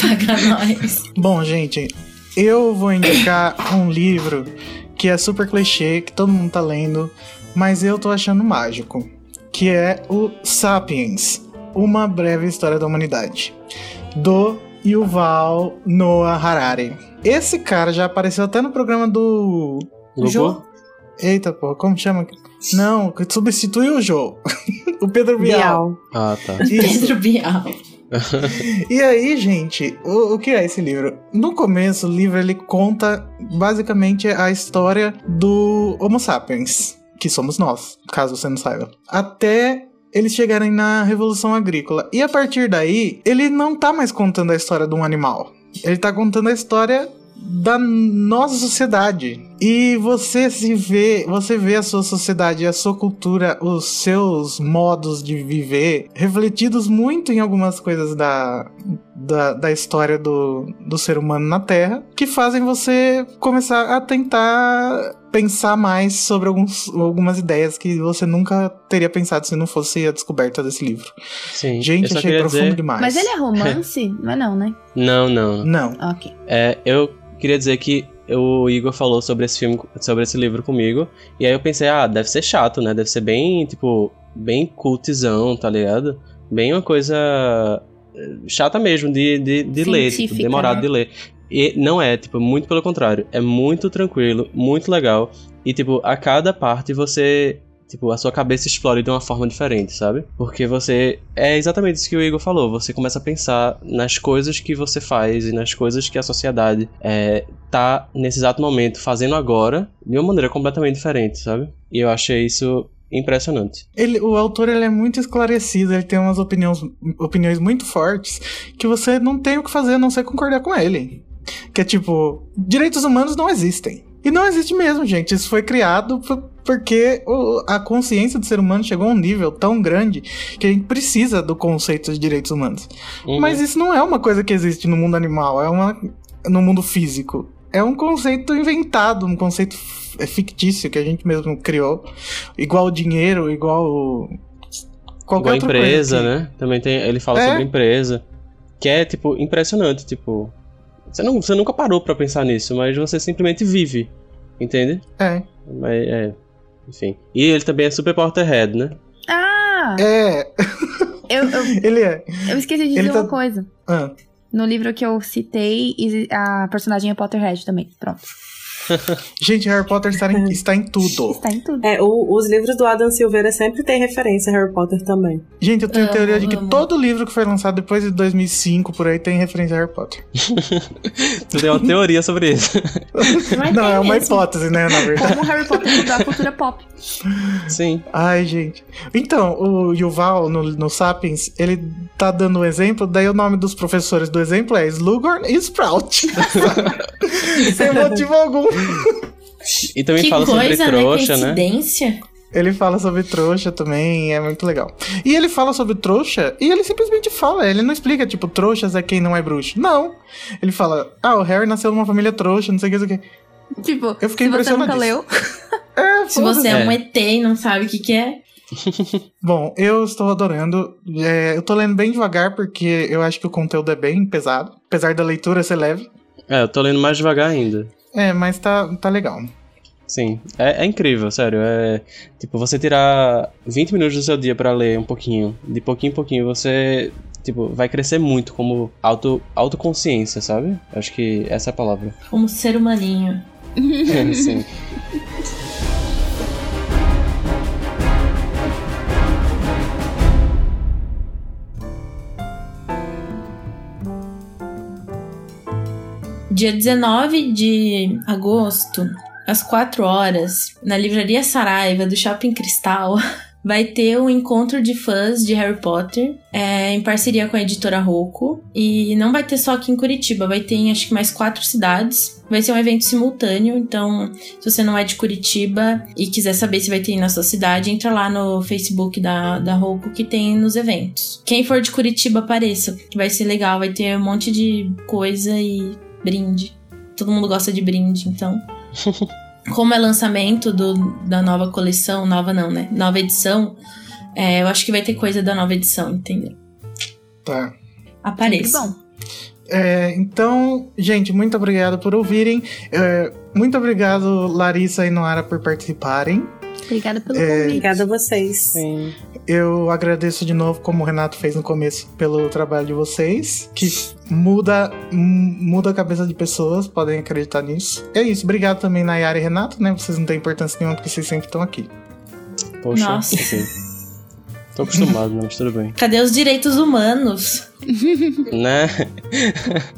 Paga nós. bom, gente, eu vou indicar um livro que é super clichê, que todo mundo tá lendo, mas eu tô achando mágico, que é o Sapiens, Uma Breve História da Humanidade, do Yuval Noah Harari. Esse cara já apareceu até no programa do? Jô. Eita, porra, como chama? Não, que substituiu o Jô. o Pedro Bial. Bial. Ah, tá. Isso. Pedro Bial. E aí, gente, o, o que é esse livro? No começo, o livro ele conta basicamente a história do Homo sapiens, que somos nós, caso você não saiba. Até eles chegarem na Revolução Agrícola. E a partir daí, ele não tá mais contando a história de um animal. Ele tá contando a história da nossa sociedade. E você se vê, você vê a sua sociedade, a sua cultura, os seus modos de viver refletidos muito em algumas coisas da, da, da história do, do ser humano na Terra, que fazem você começar a tentar pensar mais sobre alguns, algumas ideias que você nunca teria pensado se não fosse a descoberta desse livro. Sim. Gente, eu só achei profundo dizer... demais. Mas ele é romance? não é não, né? Não, não. Não. Ok. É, eu queria dizer que o Igor falou sobre esse filme, sobre esse livro comigo, e aí eu pensei, ah, deve ser chato, né? Deve ser bem, tipo, bem cultizão, tá ligado? Bem uma coisa eh, chata mesmo de, de, de ler, tipo, demorado né? de ler. E não é, tipo, muito pelo contrário. É muito tranquilo, muito legal. E, tipo, a cada parte você. Tipo, a sua cabeça explode de uma forma diferente, sabe? Porque você. É exatamente isso que o Igor falou. Você começa a pensar nas coisas que você faz e nas coisas que a sociedade é, tá, nesse exato momento, fazendo agora, de uma maneira completamente diferente, sabe? E eu achei isso impressionante. Ele, o autor ele é muito esclarecido, ele tem umas opiniões, opiniões muito fortes que você não tem o que fazer a não ser concordar com ele. Que é tipo, direitos humanos não existem. E não existe mesmo, gente. Isso foi criado porque a consciência do ser humano chegou a um nível tão grande que a gente precisa do conceito de direitos humanos. Uhum. Mas isso não é uma coisa que existe no mundo animal, é uma no mundo físico. É um conceito inventado, um conceito é fictício que a gente mesmo criou. Igual o dinheiro, igual qualquer Igual a outra coisa empresa, que- né? Também tem, ele fala É. sobre empresa. Que é, tipo, impressionante, tipo. Você, não, você nunca parou pra pensar nisso, mas você simplesmente vive. Entende? É. Mas é. Enfim. E ele também é super Potterhead, né? Ah! É, Eu, eu, ele é. eu esqueci de dizer Ele tá- uma coisa. Ah, No livro que eu citei, a personagem é Potterhead também. Pronto. Gente, Harry Potter está em, está em tudo. Está em tudo. É, o- os livros do Adam Silveira sempre tem referência a Harry Potter também. Gente, eu tenho a Amo, teoria de que amo. todo livro que foi lançado depois de 2005 por aí tem referência a Harry Potter. Tu tem uma teoria sobre isso. Mas Não, é uma mesmo. hipótese, né, na verdade. Como Harry Potter mudou a cultura pop. Sim. Ai, gente. Então, o Yuval, no, no Sapiens, ele tá dando um exemplo, daí o nome dos professores do exemplo é Slughorn e Sprout. Sem motivo algum. E também Que fala sobre coisa, trouxa, né? né? Ele fala sobre trouxa também, é muito legal. E ele fala sobre trouxa, e ele simplesmente fala, ele não explica, tipo, trouxas é quem não é bruxo. Não. Ele fala, ah, o Harry nasceu numa família trouxa, não sei o que, não sei o que. Tipo, Eu fiquei se você nunca leu, É, Se você é, É. um ET e não sabe o que, que é. Bom, eu estou adorando. É, eu tô lendo bem devagar porque eu acho que o conteúdo é bem pesado. Apesar da leitura ser leve. É, eu tô lendo mais devagar ainda. É, mas tá, tá legal. Sim, é, é incrível, sério. É tipo você tirar 20 minutos do seu dia pra ler um pouquinho, de pouquinho em pouquinho você tipo vai crescer muito como auto autoconsciência, sabe? Acho que essa é a palavra. Como ser humaninho. Sim. Dia 19 de agosto, às 4 horas, na livraria Saraiva do Shopping Cristal, vai ter um encontro de fãs de Harry Potter, é, em parceria com a editora Rocco. E não vai ter só aqui em Curitiba, vai ter em acho que mais quatro cidades. Vai ser um evento simultâneo, então se você não é de Curitiba e quiser saber se vai ter na sua cidade, entra lá no Facebook da, da Rocco que tem nos eventos. Quem for de Curitiba, apareça, que vai ser legal, vai ter um monte de coisa e brinde. Todo mundo gosta de brinde, então. Como é lançamento do, da nova coleção, nova não, né? Nova edição, é, eu acho que vai ter coisa da nova edição, entendeu? Tá. Apareça. Bom. É, então, gente, muito obrigado por ouvirem. É, muito obrigado, Larissa e Noara, por participarem. Obrigada pelo É, convite. Obrigada a vocês. Sim. Eu agradeço de novo, como o Renato fez no começo, pelo trabalho de vocês, que muda, muda a cabeça de pessoas, podem acreditar nisso. É isso, obrigado também, Nayara e Renato, né? Vocês não têm importância nenhuma porque vocês sempre estão aqui. Poxa, Nossa. sim. Tô acostumado, mas tudo bem. Cadê os direitos humanos? Né?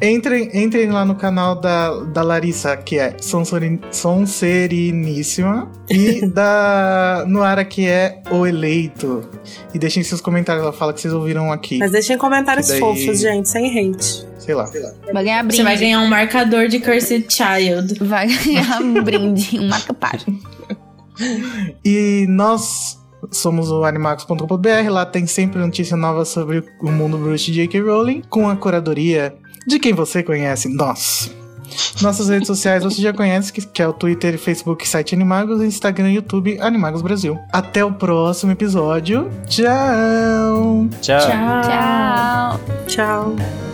Entrem, entrem lá no canal da, da Larissa, que é Sonsorin- Sonseriníssima, e da Noara, que é O Eleito. E deixem seus comentários, ela fala que vocês ouviram aqui. Mas deixem comentários daí- fofos, gente, sem hate. Sei lá. Vai ganhar brinde. Você vai ganhar um marcador de Cursed Child. Vai ganhar um brinde, um marca-página. E nós somos o animagos.com.br, lá tem sempre notícia nova sobre o mundo bruxo de J.K. Rowling, com a curadoria de quem você conhece, nós. Nossas redes sociais você já conhece, que que é o Twitter, Facebook, site Animagos, Instagram e YouTube Animagos Brasil. Até o próximo episódio. Tchau! Tchau. Tchau. Tchau. Tchau.